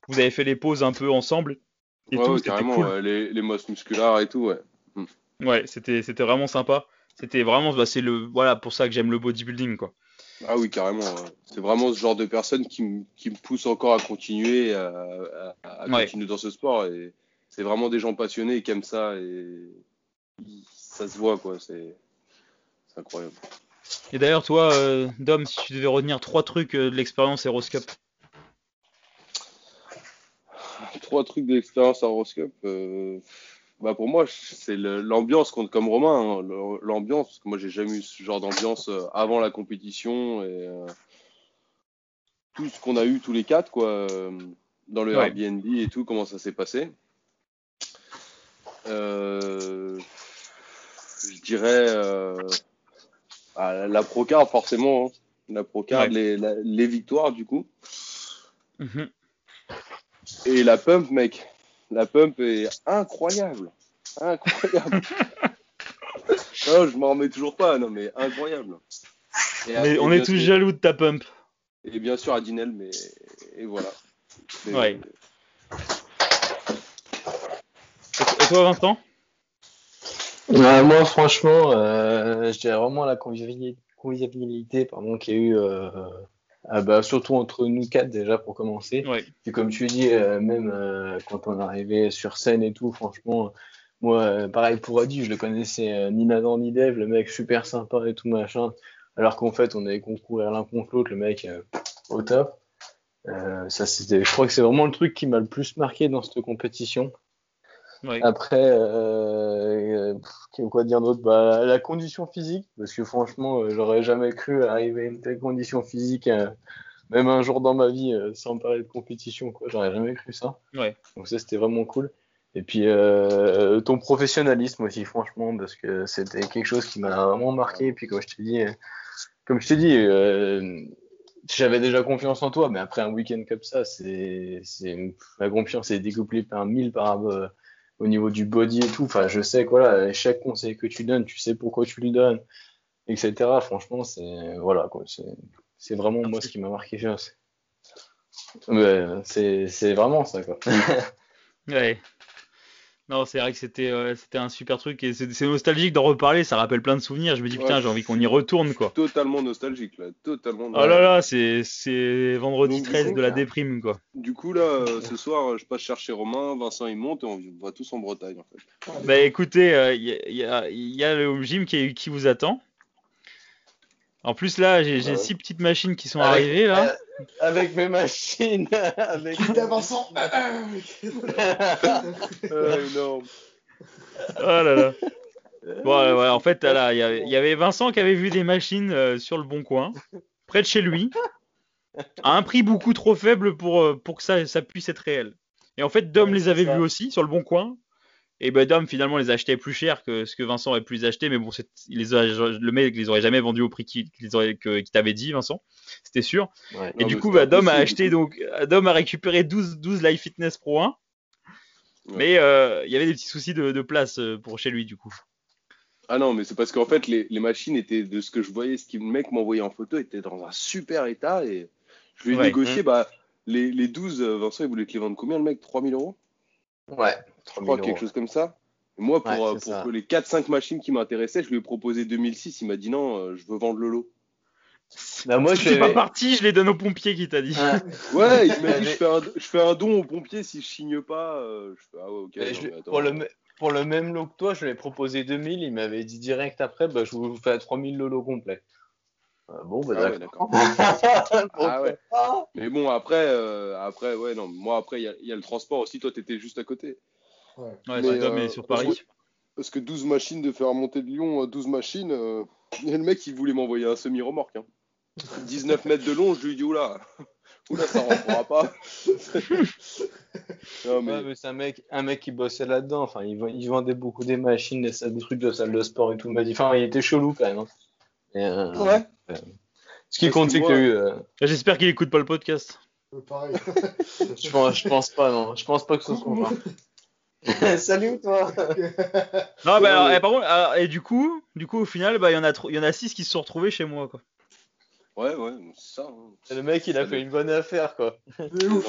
vous avez fait les pauses un peu ensemble. Et tout, carrément, cool. les, les mosses musculaires et tout, ouais. Ouais, c'était c'était vraiment sympa. C'était vraiment, bah, c'est le, voilà, pour ça que j'aime le bodybuilding, quoi. Ah oui, carrément. ouais. C'est vraiment ce genre de personne qui, me- qui me pousse encore à continuer, à, à- à Ouais. continuer dans ce sport. Et c'est vraiment des gens passionnés qui aiment ça et ça se voit, quoi. C'est c'est incroyable. Et d'ailleurs, toi, euh, Dom, si tu devais retenir trois trucs euh, de l'expérience Eroscope. Trois trucs d'expérience à Horoscope. euh, bah pour moi, c'est l'ambiance compte comme Romain. hein, l'ambiance, parce que moi, j'ai jamais eu ce genre d'ambiance euh, avant la compétition et euh, tout ce qu'on a eu tous les quatre, quoi, euh, dans le Ouais. Airbnb et tout, comment ça s'est passé. Euh, je dirais euh, ah, la- Procard, forcément. hein. La Procard, Ouais. les, la- les victoires, du coup. Mhm. Et la pump, mec. La pump est incroyable. Incroyable. non, je m'en remets toujours pas, non, mais incroyable. Et, On est, on tous sûr- jaloux de ta pump. Et bien sûr, Adinel, mais et voilà. Ouais. Et et toi, Vincent? Ouais, moi, franchement, euh, je dirais vraiment la convivialité, convivialité pardon, qu'il y a eu, euh, ah bah, surtout entre nous quatre déjà pour commencer. Ouais. Puis comme tu dis, euh, même euh, quand on arrivait sur scène et tout, franchement, moi, euh, pareil pour Adi, je le connaissais ni Nathan ni Dave, le mec super sympa et tout machin. Alors qu'en fait, on allait concourir l'un contre l'autre, le mec au top. Ça, c'était, je crois que c'est vraiment le truc qui m'a le plus marqué dans cette compétition. Ouais. Après, euh, euh, quoi dire d'autre? Bah, La condition physique, parce que franchement, euh, j'aurais jamais cru arriver à une telle condition physique, euh, même un jour dans ma vie, euh, sans parler de compétition, quoi. J'aurais jamais cru ça. Ouais. Donc ça, c'était vraiment cool. Et puis euh, ton professionnalisme aussi, franchement, parce que c'était quelque chose qui m'a vraiment marqué. Et puis comme je t'ai dit, comme je t'ai dit, euh, j'avais déjà confiance en toi, mais après un week-end comme ça, c'est, c'est la confiance est découplée par mille par rapport au niveau du body et tout. Enfin, je sais quoi là, chaque conseil que tu donnes, tu sais pourquoi tu le donnes, etc. Franchement, c'est voilà quoi, c'est, vraiment moi ce qui m'a marqué. c'est, c'est vraiment ça quoi. Ouais. Non, c'est vrai que c'était euh, c'était un super truc et c'est nostalgique d'en reparler, ça rappelle plein de souvenirs. Je me dis, putain, Ouais. j'ai envie qu'on y retourne, quoi. Totalement nostalgique, là. Totalement. Oh là là, c'est c'est vendredi Donc, du 13 coup, de la déprime, quoi. Du coup, là, euh, ce soir, euh, je passe chercher Romain, Vincent, il monte et on va tous en Bretagne, en fait. Bah écoutez, il y, a, y a- y a le home gym qui, qui vous attend. En plus, là, j'ai j'ai Ouais. six petites machines qui sont Avec- arrivées, là. Avec mes machines, avec. Quitte à Vincent. Euh, énorme. Oh là là. Bon, ouais, ouais, en fait, là, il y avait- il y avait Vincent qui avait vu des machines euh, sur le bon coin, près de chez lui, à un prix beaucoup trop faible pour, euh, pour que ça, ça puisse être réel. Et en fait, Dom Ouais, les avait vus aussi sur le bon coin. Et Dom finalement les achetait plus cher que ce que Vincent aurait pu les acheter, mais bon, il les a- le mec les aurait jamais vendus au prix qu'il t'avait dit, Vincent, c'était sûr. Ouais. Et Non, du coup, bah, Dom a acheté donc, Dom a récupéré 12, 12 Live Fitness Pro 1. Ouais. Mais euh, il y avait des petits soucis de, de place euh, pour chez lui, du coup. Ah non, mais c'est parce qu'en fait, les, les machines étaient, de ce que je voyais, ce que le mec m'envoyait en photo, étaient dans un super état et je lui ai Ouais. négocié, bah, les, les 12, euh, Vincent, il voulait te les vendre combien, le mec? 3000 euros? Ouais, Je 3000 crois, euros. quelque chose comme ça. Et moi, pour, Ouais, euh, pour que les 4-5 machines qui m'intéressaient, je lui ai proposé 2006, il m'a dit non, euh, je veux vendre le lot. Bah, moi, je t'es pas parti, je les donne au pompier qui t'a dit. Ah, Ouais, il m'a Mais- dit je fais, un, je fais un don au pompier si je signe pas. euh, je fais ah ouais, ok. mais non, je- attends. pour, le, pour le même lot que toi, je lui ai proposé 2000, il m'avait dit direct après, bah, je vous fais à 3000 le lot complet. Ah, bon, bah Ah ouais, d'accord. Ah ouais. Mais bon, après, euh, après, ouais, non, moi, après, il y, y a le transport aussi. Toi, t'étais juste à côté. Ouais. Ouais, Mais, c'est Dom euh, est sur Paris. Parce que 12 machines de faire monter de Lyon, euh, 12 machines, euh, et le mec, il voulait m'envoyer un semi-remorque. Hein. 19 mètres de long, je lui ai dit, oula, oula, ça rentrera pas. non, mais, Ouais, mais c'est un mec, un mec qui bossait là-dedans. Enfin, il, vend- il vendait beaucoup des machines, des, trucs de salle de sport et tout. Il m'a dit, enfin, il était chelou quand même. hein. Et, euh, ouais. Ce qui Parce compte, que c'est moi- qu'il y a eu. euh, J'espère qu'il écoute pas le podcast. Euh, Pareil. je, pense, je pense pas, non. Je pense pas que ce soit. Salut, toi. Non, bah, alors, Ouais. eh, par contre, et du coup, du coup, au final, bah, il y en a, il y en a 6 qui se sont retrouvés chez moi, quoi. Ouais, ouais, c'est ça. hein. Le mec, il a fait une bonne affaire, quoi.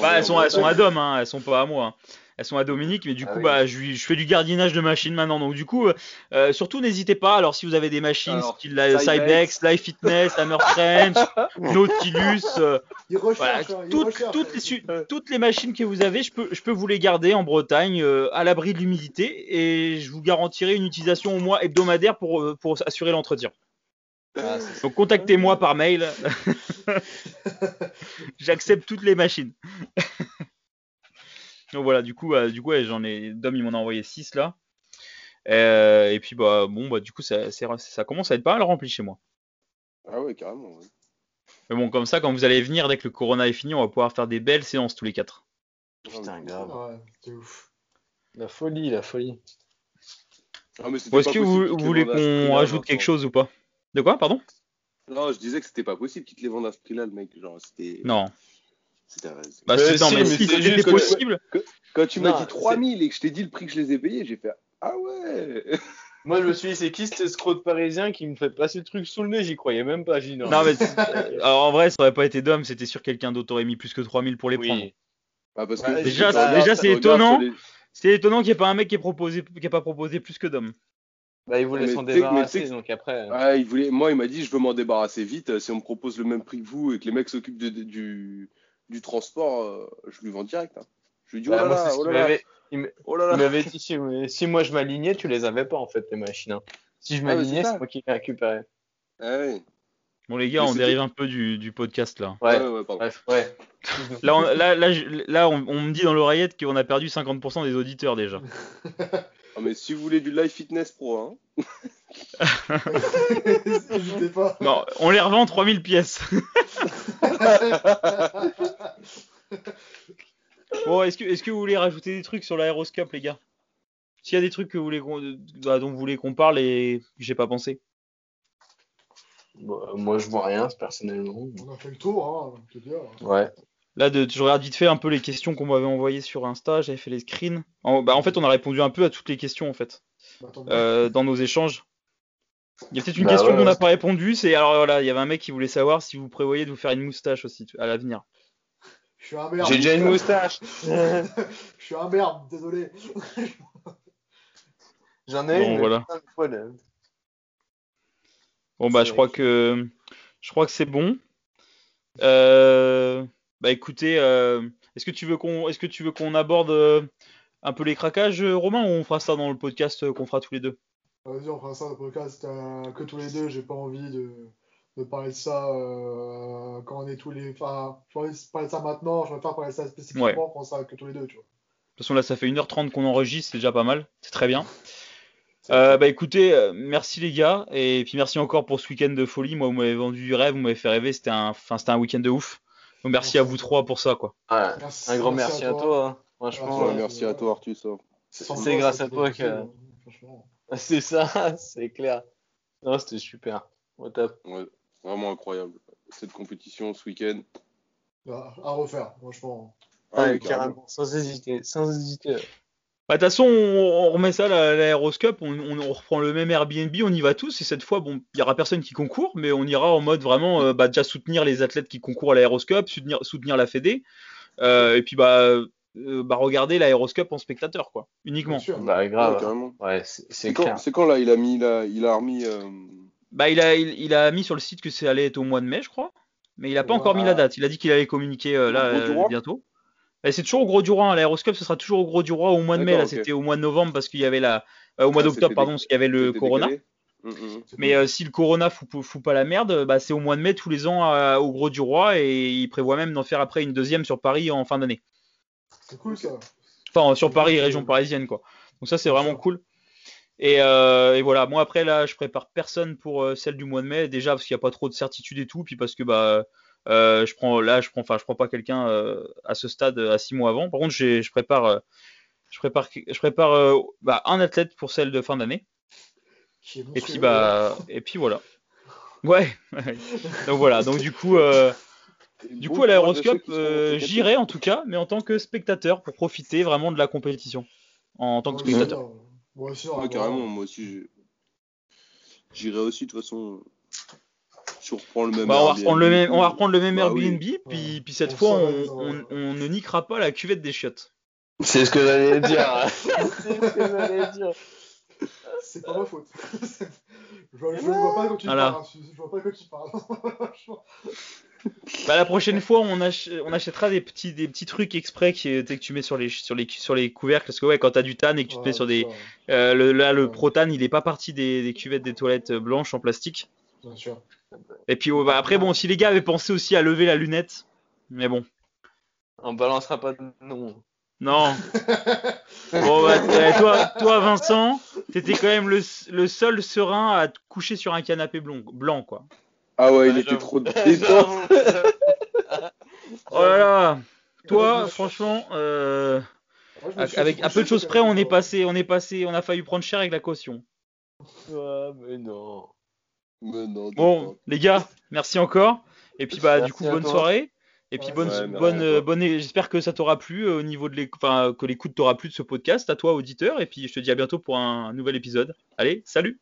Bah, elles sont, elles sont à Dom, hein, elles sont pas à moi. hein. Elles sont à Dominique, mais du Ah coup, oui. bah, je, fais du gardiennage de machines maintenant. Donc, du coup, euh, surtout, n'hésitez pas. Alors, si vous avez des machines, Alors, style la Cybex. Life Fitness, Hammer French, Nautilus, euh, voilà, hein, il toutes, les, su- toutes les machines que vous avez, je peux, je peux vous les garder en Bretagne euh, à l'abri de l'humidité et je vous garantirai une utilisation au moins hebdomadaire pour, pour assurer l'entretien. Ah, c'est- Donc, contactez-moi par mail. J'accepte toutes les machines. Donc voilà, du coup, euh, du coup ouais, j'en ai. Dom, il m'en a envoyé 6 là. Euh, et puis, bah, bon, bah, du coup, ça, commence à être pas mal rempli chez moi. Ah ouais, carrément. ouais. Mais bon, comme ça, quand vous allez venir, dès que le corona est fini, on va pouvoir faire des belles séances tous les quatre. Putain, grave. Ouais, c'est ouf. La folie, la folie. Ah, est-ce que vous, vous voulez qu'on rajoute quelque chose ou pas? De quoi, pardon? Non, je disais que c'était pas possible qu'ils te les vendent à ce prix-là, le mec. Genre, c'était. Non. C'était. Bah, Mais non, si, mais si c'était possible. Quand tu m'as dit 3000 et que je t'ai dit le prix que je les ai payés, j'ai fait Ah ouais Moi, je me suis dit, c'est qui cet escroc parisien qui me fait passer le truc sous le nez? J'y croyais même pas. J'ai dit non. Non, mais c'est- alors, en vrai, ça aurait pas été Dom, c'était sûr que quelqu'un d'autre aurait mis plus que 3000 pour les prendre. oui. Bah, parce Ouais, que déjà, déjà, c'est étonnant. les- C'est étonnant qu'il n'y ait pas un mec qui ait, proposé, qui ait pas proposé plus que Dom. Bah, il voulait Mais s'en mais débarrasser, donc après. Ah, il voulait... Moi, il m'a dit Je veux m'en débarrasser vite. euh, Si on me propose le même prix que vous et que les mecs s'occupent de- de- du... du transport, euh, je lui vends direct. hein. Je lui dis Oh Bah, là moi, c'est là, ce oh là là, il m- oh là il là. m'avait dit si, si moi je m'alignais, tu les avais pas en fait, les machines. hein. Si je Ah, m'alignais, c'est moi qui les récupérais. Ah. Bon, les gars, Mais on dérive un peu du, du podcast là. Ouais, ouais, ouais, pardon. bref, ouais. Là, on, là, là, on, on me dit dans l'oreillette qu'on a perdu 50% des auditeurs déjà. Ah, mais si vous voulez du live fitness pro, hein, N'hésitez pas. Non, on les revend 3000 pièces. Bon, est-ce que, est-ce que vous voulez rajouter des trucs sur l'aéroscope, les gars? S'il y a des trucs que vous voulez qu'on- bah, dont vous voulez qu'on parle et que j'ai pas pensé. Euh, moi je vois rien personnellement. On a fait le tour, hein, je veux dire. Ouais. Là, de, je regarde vite fait un peu les questions qu'on m'avait envoyées sur Insta, j'avais fait les screens. En, bah, en fait, on a répondu un peu à toutes les questions en fait, Bah, euh, dans nos échanges. Il y a peut-être une Bah question ouais, qu'on n'a pas répondu, c'est alors voilà, il y avait un mec qui voulait savoir si vous prévoyez de vous faire une moustache aussi à l'avenir. Je suis un merde. J'ai déjà une moustache. Je suis un merde, désolé. J'en ai Bon, une. voilà. Bon bah je crois que je crois que c'est bon. Euh, bah écoutez, euh, est-ce que tu veux qu'on est-ce que tu veux qu'on aborde euh, un peu les craquages, euh, Romain, ou on fera ça dans le podcast euh, qu'on fera tous les deux? Vas-y, on fera ça le podcast que tous les deux. J'ai pas envie de, de parler de ça quand on est tous les. Enfin, j'ai envie de parler de ça maintenant. Je préfère parler de ça spécifiquement Ouais. quand on sera que tous les deux, tu vois. De toute façon là ça fait 1h30 qu'on enregistre, c'est déjà pas mal, c'est très bien. Euh, bah écoutez, merci les gars, et puis merci encore pour ce week-end de folie. Moi vous m'avez vendu du rêve, vous m'avez fait rêver, c'était un, enfin c'était un week-end de ouf. Donc merci à vous trois pour ça quoi. Ouais. Merci, Un grand merci à toi. hein. Franchement, Ouais, merci à toi, Artus. hein. C'est grâce à toi que. hein. C'est ça, c'est clair. Non, c'était super. Au top. Ouais, vraiment incroyable. Cette compétition ce week-end. À, à refaire, franchement. Ah Ouais, carrément. Sans hésiter. Sans hésiter. Bah, de toute façon, on, on remet ça à la- l'aéroscope, on, on, on reprend le même Airbnb, on y va tous, et cette fois, bon, il y aura personne qui concourt, mais on ira en mode vraiment, euh, bah, déjà soutenir les athlètes qui concourent à l'aéroscope, soutenir, soutenir la Fédé, euh, et puis bah, euh, bah, regarder l'aéroscope en spectateur, quoi, uniquement. Bien sûr. Bah, Ouais, grave. carrément. Ouais, c'est c'est C'est quand, c'est là il a mis là, il a remis. euh, Bah, il a, il, il a mis sur le site que ça allait être au mois de mai, je crois, mais il a pas Ouais. encore mis la date, il a dit qu'il allait communiquer euh, là euh, bientôt. Et c'est toujours au Gros du Roi, hein, l'aéroscope, ce sera toujours au Gros du Roi au mois de mai, là, c'était au mois de novembre parce qu'il y avait la, euh, au mois Ah, d'octobre, pardon, parce qu'il y avait le Corona. décalé. Mm, mm. C'est Mais euh, si le Corona fout, fout pas la merde, bah, c'est au mois de mai tous les ans à- au Gros du Roi et il prévoit même d'en faire après une deuxième sur Paris en fin d'année. C'est cool ça. Enfin, sur Paris, région parisienne, quoi. Donc ça, c'est vraiment cool. Et, euh, et voilà, moi après là, je prépare personne pour euh, celle du mois de mai, déjà parce qu'il n'y a pas trop de certitude et tout, puis parce que bah euh, je prends là, je prends, enfin, je prends pas quelqu'un euh, à ce stade à six mois avant. Par contre, j'ai- je prépare, euh, je prépare, je prépare euh, bah, un athlète pour celle de fin d'année. Et puis bah, et puis voilà. Ouais. donc voilà. Donc du coup, euh, du coup à l'aéroscope, euh, j'irai en tout cas, mais en tant que spectateur pour profiter vraiment de la compétition en tant que Ouais, spectateur. Ouais, sûr, Ouais, carrément, moi aussi, j'irai aussi, de toute façon. Tu reprends le même Bah, on, va reprendre le même, on va reprendre le même Bah oui. Airbnb, puis, puis cette On fois, on, ne niquera pas la cuvette des chiottes. C'est ce que j'allais dire. c'est ce que j'allais dire. C'est pas ma faute. je, vois, je vois pas quand tu Voilà. parles. hein, Je vois pas quand tu parles. Bah, la prochaine fois, on, ach- on achètera des petits, des petits trucs exprès qui, sais, que tu mets sur les, sur, les, sur les couvercles. Parce que ouais, quand t'as du tan et que tu te Ouais, mets sur des. euh, le, là, le Ouais. Protan, il est pas parti des, des cuvettes des toilettes blanches en plastique. Sûr, Bien sûr. Et puis ouais, bah, après, bon, si les gars avaient pensé aussi à lever la lunette. Mais bon. On balancera pas de nom. Non. bon, bah, t- toi, toi, Vincent, t'étais quand même le, le seul serein à te coucher sur un canapé blanc, blanc quoi. Ah ouais, il Ouais, était trop détente. Oh là là. Toi, franchement, euh, avec un peu de choses près, on est passé, on est passé, on a failli prendre cher avec la caution. Ouais, mais non. Mais non, Bon, les gars, merci encore. Et puis bah, du coup, bonne toi. soirée. Et puis Ouais, bonne, ouais, bonne, euh, bonne, j'espère que ça t'aura plu euh, au niveau de l'écoute, enfin que l'écoute t'aura plu de ce podcast. À toi, auditeur. Et puis je te dis à bientôt pour un nouvel épisode. Allez, salut.